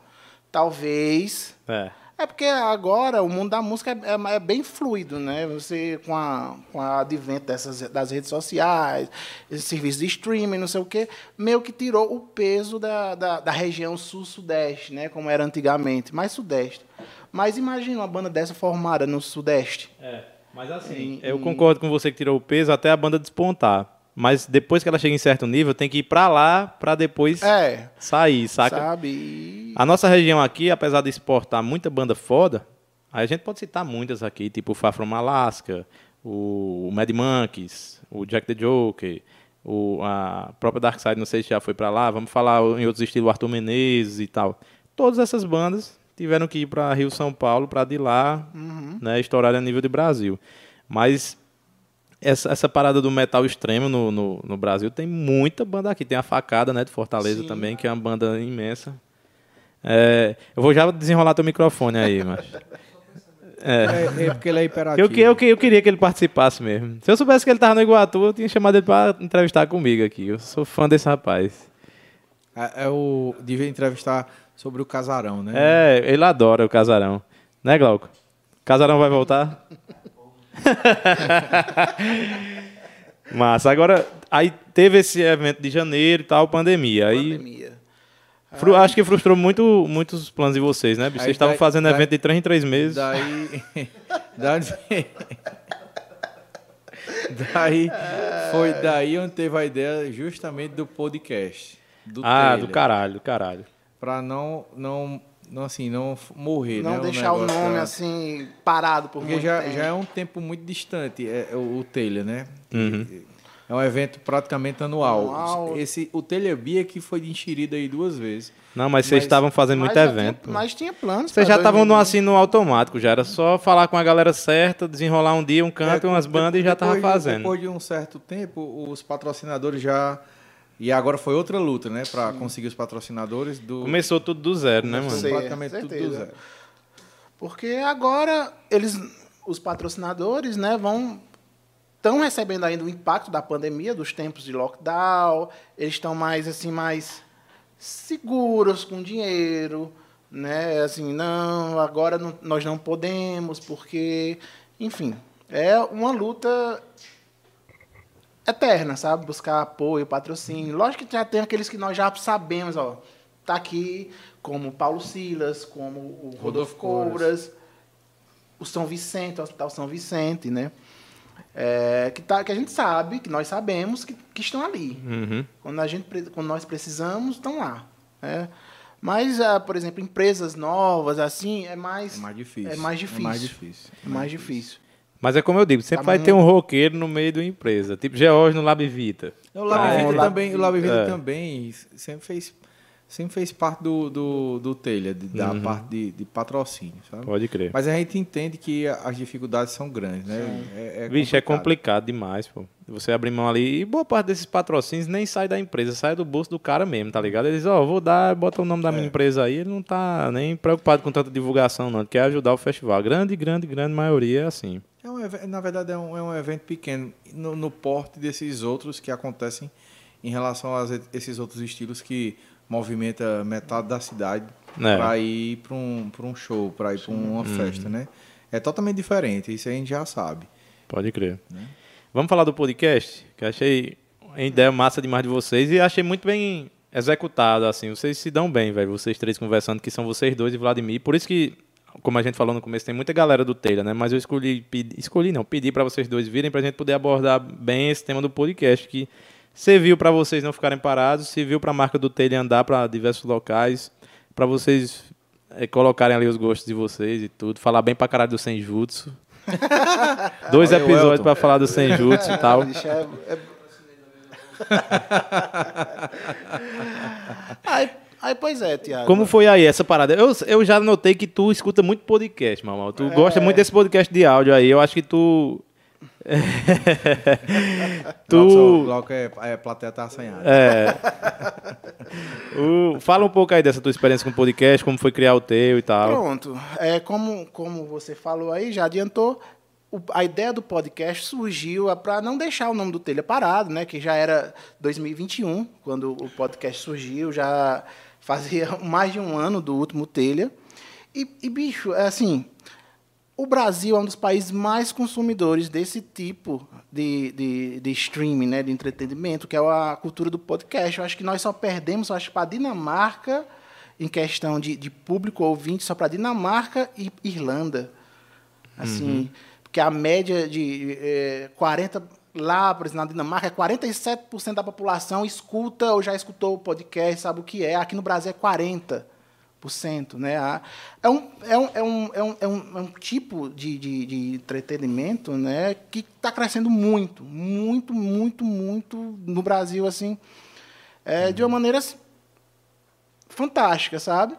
talvez É. é porque agora o mundo da música é, é- é bem fluido, né? Você com a, com a advento dessas, das redes sociais, esse serviço de streaming, não sei o quê, meio que tirou o peso da, da, da região sul-sudeste, né? Como era antigamente, mais sudeste. Mas imagina uma banda dessa formada no sudeste. É, mas assim, Em- eu em- concordo com você que tirou o peso até a banda despontar. Mas depois que ela chega em certo nível, tem que ir pra lá pra depois É, sair, saca? sabe? A nossa região aqui, apesar de exportar muita banda foda, a gente pode citar muitas aqui, tipo o Far From Alaska, o Mad Monkeys, o Jack the Joker, o, a própria Dark Side, não sei se já foi pra lá, vamos falar em outros estilos, o Arthur Menezes e tal. Todas essas bandas tiveram que ir pra Rio São Paulo pra de lá né, estourar a nível de Brasil. Mas essa, essa parada do metal extremo no, no, no Brasil tem muita banda aqui. Tem a Facada, né, de Fortaleza Sim. também, que é uma banda imensa. É, eu vou já desenrolar teu microfone aí, macho. É, é porque ele é Eu, hiperativo. eu, que- eu queria que ele participasse mesmo. Se eu soubesse que ele tava no Iguatu, eu tinha chamado ele pra entrevistar comigo aqui. Eu sou fã desse rapaz. É, é o devia entrevistar sobre o casarão, né? É, ele adora o casarão. Né, Glauco? Casarão vai voltar? Massa. Agora, aí teve esse evento de janeiro e tal, pandemia. Aí, Pandemia. fru- acho que frustrou muito muitos planos de vocês, né? Aí Vocês estavam daí- fazendo daí- evento de três em três meses. Daí, daí daí, foi daí onde teve a ideia justamente do podcast. Do ah, telha, do caralho, do caralho. Pra não, não, não, assim, não morrer, não né? deixar o nome assim parado por Porque muito já, tempo. já é um tempo muito distante é, é o, o telha, né? Uhum. É um evento praticamente anual. Anual. Esse, o Telha Bia que foi enxerido aí duas vezes. Não, mas vocês estavam fazendo muito evento. Tinha, mas tinha planos. Vocês já estavam 2020. assim no automático, já era só falar com a galera certa, desenrolar um dia um canto, É, umas bandas e já tava depois de- fazendo. Depois de um certo tempo, os patrocinadores já. E agora foi outra luta, né? Para conseguir os patrocinadores do. Começou tudo do zero, né, mano? Sim. praticamente tudo do zero. Porque agora eles, os patrocinadores, né, vão estão recebendo ainda o impacto da pandemia, dos tempos de lockdown. Eles estão mais assim mais seguros com dinheiro, né? Assim, não, agora não- nós não podemos porque, enfim, é uma luta eterna, sabe? Buscar apoio, patrocínio. Lógico que já tem aqueles que nós já sabemos, ó. Tá aqui, como Paulo Silas, como o Rodolfo Rodolfo Couras. O São Vicente, o Hospital São Vicente, né? É, que, tá, que a gente sabe, que nós sabemos que, que estão ali. Uhum. Quando, a gente, quando nós precisamos, estão lá. né? Mas, ah, por exemplo, empresas novas, assim, é mais, É mais difícil. É mais difícil. É mais difícil. É mais difícil. Mas é como eu digo, sempre Tá vai ter um roqueiro no meio da empresa. Tipo George no Lab Vita. O Lab Ah, Lab também, o Lab Vida É. também sempre fez, sempre fez parte do, do, do telha, de- da Uhum. parte de, de patrocínio, sabe? Pode crer. Mas a gente entende que as dificuldades são grandes, né? É, é Vixe, é complicado demais, pô. Você abrir mão ali. E boa parte desses patrocínios nem sai da empresa, sai do bolso do cara mesmo, tá ligado? Eles, ó, vou dar, bota o nome da minha É. empresa aí, ele não tá nem preocupado com tanta divulgação, não. Ele quer ajudar o festival. Grande, grande, grande maioria é assim. É um, na verdade, é um, é um evento pequeno no, no porte desses outros que acontecem em relação a esses outros estilos que movimenta metade da cidade É. para ir para um, pra um show, para ir para uma festa, né? É totalmente diferente, isso a gente já sabe. Pode crer. Né? Vamos falar do podcast, que eu achei uma ideia massa demais de vocês e achei muito bem executado, assim. Vocês se dão bem, velho. Vocês três conversando, que são vocês dois e Vladimir. Por isso que, como a gente falou no começo, tem muita galera do Telha, né? Mas eu escolhi, pedi, escolhi não, pedi para vocês dois virem pra gente poder abordar bem esse tema do podcast, que serviu para vocês não ficarem parados, serviu para a marca do Telha andar para diversos locais, para vocês eh, colocarem ali os gostos de vocês e tudo, falar bem pra caralho do Senjutsu. Dois Olha episódios para falar do Senjutsu e tal. Bicho, é- é- aí, aí, pois é, Tiago. Como foi aí essa parada? Eu, eu já notei que tu escuta muito podcast, Mamal. Tu gosta muito desse podcast de áudio aí. Eu acho que tu. Glauco, tu. Glauco é, é plateia tá assanhada. É. O- fala um pouco aí dessa tua experiência com podcast, como foi criar o teu e tal. Pronto. É, como, como você falou aí, já adiantou, o- a ideia do podcast surgiu para não deixar o nome do Telha parado, né? Que já era 2021, quando o podcast surgiu, já fazia mais de um ano do último Telha. E, e, bicho, é assim, o Brasil é um dos países mais consumidores desse tipo de, de, de streaming, né, de entretenimento, que é a cultura do podcast. Eu acho que nós só perdemos, acho, para a Dinamarca, em questão de, de público ouvinte, só para Dinamarca e Irlanda. Assim, porque a média de eh, 40 lá, por exemplo, na Dinamarca, é 47% da população escuta ou já escutou o podcast, sabe o que é. Aqui no Brasil é 40%. Né? É, um, é, um, é, um, é, um, é, um, é um tipo de, de, de entretenimento né, que está crescendo muito, muito, muito, muito no Brasil, assim, é, de uma maneira assim, fantástica, sabe?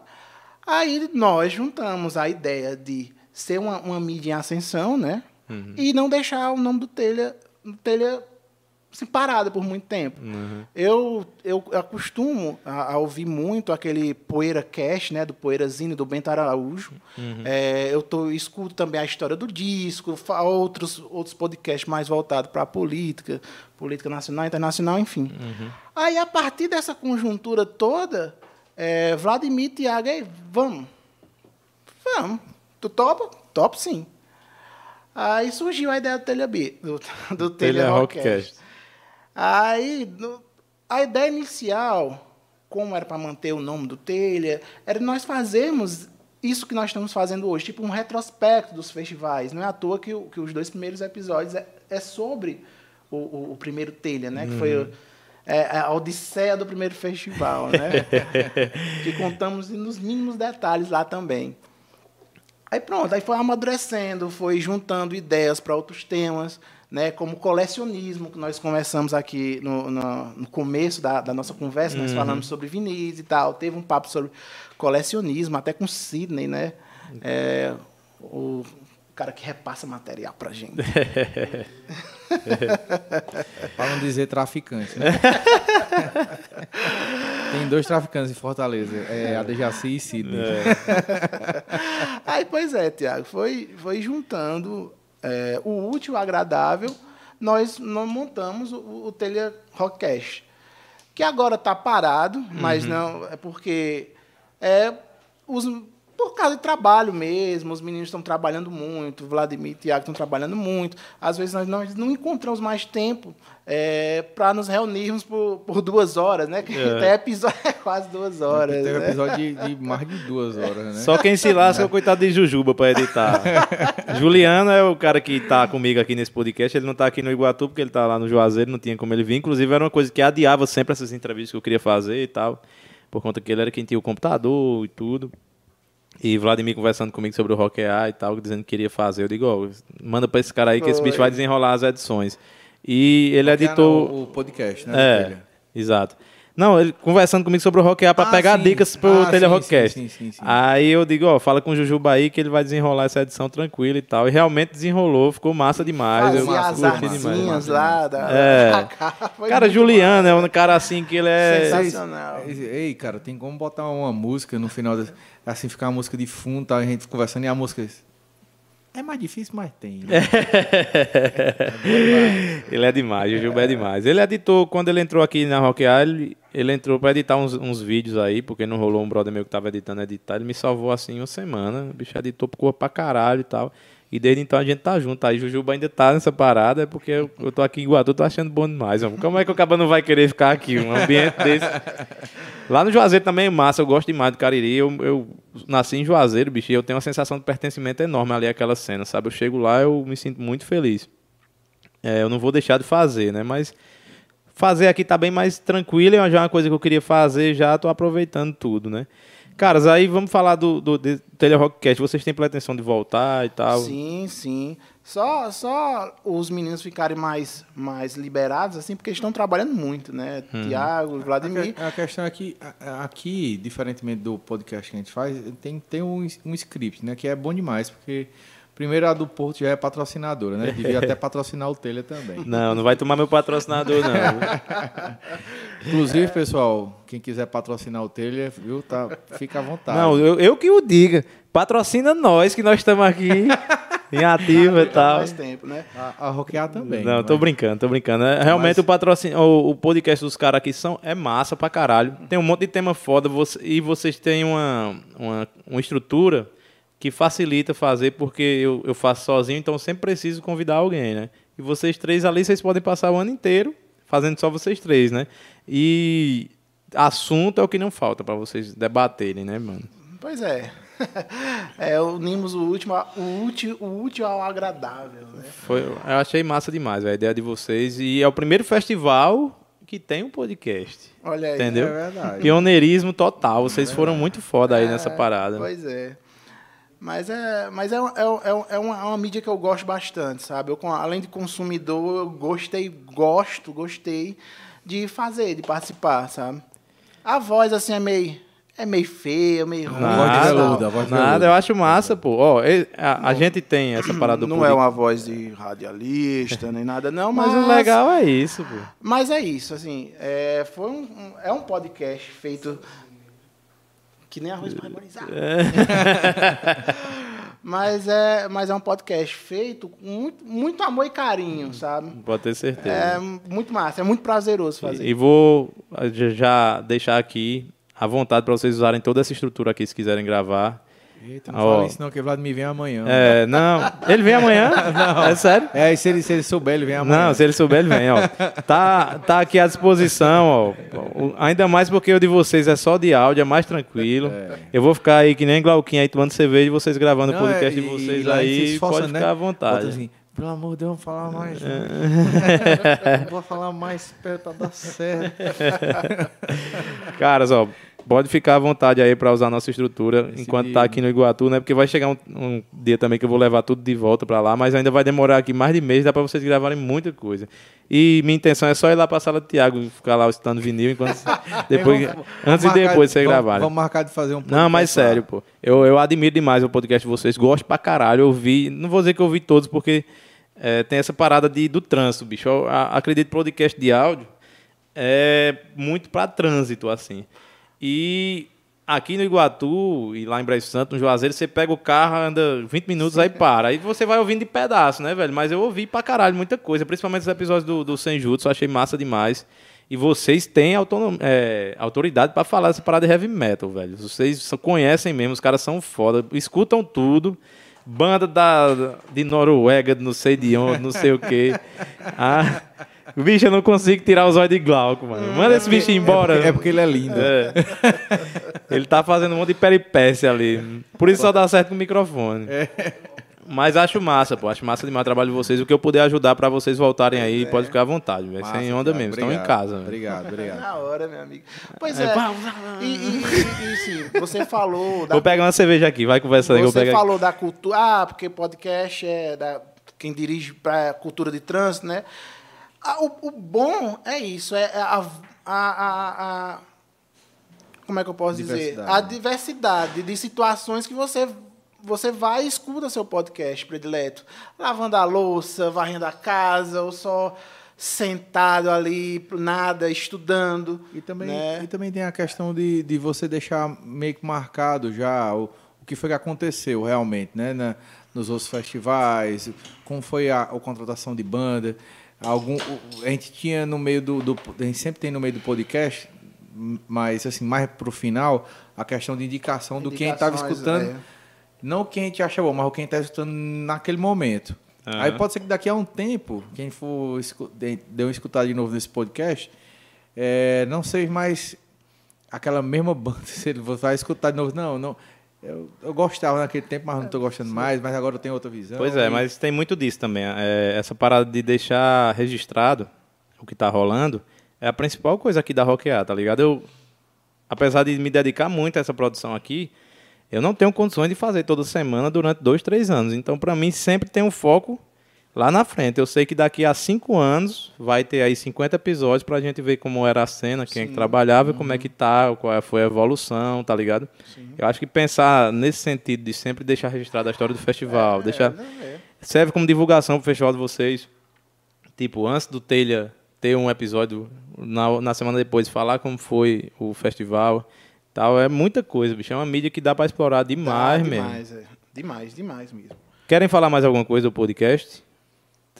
Aí nós juntamos a ideia de ser uma, uma mídia em ascensão, né? E não deixar o nome do Telha, do telha assim, parado por muito tempo. Eu, eu acostumo a, a ouvir muito aquele Poeira Cash, né? Do Poeirazinho, do Bento Araújo. É, eu tô, escuto também a história do disco, outros, outros podcasts mais voltados para a política, política nacional, internacional, enfim. Aí, a partir dessa conjuntura toda, é, Vladimir, Tiago, vamos. Vamos. Tu topa? Top sim. Aí surgiu a ideia do Telha B, do, do Telha Telha Rockcast. Rockcast. Aí, no- a ideia inicial, como era para manter o nome do Telha, era nós fazermos isso que nós estamos fazendo hoje, tipo um retrospecto dos festivais. Não é à toa que, que os dois primeiros episódios é, é sobre o, o, o, primeiro telha, né? Que foi uhum. é, a odisseia do primeiro festival, né? que contamos nos mínimos detalhes lá também. Aí pronto, aí foi amadurecendo, foi juntando ideias para outros temas, né, como colecionismo, que nós conversamos aqui no, no, no começo da, da, nossa conversa, nós uhum. falamos sobre Vinícius e tal, teve um papo sobre colecionismo, até com Sidney, né, é, o cara que repassa material para gente. para não dizer traficante, né? Tem dois traficantes em Fortaleza, é a Dejaci e Sidney. É. Aí, pois é, Tiago, foi, foi juntando é, o útil ao agradável, nós, nós montamos o, o Telha Rockcast, que agora está parado, mas uhum. não é porque é, os, por causa de trabalho mesmo, os meninos estão trabalhando muito, Vladimir e Tiago estão trabalhando muito. Às vezes nós não, não encontramos mais tempo é, para nos reunirmos por, por, duas horas, né? É. Até episódio é quase duas horas. Tem né? episódio de, de, mais de duas horas, né? Só quem se lasca é o coitado de Jujuba para editar. Juliano é o cara que está comigo aqui nesse podcast. Ele não está aqui no Iguatu porque ele está lá no Juazeiro, não tinha como ele vir. Inclusive, era uma coisa que adiava sempre essas entrevistas que eu queria fazer e tal, por conta que ele era quem tinha o computador e tudo. E Vladimir conversando comigo sobre o Rock A e tal, dizendo que queria fazer. Eu digo, ó, manda para esse cara aí que esse bicho vai desenrolar as edições. E ele editou. O podcast, né? É, exato. Não, ele conversando comigo sobre o Rockear para ah, pegar sim. dicas pro ah, Telha Rockcast. Sim, sim, sim, Aí eu digo, ó, fala com o Jujuba aí que ele vai desenrolar essa edição tranquila e tal. E realmente desenrolou, ficou massa demais. Fazia eu as artezinhas lá da... É. cara, Juliano é um cara assim que ele é... Sensacional. Ei, cara, tem como botar uma música no final, assim, ficar uma música de fundo, tá? a gente conversando e a música... É mais difícil, mas tem. Né? ele é demais, o Jujuba é demais. Ele editou, quando ele entrou aqui na Rock ele, ele entrou para editar uns, uns, vídeos aí, porque não rolou um brother meu que tava editando editar. Ele me salvou assim uma semana. O bicho editou por pra caralho e tal. E desde então a gente tá junto. Aí Jujuba ainda tá nessa parada, é porque eu, eu tô aqui em Iguatu, tô achando bom demais. Mano. Como é que o caba não vai querer ficar aqui? Um ambiente desse. Lá no Juazeiro também é massa, eu gosto demais do Cariri. Eu, eu nasci em Juazeiro, bicho, e eu tenho uma sensação de pertencimento enorme ali àquela cena, sabe? Eu chego lá, eu me sinto muito feliz. É, eu não vou deixar de fazer, né? Mas fazer aqui tá bem mais tranquilo, é já uma coisa que eu queria fazer, já tô aproveitando tudo, né? Caras, aí vamos falar do, do, do Telerockcast. Vocês têm pretensão de voltar e tal? Sim, sim. Só, só os meninos ficarem mais, mais liberados, assim, porque estão trabalhando muito, né? Hum. Tiago, Vladimir. A, a, questão é que aqui, diferentemente do podcast que a gente faz, tem, tem um, um script, né? Que é bom demais, porque Primeiro, a do Porto já é patrocinadora, né? Devia até patrocinar o Telha também. Não, não vai tomar meu patrocinador, não. Inclusive, pessoal, quem quiser patrocinar o Telha, viu? Tá, fica à vontade. Não, eu, eu que o diga. Patrocina nós, que nós estamos aqui em ativa e tal. mais tempo, né? A, a Roquear também. Não, tô mas... brincando, tô brincando. É, realmente mas... o patrocínio, o, o, podcast dos caras aqui são, é massa pra caralho. Tem um monte de tema foda você, e vocês têm uma, uma, uma estrutura que facilita fazer, porque eu, eu faço sozinho, então sempre preciso convidar alguém, né? E vocês três ali, vocês podem passar o ano inteiro fazendo só vocês três, né? E assunto é o que não falta para vocês debaterem, né, mano? Pois é. é, unimos o último, o útil, o útil ao agradável, né? Foi, eu achei massa demais a ideia de vocês. E é o primeiro festival que tem um podcast. Olha aí, entendeu? é verdade. Pioneirismo total. Vocês é foram muito foda aí nessa é, parada. Pois é. Mas é, mas é, é, é, é, uma, é uma mídia que eu gosto bastante, sabe? Eu, além de consumidor, eu gostei, gosto, gostei de fazer, de participar, sabe? A voz, assim, é meio, é meio feia, meio ruim. Nada, veluda, voz nada eu acho massa, pô. Ó, a, a gente tem essa parada do Não é uma voz de radialista, nem nada, não, mas... Mas o legal é isso, pô. Mas é isso, assim, é, foi um, é um podcast feito que nem arroz parabolizado. É. mas, é, mas é um podcast feito com muito, muito amor e carinho, sabe? Pode ter certeza. É muito massa, é muito prazeroso fazer. E, e vou já deixar aqui à vontade para vocês usarem toda essa estrutura aqui se quiserem gravar. Eita, não Ó. fala isso não, que o Vladimir vem amanhã. É, não. Ele vem amanhã? É sério? É, e se ele, se ele souber, ele vem amanhã. Não, se ele souber, ele vem, ó. Tá, tá aqui à disposição, ó. Ainda mais porque o de vocês é só de áudio, é mais tranquilo. Eu vou ficar aí que nem Glauquinho aí tomando cerveja e vocês gravando o Não, podcast é, de e- vocês e aí. esforça, Pode né? ficar à vontade. assim, pelo amor de Deus, vamos falar mais. Não vou falar mais perto pra dar certo. Caras, ó, pode ficar à vontade aí para usar a nossa estrutura Esse enquanto dia, tá aqui no Iguatu, né? Porque vai chegar um, um dia também que eu vou levar tudo de volta para lá, mas ainda vai demorar aqui mais de mês, dá para vocês gravarem muita coisa. E minha intenção é só ir lá pra sala do Thiago e ficar lá escutando vinil enquanto depois Vamos- antes e vamos marcar- depois de vocês vamos- gravarem. Vamos marcar de fazer um Não, mas podcast sério, pô. Eu, eu admiro demais o podcast de vocês. Gosto pra caralho. Eu vi. Não vou dizer que eu vi todos, porque é, tem essa parada de, do trânsito, bicho. Eu a- acredito que podcast de áudio é muito pra trânsito, assim. E aqui no Iguatu e lá em Brejo Santo, no Juazeiro, você pega o carro, anda 20 minutos, aí para. Aí você vai ouvindo de pedaço, né, velho? Mas eu ouvi pra caralho muita coisa, principalmente os episódios do, do Senjutsu, eu achei massa demais. E vocês têm autonom- é, autoridade pra falar essa parada de heavy metal, velho. Vocês conhecem mesmo, os caras são foda, escutam tudo. Banda da, de Noruega, não sei de onde, não sei o quê. Ah, bicho, eu não consigo tirar os olhos de Glauco, mano. Manda esse bicho embora. É porque, é porque ele é lindo. É. Ele tá fazendo um monte de peripécia ali. Por isso só dá certo no microfone. Mas acho massa, pô. Acho massa demais o trabalho de vocês. O que eu puder ajudar pra vocês voltarem aí, pode ficar à vontade, velho. Sem onda mesmo. Estão em casa, velho. Obrigado, obrigado. Na hora, meu amigo. Pois É, é. pá, E, e, e, e, sim, você falou da Vou pegar uma cerveja aqui, vai conversando aí. Você pego aqui. falou da cultura. Ah, porque podcast é da quem dirige para cultura de trânsito, né? Ah, o, o bom é isso, é a, a, a- a- como é que eu posso dizer? A diversidade de situações que você você vai e escuta seu podcast predileto, lavando a louça, varrendo a casa, ou só sentado ali, nada, estudando. E também, né? e também tem a questão de, de você deixar meio que marcado já o, o que foi que aconteceu realmente, né? Na- nos outros festivais, como foi a, a contratação de banda. Algum, a gente tinha no meio do, do. A gente sempre tem no meio do podcast, mas assim, mais pro final, a questão de indicação do que a gente estava escutando. é. Não o que a gente acha bom, mas o que a gente está escutando naquele momento. Aham. Aí pode ser que daqui a um tempo, quem for deu uma escutada de novo nesse podcast, é, não seja mais aquela mesma banda. Se ele vai escutar de novo, não, não. Eu, eu gostava naquele tempo, mas não estou gostando mais, mas agora eu tenho outra visão. Pois é, E- mas tem muito disso também. É, essa parada de deixar registrado o que tá rolando é a principal coisa aqui da Rockear, tá ligado? Eu, apesar de me dedicar muito a essa produção aqui, eu não tenho condições de fazer toda semana durante dois, três anos. Então, para mim, sempre tem um foco lá na frente. Eu sei que daqui a cinco anos vai ter aí 50 episódios pra gente ver como era a cena, quem é que trabalhava, como é que tá, qual foi a evolução, tá ligado? Eu acho que pensar nesse sentido de sempre deixar registrada a história do festival, deixar serve como divulgação pro festival de vocês. Tipo, antes do Telha ter um episódio na, na semana depois falar como foi o festival, tal, é muita coisa, bicho. É uma mídia que dá pra explorar demais Dá mesmo. Demais, é. Demais, demais mesmo. Querem falar mais alguma coisa do podcast?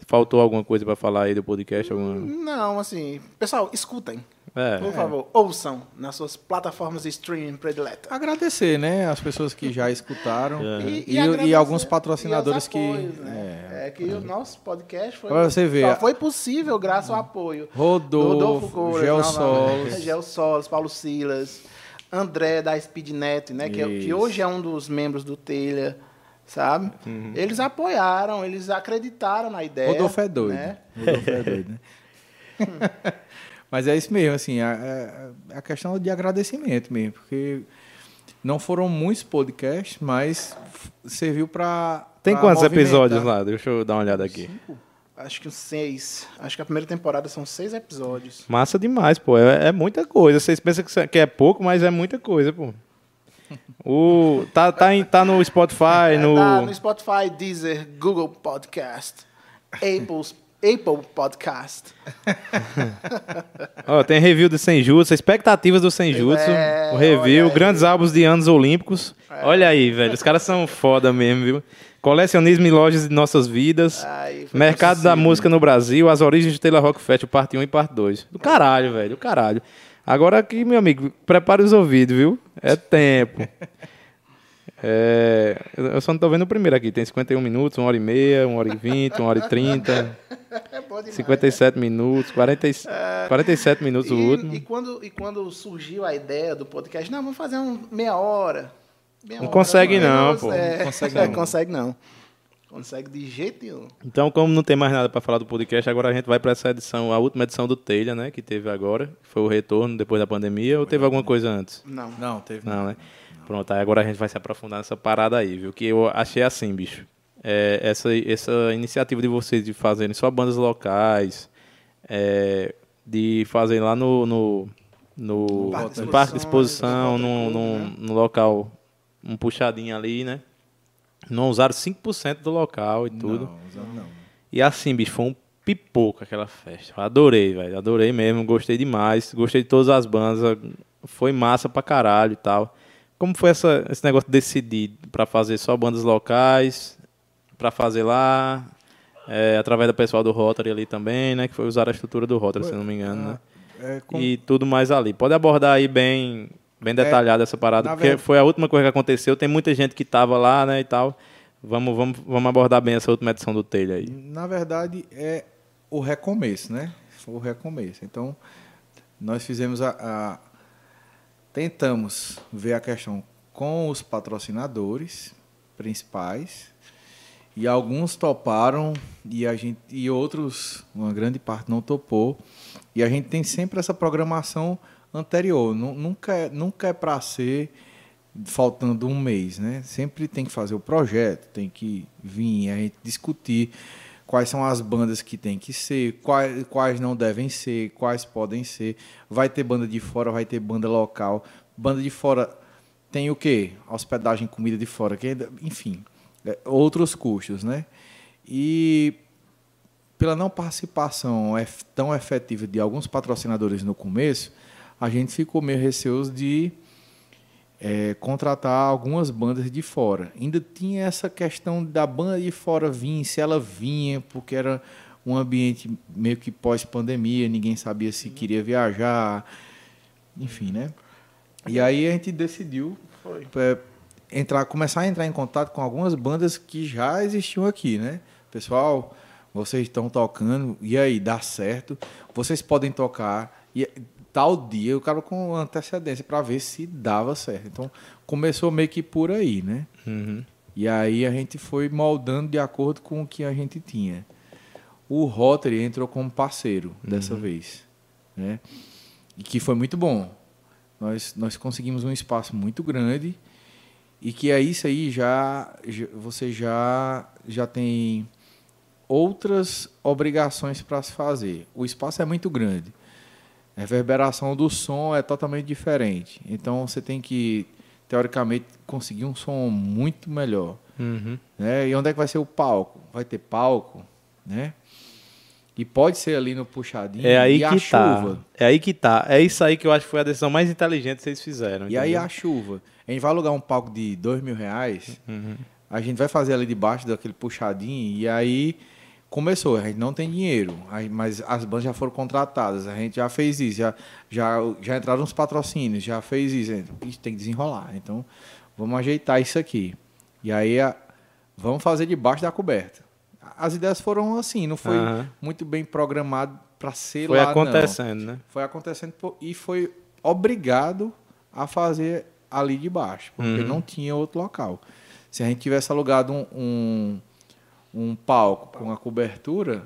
Faltou alguma coisa pra falar aí do podcast? Alguma... Não, assim, pessoal, escutem. É. Por favor, ouçam nas suas plataformas de streaming prediletas. Agradecer, né? As pessoas que já escutaram. É. E, e, alguns e patrocinadores aos que. apoios, né? É, que o nosso podcast foi, Pra você ver, só a- foi possível graças ao apoio. Rodolfo, Gel novamente, Solos. Gel Solos, Paulo Silas, André da Speednet, né? Que, é- que hoje é um dos membros do Telha, sabe? Uhum. Eles apoiaram, eles acreditaram na ideia. Rodolfo é doido. Né? Rodolfo é doido, né? Mas é isso mesmo, assim, a, a- questão de agradecimento mesmo, porque não foram muitos podcasts, mas serviu para. Tem quantos episódios lá? Deixa eu dar uma olhada aqui. Acho que uns seis. Acho que a primeira temporada são seis episódios. Massa demais, pô. É, é muita coisa. Vocês pensam que é pouco, mas é muita coisa, pô. O, tá, tá, em- tá no Spotify, no. Tá no Spotify, Deezer, Google Podcast, Apple's, Apple Podcast. Ó, tem review do Senjutsu, expectativas do Senjutsu, É, o review, grandes álbuns de anos olímpicos. Olha aí, velho, os caras são foda mesmo, viu? Colecionismo e lojas de nossas vidas. Ai, Mercado da possível. música no Brasil, as origens do Taylor Rock Fest, parte 1 e parte 2. Do caralho, velho, do caralho. Agora aqui, meu amigo, prepare os ouvidos, viu? É tempo. É, eu só não tô vendo o primeiro aqui. Tem 51 minutos, 1 hora e meia, 1 hora e 20, 1 hora e 30. É bom demais. 57 minutos, 40, e- 47 minutos o último. E, e quando, e quando surgiu a ideia do podcast, não, vamos fazer um meia hora. Meia Não hora, consegue não, menos, pô. É, Não consegue é, não. consegue não. Consegue de jeito nenhum. Então, como não tem mais nada para falar do podcast, agora a gente vai para essa edição, a última edição do Telha, né? Que teve agora. que Foi o retorno depois da pandemia, ou teve alguma coisa antes? Não. Não, teve. Não, né? Pronto, aí agora a gente vai se aprofundar nessa parada aí, viu? Que eu achei assim, bicho. É, essa, essa iniciativa de vocês de fazerem só bandas locais, é, de fazerem lá no, no, no, Parque de no parque de exposição, no né? num local, um puxadinho ali, né? Não usaram 5% do local e tudo. Não, usando não. E assim, bicho, foi um pipoco aquela festa. Adorei, velho. Adorei mesmo, gostei demais. Gostei de todas as bandas. Foi massa pra caralho e tal. Como foi essa, esse negócio de decidir pra fazer só bandas locais, pra fazer lá, é, através do pessoal do Rotary ali também, né? Que foi usar a estrutura do Rotary, se não me engano, né? É, com- E tudo mais ali. Pode abordar aí bem, bem detalhado essa parada, porque ver- foi a última coisa que aconteceu. Tem muita gente que tava lá, né, e tal. Vamos, vamos, vamos abordar bem essa última edição do Telha aí. Na verdade, é o recomeço, né? Foi o recomeço. Então, nós fizemos a, a- Tentamos ver a questão com os patrocinadores principais e alguns toparam e a gente e outros uma grande parte não topou e a gente tem sempre essa programação anterior Nu- nunca é, nunca é para ser faltando um mês né sempre tem que fazer o projeto tem que vir a gente discutir quais são as bandas que tem que ser quais, quais não devem ser quais podem ser vai ter banda de fora vai ter banda local banda de fora tem o quê? Hospedagem, comida de fora, que enfim, é, outros custos, né? E pela não participação tão efetiva de alguns patrocinadores no começo, a gente ficou meio receoso de é, contratar algumas bandas de fora. Ainda tinha essa questão da banda de fora vir, se ela vinha, porque era um ambiente meio que pós-pandemia, ninguém sabia se queria viajar, enfim, né? E aí a gente decidiu Foi. é, entrar, começar a entrar em contato com algumas bandas que já existiam aqui, né? Pessoal, vocês estão tocando, e aí, dá certo? Vocês podem tocar, e tal dia, o cara com antecedência para ver se dava certo. Então, começou meio que por aí, né? Uhum. E aí a gente foi moldando de acordo com o que a gente tinha. O Rotary entrou como parceiro dessa vez, né? E que foi muito bom. Nós, nós conseguimos um espaço muito grande e que é isso aí já, já você já já tem outras obrigações para se fazer. O espaço é muito grande. A reverberação do som é totalmente diferente. Então você tem que teoricamente conseguir um som muito melhor. Uhum. Né? E onde é que vai ser o palco? Vai ter palco, né? E pode ser ali no puxadinho. É aí e a que tá. chuva. É aí que tá. É isso aí que eu acho que foi a decisão mais inteligente que vocês fizeram. E aí entendeu? a chuva. A gente vai alugar um palco de dois mil reais. Uhum. A gente vai fazer ali debaixo daquele puxadinho. E aí começou. A gente não tem dinheiro. mas as bandas já foram contratadas. A gente já fez isso. Já, já, já entraram uns patrocínios. Já fez isso. Isso tem que desenrolar. Então vamos ajeitar isso aqui. E aí vamos fazer debaixo da coberta. As ideias foram assim. Não foi muito bem programado para ser Foi lá, não acontecendo, né? foi acontecendo e foi obrigado a fazer ali de baixo, porque Uhum. não tinha outro local. Se a gente tivesse alugado um, um, um palco com a cobertura,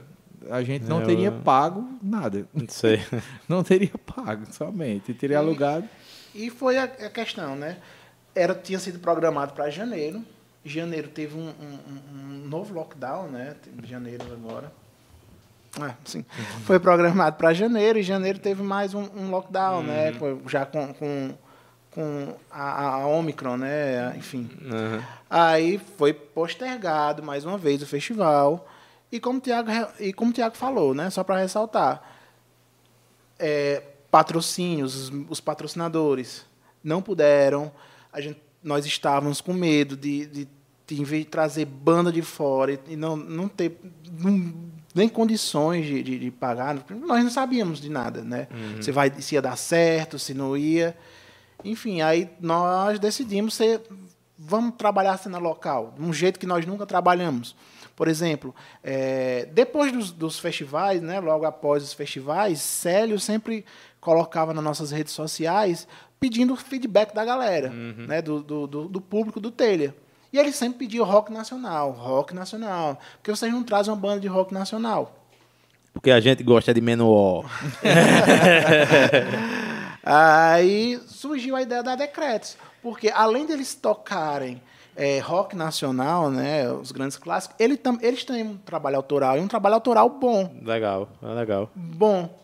a gente não Eu- teria pago nada. Não sei. Não teria pago somente, teria alugado. E foi a, a questão, né? Era, tinha sido programado para janeiro. Janeiro teve um, um- um novo lockdown, né? Janeiro agora. Ah, sim. Foi programado para janeiro e janeiro teve mais um, um lockdown, né? Com- Já com, com, com a, a Omicron, né? Enfim. Uhum. Aí foi postergado mais uma vez o festival. E como o Thiago, re- e como o Thiago falou, né? Só para ressaltar, é, patrocínios, os, os patrocinadores não puderam. A gente, nós estávamos com medo de, de, de, trazer banda de fora e, não, não ter não- nem condições de, de, de pagar. Nós não sabíamos de nada, né? Se, vai, se ia dar certo, se não ia. Enfim, aí nós decidimos ser vamos trabalhar a cena local, de um jeito que nós nunca trabalhamos. Por exemplo, é, depois dos, dos, festivais, né, logo após os festivais, Célio sempre colocava nas nossas redes sociais pedindo feedback da galera, uhum. né, do, do, do, público do Telha. E ele sempre pedia rock nacional, rock nacional. Porque vocês não trazem uma banda de rock nacional. Porque a gente gosta de menor. Aí surgiu a ideia da Decretos. Porque além deles tocarem é, rock nacional, né, os grandes clássicos, ele tam, eles têm um trabalho autoral, e um trabalho autoral bom. Legal, é legal. Bom.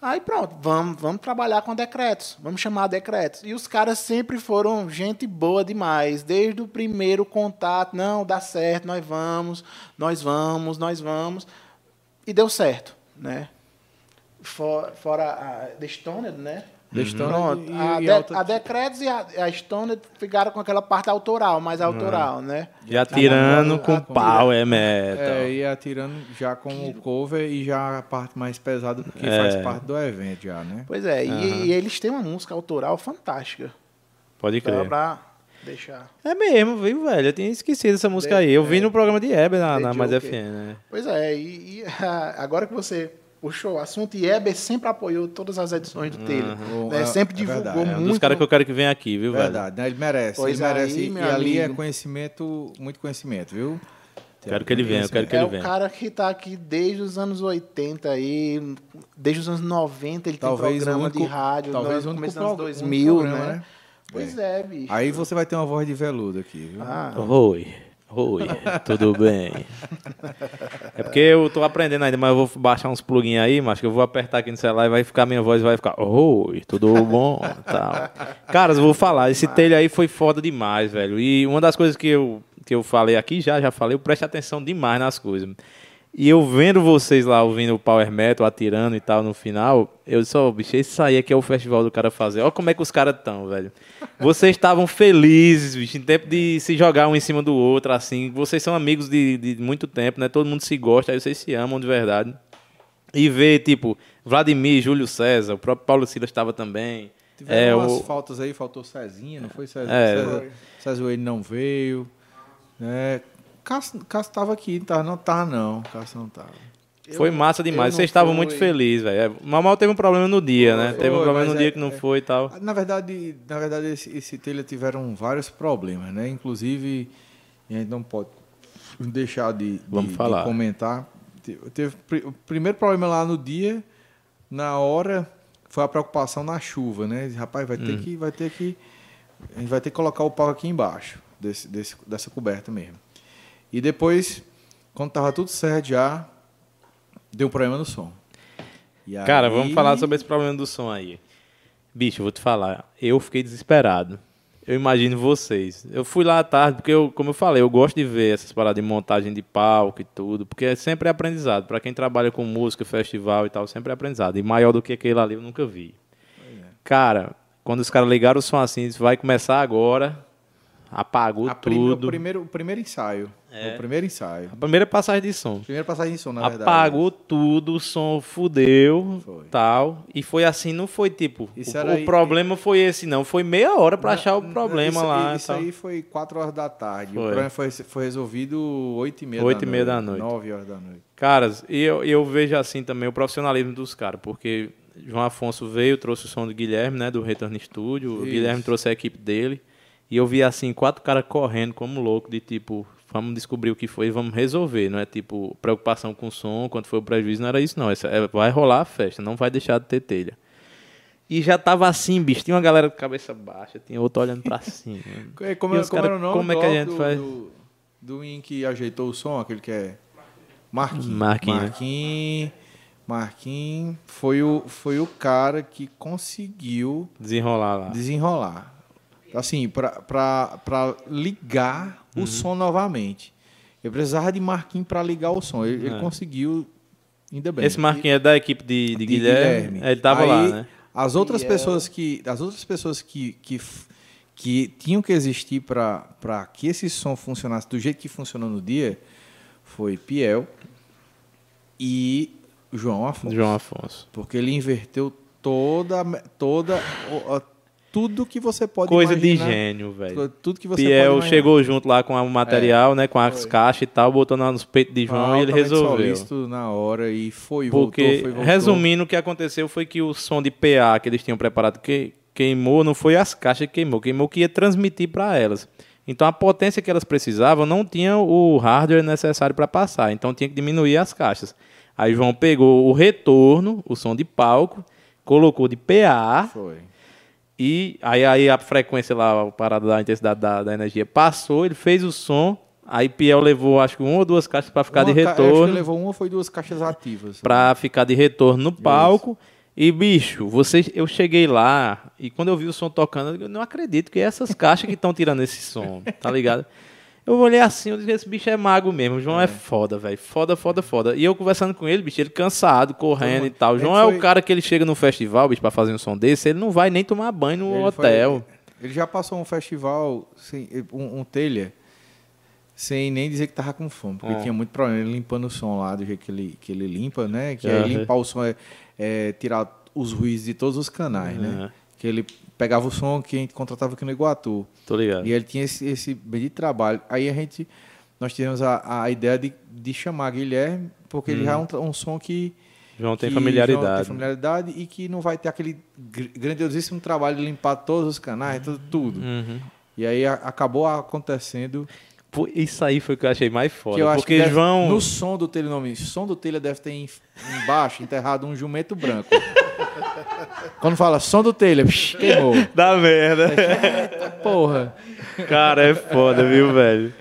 Aí pronto, vamos, vamos trabalhar com decretos, vamos chamar decretos. E os caras sempre foram gente boa demais, desde o primeiro contato, não, dá certo, nós vamos, nós vamos, nós vamos. E deu certo, né? For, fora a The Stoned, né? The Stoned e, a, e de, a Decretos e a, a Stoned ficaram com aquela parte autoral, mais autoral, uhum. né? E atirando com a, pau, é metal. É, e atirando já com o cover e já a parte mais pesada, porque é. faz parte do evento já, né? Pois é, uhum. e, e, eles têm uma música autoral fantástica. Pode crer. Pra deixar. É mesmo, viu, velho? Eu tinha esquecido essa música de, aí. Eu é, vi no programa de Heber na, na Mais FM, né? Pois é, e, e agora que você puxou o assunto e Eber sempre apoiou todas as edições do uhum. Telha. Né? Sempre é divulgou verdade. muito. É um dos caras que eu quero que venha aqui, viu, verdade. velho? Verdade, ele merece. Pois ele merece. Aí, e ali é conhecimento, muito conhecimento, viu? Quero que ele venha, eu quero que é ele venha. É o cara que está aqui desde os anos 80 aí, desde os anos 90 ele talvez tem programa único, de rádio, talvez no começo dos anos 2000, programa, né? né? Pois é. é, bicho. Aí você vai ter uma voz de veludo aqui, viu? Ah. Oi. Oi, tudo bem? É porque eu tô aprendendo ainda, mas eu vou baixar uns plugins aí, mas que eu vou apertar aqui no celular e vai ficar minha voz vai ficar Oi, tudo bom? Tal. Caras, vou falar, esse telho aí foi foda demais, velho. E uma das coisas que eu, que eu falei aqui já, já falei, eu preste atenção demais nas coisas. E eu vendo vocês lá ouvindo o Power Metal, atirando e tal no final, eu disse, ó, oh, bicho, esse aí é que é o festival do cara fazer. Olha como é que os caras estão, velho. Vocês estavam felizes, bicho, em tempo de se jogar um em cima do outro, assim. Vocês são amigos de, de muito tempo, né? Todo mundo se gosta, aí vocês se amam de verdade. E ver, tipo, Vladimir, Júlio César, o próprio Paulo Silas estava também. Tiveram é, umas o... faltas aí, faltou Cezinha, não foi César? É, César, César ele não veio. Né? Cássio, Cássio tava aqui, tá, não tá não. Cássio não tava. Foi massa demais. Vocês estavam muito felizes, velho. É, Mamal teve um problema no dia, né? Teve um problema no dia é, que não é, foi e tal. Na verdade, na verdade esse, esse telha tiveram vários problemas, né? Inclusive, a gente não pode deixar de, Vamos de, falar. de comentar. Teve o primeiro problema lá no dia, na hora, foi a preocupação na chuva, né? Rapaz, vai ter hum. que, vai ter que, a gente vai ter que colocar o pau aqui embaixo desse, desse, dessa coberta mesmo. E depois, quando tava tudo certo já, deu um problema no som. E Cara, aí... vamos falar sobre esse problema do som aí. Bicho, vou te falar, eu fiquei desesperado. Eu imagino vocês. Eu fui lá à tarde, porque, eu, como eu falei, eu gosto de ver essas paradas de montagem de palco e tudo, porque é sempre aprendizado. Para quem trabalha com música, festival e tal, sempre é aprendizado. E maior do que aquele ali eu nunca vi. É. Cara, quando os caras ligaram o som assim, vai começar agora, apagou a tudo. o, primeiro, o primeiro ensaio. É. O primeiro ensaio. A primeira passagem de som. Primeira passagem de som, na Apagou verdade. Apagou tudo, o som fudeu, foi. tal. E foi assim, não foi tipo. Isso o, o aí, problema foi esse, não. Foi meia hora para achar o problema isso, lá. Isso aí foi 4 horas da tarde. Foi. O problema foi, foi resolvido 8 e meia 8 da e meia da noite. 9 horas da noite. Caras, eu, eu vejo assim também o profissionalismo dos caras, porque João Afonso veio, trouxe o som do Guilherme, né, do Return Studio. O Guilherme trouxe a equipe dele. E eu vi assim, quatro caras correndo como louco, de tipo, vamos descobrir o que foi e vamos resolver. Não é tipo preocupação com o som, quando foi o prejuízo, não era isso, não. É, vai rolar a festa, não vai deixar de ter telha. E já tava assim, bicho. Tinha uma galera de cabeça baixa, tinha outro olhando pra cima. como, como, como era o nome? Como é que a gente do, faz? Do, do in que ajeitou o som, aquele que é. Marquinhos. Marquinhos. Marquinhos. Marquinhos foi o, foi o cara que conseguiu desenrolar lá. Desenrolar assim, para ligar uhum. o som novamente. Eu precisava de Marquinhos para ligar o som. Ele, é. ele, conseguiu, ainda bem. Esse Marquinhos é da equipe de, de, de Guilherme. Guilherme. Ele estava lá, né? As outras pessoas que, as outras pessoas que, que, que tinham que existir para que esse som funcionasse do jeito que funcionou no dia foi Piel e João Afonso. João Afonso. Porque ele inverteu toda toda tudo que você pode Coisa de imaginar. gênio, velho. Tudo que você pode Piel imaginar. chegou junto lá com o material, né? Com as Foi. caixas e tal, botou nos peitos de João e ele resolveu. solícito na hora e foi, Porque, voltou, foi, voltou. resumindo, o que aconteceu foi que o som de PA que eles tinham preparado que queimou, não foi as caixas que queimou, queimou que ia transmitir para elas. Então a potência que elas precisavam não tinha o hardware necessário para passar, então tinha que diminuir as caixas. Aí João pegou o retorno, o som de palco, colocou de PA Foi. E aí, aí a frequência lá, a parada da intensidade da, da energia passou, ele fez o som, aí Piel levou acho que uma ou duas caixas para ficar Uma de ca- Acho que retorno levou uma ou foi duas caixas ativas. pra ficar de retorno no palco. E, bicho, vocês, eu cheguei lá e quando eu vi o som tocando, eu não acredito que é essas caixas que estão tirando esse som, tá ligado? Eu olhei assim, eu disse, esse bicho é mago mesmo, o João é, foda, velho, foda, foda, foda. E eu conversando com ele, bicho, ele cansado, correndo e tal. O João é foi- o cara que ele chega no festival, bicho, pra fazer um som desse, ele não vai nem tomar banho no Ele foi- hotel. ele já passou um festival, sem, um, um telha, sem nem dizer que tava com fome, porque Ah. tinha muito problema ele limpando o som lá, do jeito que ele, que ele limpa, né? Que aí limpar o som é, é tirar os ruídos de todos os canais, né? Que ele pegava o som que a gente contratava aqui no Iguatu. Tô ligado. E ele tinha esse, esse bem de trabalho. Aí a gente, nós tivemos a, a ideia de, de chamar Guilherme, porque ele já é um, tra- um som que João Hum. tem familiaridade. João tem familiaridade e que não vai ter aquele gr- grandiosíssimo trabalho de limpar todos os canais, tudo. tudo. Uhum. E aí a- acabou acontecendo. Isso aí foi o que eu achei mais foda. porque que deve- João. no som do telenome, som do telha deve ter em- embaixo enterrado um jumento branco. Quando fala som do telha, psh, queimou. Da merda. Porra. Cara, é foda, viu, velho?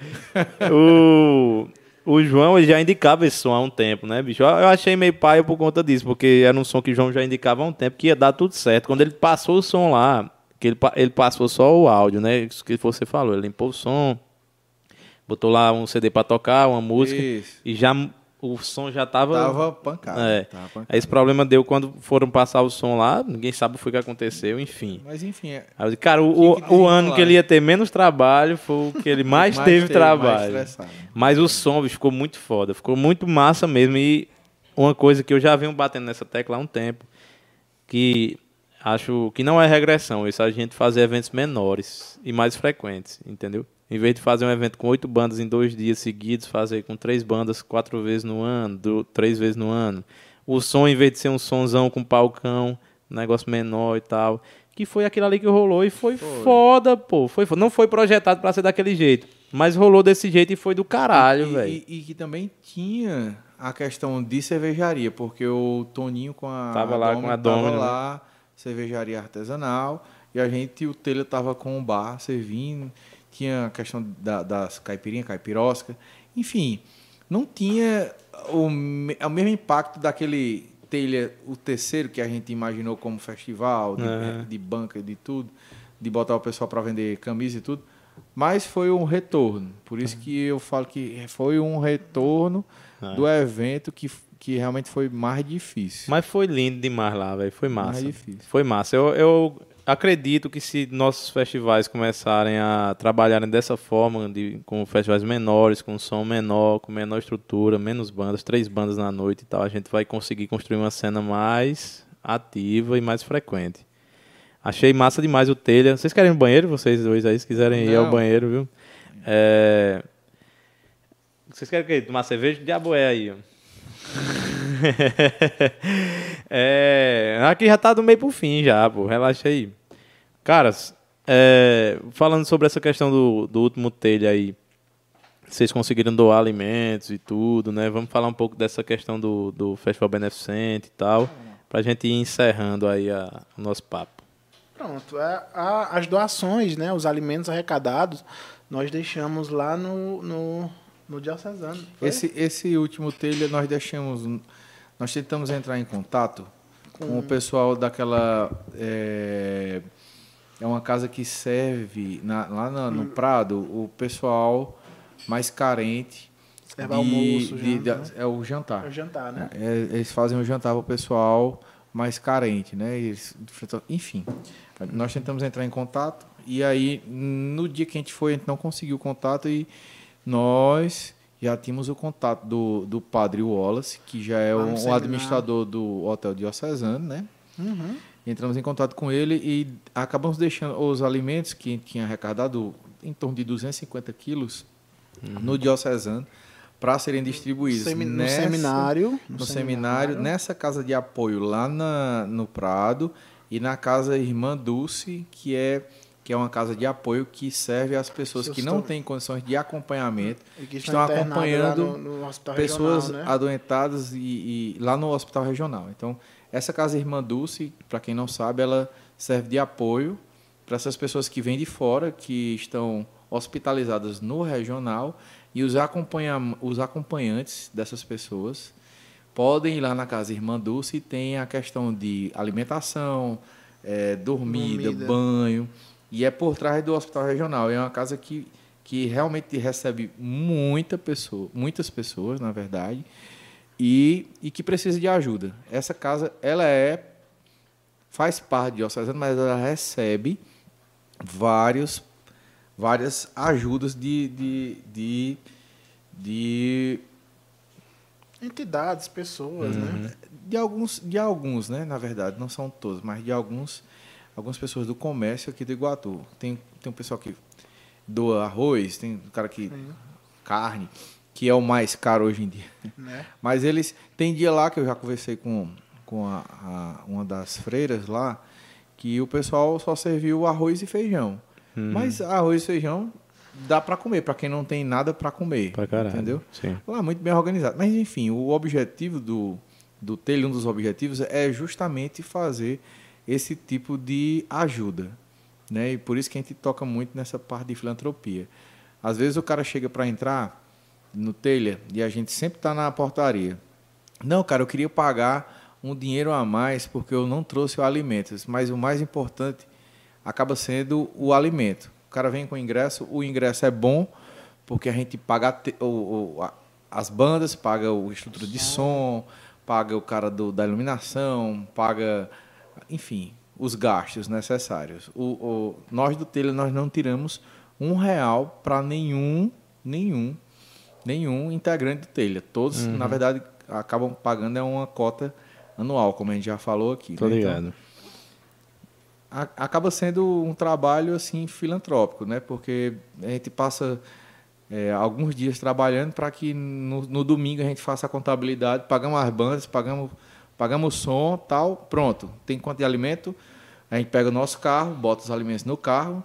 O, o João ele já indicava esse som há um tempo, né, bicho? Eu achei meio paia por conta disso, porque era um som que o João já indicava há um tempo que ia dar tudo certo. Quando ele passou o som lá, que ele, ele passou só o áudio, né? Isso que você falou, ele limpou o som, botou lá um CD pra tocar, uma música, Isso. e já o som já tava. Tava pancado. É. Tava pancado. Aí esse problema deu quando foram passar o som lá, ninguém sabe o que aconteceu, enfim. Mas enfim, é, Aí cara, o, que o, ano que ele ia ter menos trabalho foi o que ele mais, Mais teve, teve, trabalho. mais. Mas o som bicho, ficou muito foda, ficou muito massa mesmo. E uma coisa que eu já venho batendo nessa tecla há um tempo, que acho que não é regressão, isso é a gente fazer eventos menores e mais frequentes, entendeu? Em vez de fazer um evento com oito bandas em dois dias seguidos, fazer com três bandas quatro vezes no ano, do- três vezes no ano. O som, em vez de ser um sonzão com palcão, negócio menor e tal, que foi aquilo ali que rolou e foi, foda, pô. Foi, foda. não foi projetado pra ser daquele jeito, mas rolou desse jeito e foi do caralho, velho. E, e que também tinha a questão de cervejaria, porque o Toninho com a Tava lá com a tava Domino, né? lá, cervejaria artesanal, e a gente, o Telha tava com o bar servindo, tinha a questão da- das caipirinhas, caipirosca, enfim, não tinha o, o mesmo impacto daquele Telha, o terceiro que a gente imaginou como festival, de, É. de banca, de tudo, de botar o pessoal para vender camisa e tudo, mas foi um retorno. Por isso que eu falo que foi um retorno É. do evento que, que realmente foi mais difícil. Mas foi lindo demais lá, velho. Foi massa. Mais difícil. Foi massa. Eu, eu acredito que se nossos festivais começarem a trabalharem dessa forma, de, com festivais menores, com som menor, com menor estrutura, menos bandas, três bandas na noite e tal, a gente vai conseguir construir uma cena mais ativa e mais frequente. Achei massa demais o telha. Vocês querem ir no banheiro? Vocês dois aí, se quiserem ir ao Não. banheiro, viu? É... Vocês querem o quê? Tomar cerveja? Diabo é aí. é, aqui já tá do meio pro fim já, pô. Relaxa aí. Caras, é, falando sobre essa questão do, do último telha aí, vocês conseguiram doar alimentos e tudo, né? Vamos falar um pouco dessa questão do, do Festival Beneficente e tal, pra gente ir encerrando aí a- o nosso papo. Pronto. é, a- as doações, né, os alimentos arrecadados, nós deixamos lá no, no, no Diocesano. Esse, esse último telha nós deixamos. Nós tentamos entrar em contato com, o pessoal daquela. É, é uma casa que serve na- lá Hum. no Prado o pessoal mais carente. Serve almoço, janta, né? é o jantar. É o jantar, né? É, eles fazem um jantar para o pessoal mais carente, né? Eles, enfim, nós tentamos entrar em contato e aí no dia que a gente foi a gente não conseguiu o contato e nós já tínhamos o contato do, do padre Wallace, que já é no um, seminário. administrador do Hotel Diocesano, né? Uhum. Entramos em contato com ele e acabamos deixando os alimentos que tinha arrecadado em torno de 250 quilos no diocesano para serem distribuídos Semi- no nessa- seminário. no seminário, nessa casa de apoio lá na, no Prado e na casa Irmã Dulce, que é que é uma casa de apoio que serve às pessoas Seus que não têm condições de acompanhamento, E que estão acompanhando no, no pessoas regional, né? adoentadas e, e lá no hospital regional. Então, essa casa Irmã Dulce, para quem não sabe, ela serve de apoio para essas pessoas que vêm de fora, que estão hospitalizadas no regional e os, acompanha, os acompanhantes dessas pessoas podem ir lá na casa Irmã Dulce e tem a questão de alimentação, eh, dormida, Dormida. banho. E é por trás do hospital regional. É uma casa que, que realmente recebe muita pessoa, muitas pessoas, na verdade, e, e que precisa de ajuda. Essa casa, ela é faz parte de diocesano, mas ela recebe vários, várias ajudas de, de, de, de Entidades, pessoas, né? de alguns, de alguns, né? Na verdade, não são todos, mas de alguns, algumas pessoas do comércio aqui do Iguatu. Tem, tem um pessoal que doa arroz, tem um cara que carne, que é o mais caro hoje em dia. né? Mas eles tem dia lá que eu já conversei com, com a, a- uma das freiras lá que o pessoal só serviu arroz e feijão. Mas arroz e feijão dá para comer para quem não tem nada para comer, Pra caralho. entendeu? Sim. Lá muito bem organizado. Mas enfim, o objetivo do do telha, um dos objetivos é justamente fazer esse tipo de ajuda, né? E por isso que a gente toca muito nessa parte de filantropia. Às vezes o cara chega para entrar no telha e a gente sempre está na portaria. Não, cara, eu queria pagar um dinheiro a mais porque eu não trouxe o alimento. Mas o mais importante acaba sendo o alimento. O cara vem com o ingresso, o ingresso é bom porque a gente paga a te- o- o- a- as bandas, paga o estrutura de som, paga o cara do- da iluminação, paga, enfim, os gastos necessários. O, o- nós do Telha nós não tiramos um real para nenhum, nenhum, nenhum integrante do Telha. Todos, na verdade, acabam pagando é uma cota anual, como a gente já falou aqui. Tô né? Então, ligado. a- acaba sendo um trabalho assim filantrópico, né? Porque a gente passa é, alguns dias trabalhando para que no, no domingo a gente faça a contabilidade, pagamos as bandas, pagamos pagamos o som, tal, pronto. Tem quanto de alimento? A gente pega o nosso carro, bota os alimentos no carro,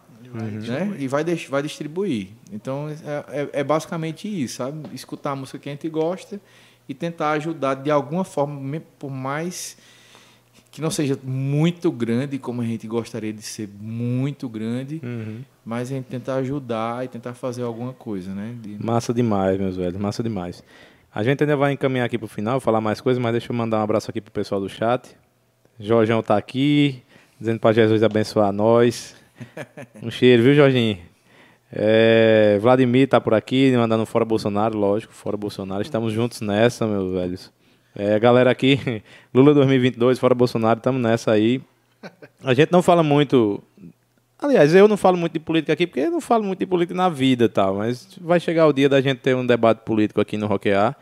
né? E vai vai distribuir. Então é, é- é basicamente isso, sabe? Escutar a música que a gente gosta e tentar ajudar de alguma forma, por mais que não seja muito grande, como a gente gostaria de ser muito grande, mas a gente tentar ajudar e tentar fazer alguma coisa, né? De- Massa demais, meus velhos, massa demais. A gente ainda vai encaminhar aqui pro final, falar mais coisas, mas deixa eu mandar um abraço aqui pro pessoal do chat. Jorgão tá aqui, dizendo para Jesus abençoar nós. Um cheiro, viu, Jorginho? É, Vladimir tá por aqui, mandando fora Bolsonaro, lógico, fora Bolsonaro. Estamos juntos nessa, meus velhos. É, galera aqui, Lula 2022, fora Bolsonaro, estamos nessa aí. A gente não fala muito. Aliás, eu não falo muito de política aqui, porque eu não falo muito de política na vida tal. Mas vai chegar o dia da gente ter um debate político aqui no Rockear,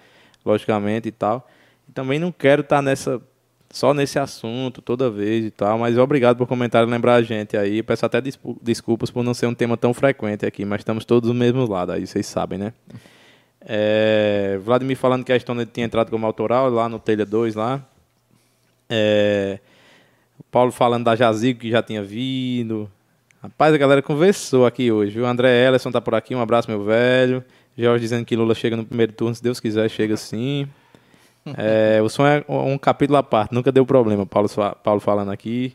logicamente e tal. E também não quero estar nessa. Só nesse assunto toda vez e tal, mas obrigado por comentar e lembrar a gente aí. Peço até desculpas por não ser um tema tão frequente aqui, mas estamos todos do mesmo lado aí, vocês sabem, né? É, Vladimir falando que a Estônia tinha entrado como autoral lá no Telha 2 lá. É, Paulo falando da Jazigo que já tinha vindo. Rapaz, a galera conversou aqui hoje, viu? André Ellison tá por aqui, um abraço, meu velho. Jorge dizendo que Lula chega no primeiro turno, se Deus quiser, chega sim. É, o som é um capítulo à parte, nunca deu problema. Paulo, Paulo falando aqui.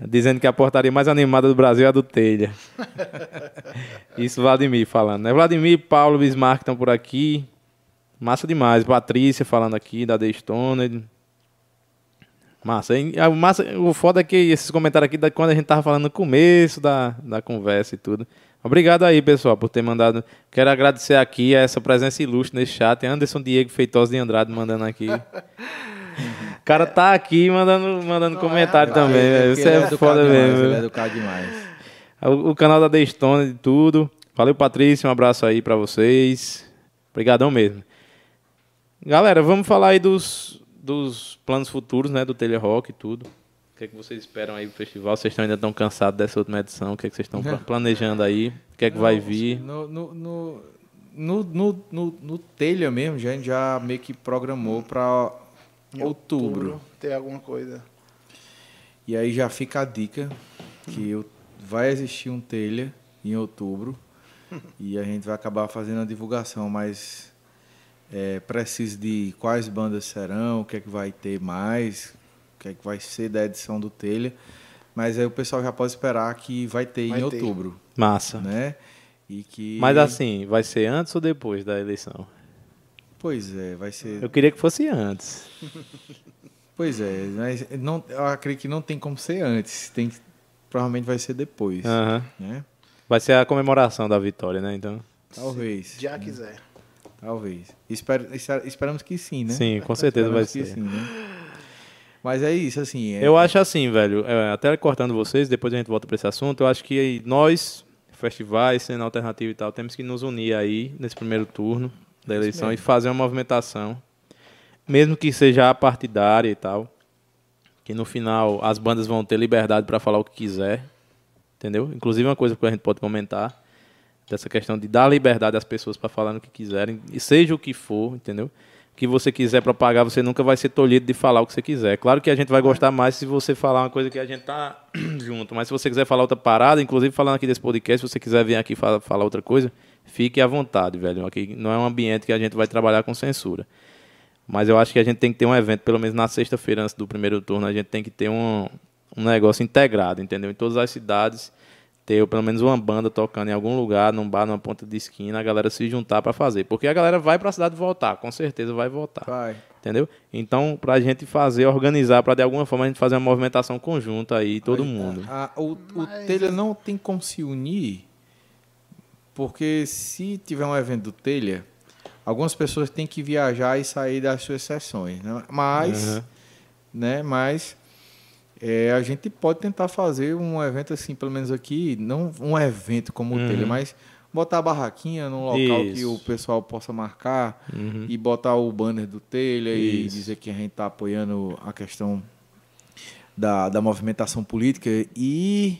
Dizendo que a portaria mais animada do Brasil é a do Telha. Isso, Vladimir falando, né? Vladimir, Paulo, Bismarck estão por aqui. Massa demais. Patrícia falando aqui, da The Stone. Massa. hein? Ah, O, massa. o foda é que esses comentários aqui, da, quando a gente tava falando no começo da, da conversa e tudo. Obrigado aí, pessoal, por ter mandado. Quero agradecer aqui a essa presença ilustre nesse chat. Anderson Diego Feitosa de Andrade mandando aqui. O cara tá aqui mandando, mandando comentário também. Ele- velho. porque Isso é, educado foda demais, mesmo. Ele é educado demais. O, o canal da The Stone e tudo. Valeu, Patrícia. Um abraço aí pra vocês. Obrigadão mesmo. Galera, vamos falar aí dos, dos planos futuros, né? Do Telerock e tudo. O que, é que vocês esperam aí do festival? Vocês estão ainda tão cansados dessa última edição? O que, é que vocês estão planejando aí? O que é que vai vir? No, no, no, no, no, no, no telha mesmo, já, a gente já meio que programou para Em outubro. Ter alguma coisa. E aí já fica a dica que eu- vai existir um telha em outubro e a gente vai acabar fazendo a divulgação mais é, precisa de quais bandas serão, o que é que vai ter mais, o que é que vai ser da edição do telha. Mas aí o pessoal já pode esperar que vai ter Vai em ter. outubro, Massa. né? E que Mas assim, vai ser antes ou depois da eleição? Pois é, vai ser Eu queria que fosse antes. Pois é, mas não, eu acredito que não tem como ser antes. Tem que- provavelmente vai ser depois, Aham. né? Vai ser a comemoração da vitória, né? Então, Talvez. Se já quiser. Talvez. Esper- esperamos que sim, né? sim, com certeza vai ser. sim, né? Mas é isso, assim. é- Eu acho assim, velho, é, até cortando vocês, depois a gente volta para esse assunto, eu acho que nós, festivais, cena alternativa e tal, temos que nos unir aí nesse primeiro turno da eleição e fazer uma movimentação, mesmo que seja partidária e tal, que no final as bandas vão ter liberdade para falar o que quiser, entendeu? Inclusive uma coisa que a gente pode comentar, dessa questão de dar liberdade às pessoas para falar o que quiserem, e seja o que for, entendeu? Que você quiser propagar, você nunca vai ser tolhido de falar o que você quiser. Claro que a gente vai gostar mais se você falar uma coisa que a gente tá junto, mas se você quiser falar outra parada, inclusive falando aqui desse podcast, se você quiser vir aqui falar, falar outra coisa, fique à vontade, velho. Aqui não é um ambiente que a gente vai trabalhar com censura. Mas eu acho que a gente tem que ter um evento, pelo menos na sexta-feira antes do primeiro turno, a gente tem que ter um, um negócio integrado, entendeu? Em todas as cidades, ter pelo menos uma banda tocando em algum lugar, num bar, numa ponta de esquina, a galera se juntar para fazer. Porque a galera vai para a cidade votar, com certeza vai votar. Vai. Entendeu? Então, pra gente fazer, organizar, pra de alguma forma a gente fazer uma movimentação conjunta aí, todo Mas, mundo. a- a- o, o Mas- Telha não tem como se unir, porque se tiver um evento do Telha, algumas pessoas têm que viajar e sair das suas sessões. Né? Mas, Aham. né? Mas é, a gente pode tentar fazer um evento assim, pelo menos aqui, não um evento como o Uhum. Telha, mas botar a barraquinha num local que Isso. o pessoal possa marcar Uhum. e botar o banner do Telha e dizer que a gente está apoiando a questão da, da movimentação política e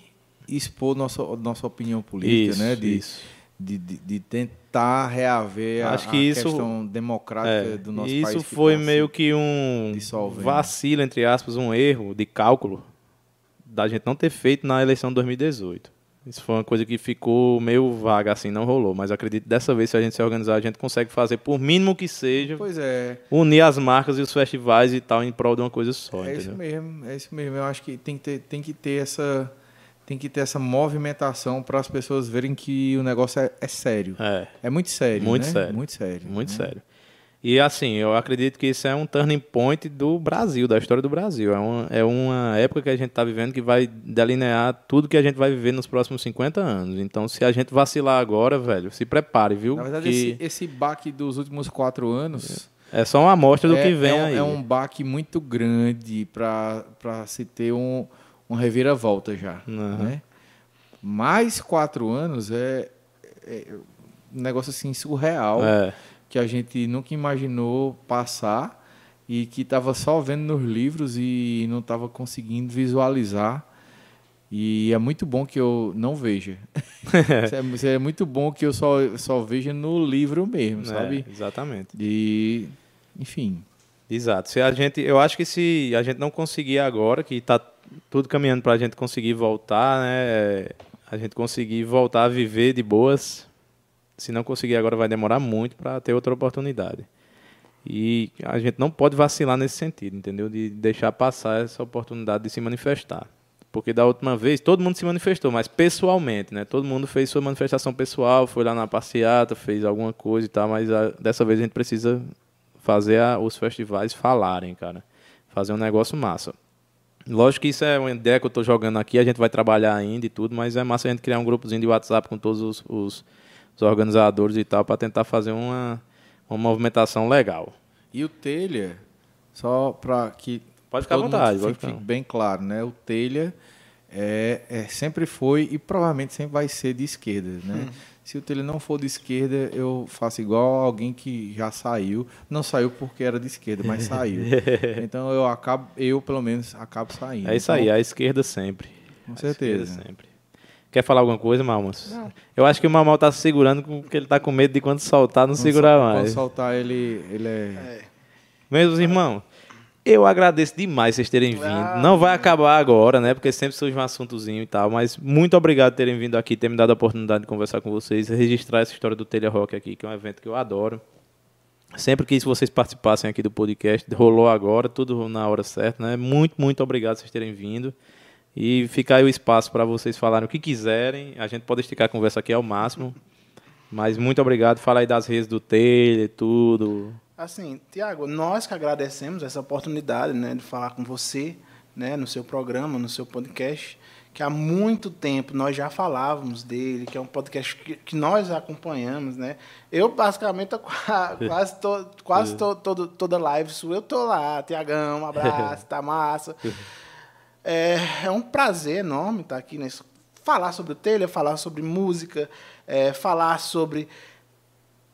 expor nossa, nossa opinião política, Isso, né? De, isso. De, de, de tentar reaver a- Acho que a, isso- questão democrática É, do nosso isso país. que foi tá meio que um dissolvendo. vacilo, entre aspas, um erro de cálculo da gente não ter feito na eleição de 2018. Isso foi uma coisa que ficou meio vaga, assim, não rolou. Mas acredito que dessa vez, se a gente se organizar, a gente consegue fazer, por mínimo que seja, Pois é, unir as marcas e os festivais e tal em prol de uma coisa só, é isso entendeu? mesmo, é isso mesmo. Eu acho que tem que ter, tem que ter essa tem que ter essa movimentação para as pessoas verem que o negócio é, é sério. É. É muito sério, Muito né? sério. Muito sério. Muito né? sério. E assim, eu acredito que isso é um turning point do Brasil, da história do Brasil. É uma, é uma época que a gente está vivendo que vai delinear tudo que a gente vai viver nos próximos 50 anos. Então, se a gente vacilar agora, velho, se prepare, viu? Na verdade, que esse, esse baque dos últimos quatro anos é só uma amostra do é, que vem é um, aí. é um baque muito grande para se ter um, um reviravolta já. Aham. Né? Mais quatro anos é, é um negócio assim surreal É, que a gente nunca imaginou passar e que estava só vendo nos livros e não estava conseguindo visualizar. E é muito bom que eu não veja. é, é muito bom que eu só, só veja no livro mesmo, sabe? é, exatamente. E, enfim, Exato. Se a gente, eu acho que se a gente não conseguir agora, que está tudo caminhando para a gente conseguir voltar, né? A gente conseguir voltar a viver de boas. Se não conseguir agora, vai demorar muito para ter outra oportunidade. E a gente não pode vacilar nesse sentido, entendeu? De deixar passar essa oportunidade de se manifestar. Porque da última vez todo mundo se manifestou, mas pessoalmente, né? Todo mundo fez sua manifestação pessoal, foi lá na passeata, fez alguma coisa e tal, mas a- dessa vez a gente precisa fazer a- os festivais falarem, cara. Fazer um negócio massa. Lógico que isso é uma ideia que eu estou jogando aqui, a gente vai trabalhar ainda e tudo, mas é massa a gente criar um grupozinho de WhatsApp com todos os, os- os organizadores e tal, para tentar fazer uma, uma movimentação legal. E o Telha, só para que Pode ficar à vontade, fique, ficar. fique bem claro, né? O Telha é, é- sempre foi e provavelmente sempre vai ser de esquerda, né? Se o telha não for de esquerda, eu faço igual alguém que já saiu. Não saiu porque era de esquerda, mas saiu. então eu acabo, eu pelo menos acabo saindo. É isso aí, então, a esquerda sempre. Com A certeza. esquerda sempre. Quer falar alguma coisa, Malmas? Eu acho que o Mamal tá se segurando porque ele tá com medo de quando soltar não Quando segurar sol- Quando mais. soltar ele, ele é. Meus irmãos, eu agradeço demais vocês terem vindo. Ah, não vai acabar agora, né? Porque sempre surge um assuntozinho e tal. Mas muito obrigado por terem vindo aqui, ter me dado a oportunidade de conversar com vocês, registrar essa história do Telha Rock aqui, que é um evento que eu adoro. Sempre quis que vocês participassem aqui do podcast. Rolou agora, tudo na hora certa, né? Muito, muito obrigado por vocês terem vindo. E fica aí o espaço para vocês falarem o que quiserem. A gente pode esticar a conversa aqui ao máximo. Mas muito obrigado. Fala aí das redes do Telha, tudo. Assim, Tiago, nós que agradecemos essa oportunidade né, de falar com você né, no seu programa, no seu podcast, que há muito tempo nós já falávamos dele, que é um podcast que, que nós acompanhamos. Né? Eu, basicamente, quase, to, quase to, todo, toda live sua, eu tô lá, Tiagão, um abraço, tá massa. É, é um prazer enorme estar aqui nesse. Falar sobre o telha, falar sobre música, é, falar sobre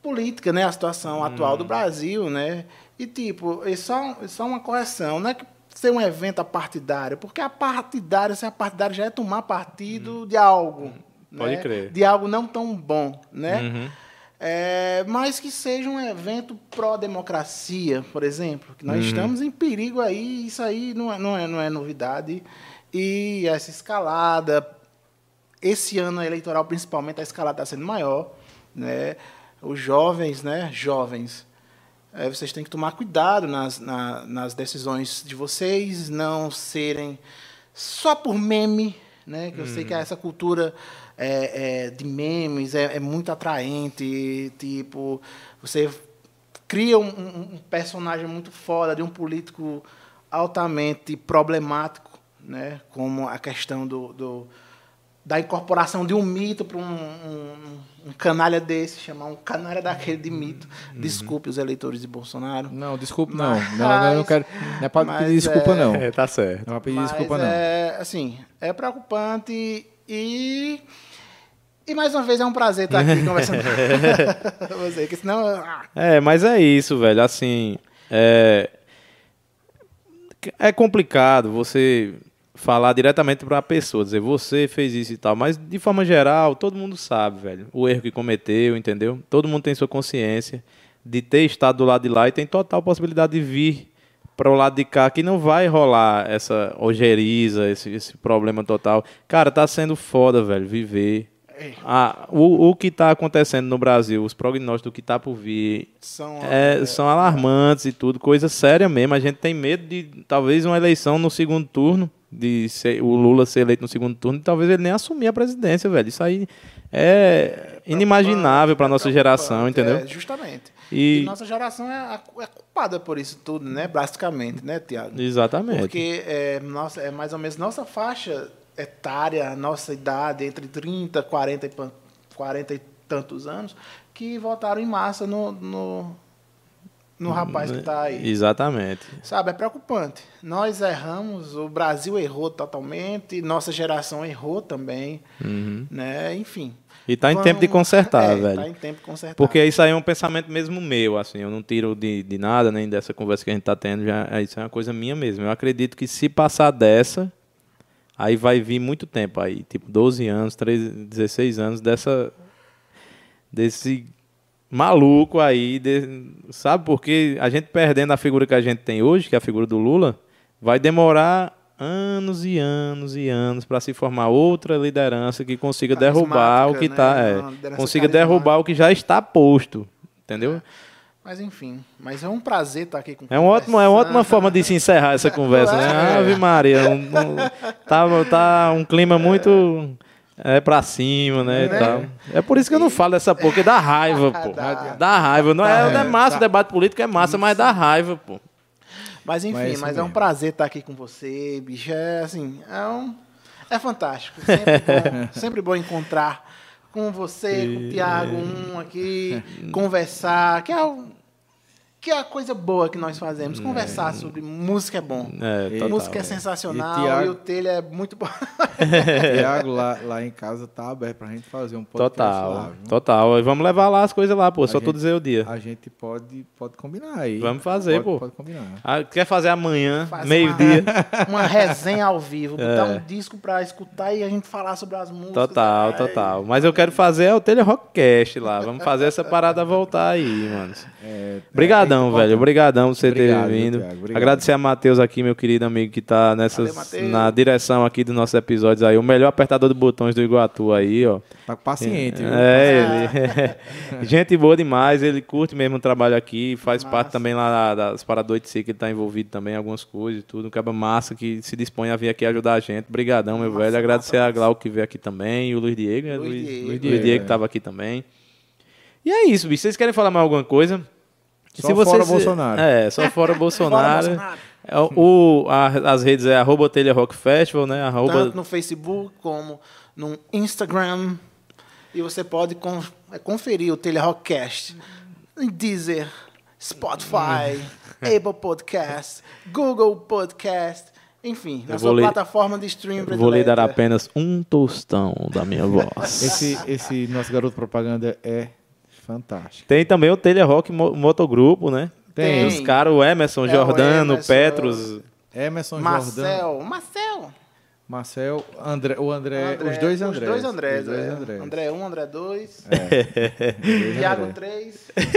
política, né? A situação atual do Brasil, né? E tipo, é só, é só uma correção, não é que ser um evento apartidário, porque a partidário, ser a partidário já é tomar partido de algo. Pode né? crer. De algo não tão bom, né? Uhum. É, mas que seja um evento pró-democracia, por exemplo, que nós Uhum. estamos em perigo aí, isso aí não é, não é, não é novidade. E essa escalada, esse ano eleitoral principalmente, a escalada está sendo maior. Né? Os jovens, né? Jovens, é, vocês têm que tomar cuidado nas, na- nas decisões de vocês, não serem só por meme, né? Que eu sei que essa cultura é, é, de memes é, é muito atraente, tipo, você cria um, um- um personagem muito foda de um político altamente problemático, né? Como a questão do, do- da incorporação de um mito para um, um- um canalha desse, chamar um canalha daquele de mito. Desculpe os eleitores de Bolsonaro. Não, desculpa, não. Mas- Não, não, eu não quero. Não é pra mas pedir desculpa, é- não. É, tá certo. Não é pra pedir Mas desculpa, não. é, assim, é preocupante e e mais uma vez é um prazer estar aqui conversando com você, que senão ah, É, mas é isso, velho. Assim, é, é complicado você falar diretamente para a pessoa, dizer você fez isso e tal, mas de forma geral, todo mundo sabe, velho, o erro que cometeu, entendeu? Todo mundo tem sua consciência de ter estado do lado de lá e tem total possibilidade de vir para o lado de cá que não vai rolar essa ojeriza, esse, esse problema total. Cara, tá sendo foda, velho, viver. Ah, o, o que está acontecendo no Brasil, os prognósticos do que está por vir, são é, são alarmantes e tudo, coisa séria mesmo. A gente tem medo de talvez uma eleição no segundo turno, de ser- o Lula ser eleito no segundo turno, e talvez ele nem assumir a presidência, velho. Isso aí é inimaginável para nossa geração, entendeu? É, justamente. E, E nossa geração é, é culpada por isso tudo, né? Basicamente, né, Tiago? exatamente. Porque é, nossa, é mais ou menos nossa faixa etária, nossa idade, entre 30, 40 e, pan- 40 e tantos anos, que votaram em massa no, no, no rapaz que está aí. Exatamente. Sabe, é preocupante. Nós erramos, o Brasil errou totalmente, nossa geração errou também, né? Enfim. E tá em tempo de consertar, é, velho. Tá em tempo de consertar. Porque isso aí é um pensamento mesmo meu, assim, eu não tiro de, de nada, nem dessa conversa que a gente tá tendo, já, é, isso é uma coisa minha mesmo. Eu acredito que se passar dessa, aí vai vir muito tempo aí, tipo 12 anos, 13, 16 anos dessa desse maluco aí, de- sabe? Porque a gente perdendo a figura que a gente tem hoje, que é a figura do Lula, vai demorar anos e anos e anos para se formar outra liderança que consiga derrubar o que Carismática, tá, né? é, consiga derrubar o que já está posto, entendeu? Mas enfim, mas é um prazer estar aqui com É, um ótimo, é uma ótima forma de se encerrar essa conversa, né? É. Ave Maria, um, um- tá, tá um clima muito é pra cima, né, e Né? tal. É por isso que eu não falo dessa porra, porque dá raiva, pô. Dá. Dá raiva. Não é, é é, massa, o debate político é massa, mas dá raiva, pô. Mas enfim, Mas é mas, é um prazer estar aqui com você, bicho. É assim, é um. É fantástico. Sempre bom, sempre bom encontrar com você, com o Thiago, um aqui, conversar, que é o. que é a coisa boa que nós fazemos. Conversar sobre música é bom. É, total, música é é. sensacional E e, o telha é muito bom. Tiago, lá, lá em casa tá aberto pra gente fazer um podcast Total, lá. viu? total. E vamos levar lá as coisas lá, pô. Só gente- tu dizer o dia. A gente pode, pode combinar aí. Vamos fazer, pode, pô. Pode combinar. Ah, quer fazer amanhã, Faz meio-dia? Uma, uma resenha ao vivo, botar É. um disco pra escutar e a gente falar sobre as músicas. Total, Ai, total. Mas eu quero fazer é o Tele Rockcast lá. Vamos fazer essa parada voltar aí, mano. É, Obrigadão, é, velho. Obrigadão por você Obrigado, ter vindo. Thiago? Agradecer a Matheus aqui, meu querido amigo, que tá nessas, Valeu, na direção aqui dos nossos episódios aí. O melhor apertador de botões do Iguatu aí, ó. Tá paciente, viu? É, ele. Gente boa demais, ele curte mesmo o trabalho aqui, faz Massa. parte também lá das si, que ele tá envolvido também em algumas coisas e tudo. Um cara massa que se dispõe a vir aqui ajudar a gente. Obrigadão, meu Massa, velho. Agradecer massa, a Glau que veio aqui também, e o Luiz Diego, né? Luiz Luiz, Diego. Luiz Diego, Diego é. que tava aqui também. E é isso, bicho. Vocês querem falar mais alguma coisa? Só fora Bolsonaro. É, só fora Bolsonaro. Bolsonaro. É, o, a- as redes é arroba Telha Rock Festival, né? Arroba, Tanto no Facebook como no Instagram. E você pode con- é, conferir o Telha Rockcast em Deezer, Spotify, Apple Podcast, Google Podcast, enfim, na Eu sua lhe- plataforma de streaming Vou lhe dar apenas um tostão da minha voz. Esse, esse nosso garoto propaganda é fantástico. Tem também o Telha Rock Mo- Motogrupo, né? Tem. Os caras, o Emerson, É, o Jordano, Emerson. Petros. Emerson Marcel, Marcel. Marcel, André, o André, André, os dois Andrés. Os dois Andrés. Os dois é. Andrés. André 1, André 2, Dois Tiago Andrés. 3.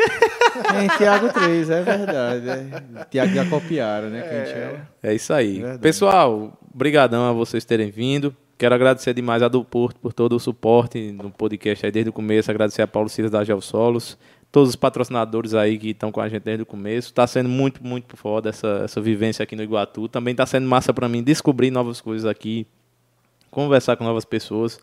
Tem Tiago 3, é verdade. É. Tiago já copiaram, né? Que a gente chama. É isso aí. Verdade. Pessoal, brigadão a vocês terem vindo. Quero agradecer demais a do Porto por todo o suporte no podcast aí desde o começo. Agradecer a Paulo Silas da Geosolos, todos os patrocinadores aí que estão com a gente desde o começo. Está sendo muito, muito foda essa, essa vivência aqui no Iguatu. Também está sendo massa para mim descobrir novas coisas aqui, conversar com novas pessoas.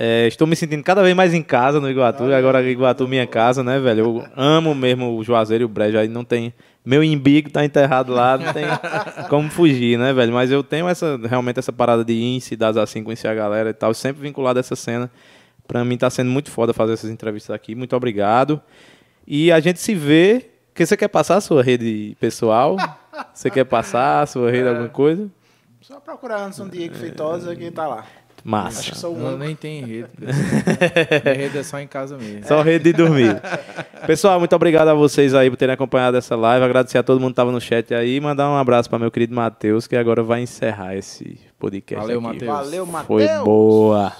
É, estou me sentindo cada vez mais em casa no Iguatu. Agora Iguatu minha casa, né, velho? Eu amo mesmo o Juazeiro e o Brejo. Aí não tem. Meu imbigo tá enterrado lá, não tem como fugir, né, velho? Mas eu tenho essa realmente essa parada de ir em cidades assim, conhecer a galera e tal, sempre vinculado a essa cena. Pra mim tá sendo muito foda fazer essas entrevistas aqui. Muito obrigado. E a gente se vê. Que você quer passar a sua rede pessoal? Você quer passar a sua rede alguma coisa? Só procurar Anderson Diego Feitosa que tá lá. Massa. Acho que sou o Não, nem tem rede. Minha rede é só em casa mesmo. Só rede de dormir. Pessoal, muito obrigado a vocês aí por terem acompanhado essa live. Agradecer a todo mundo que estava no chat aí. E mandar um abraço para meu querido Matheus, que agora vai encerrar esse podcast. Valeu. Matheus. Valeu, Foi Matheus. boa.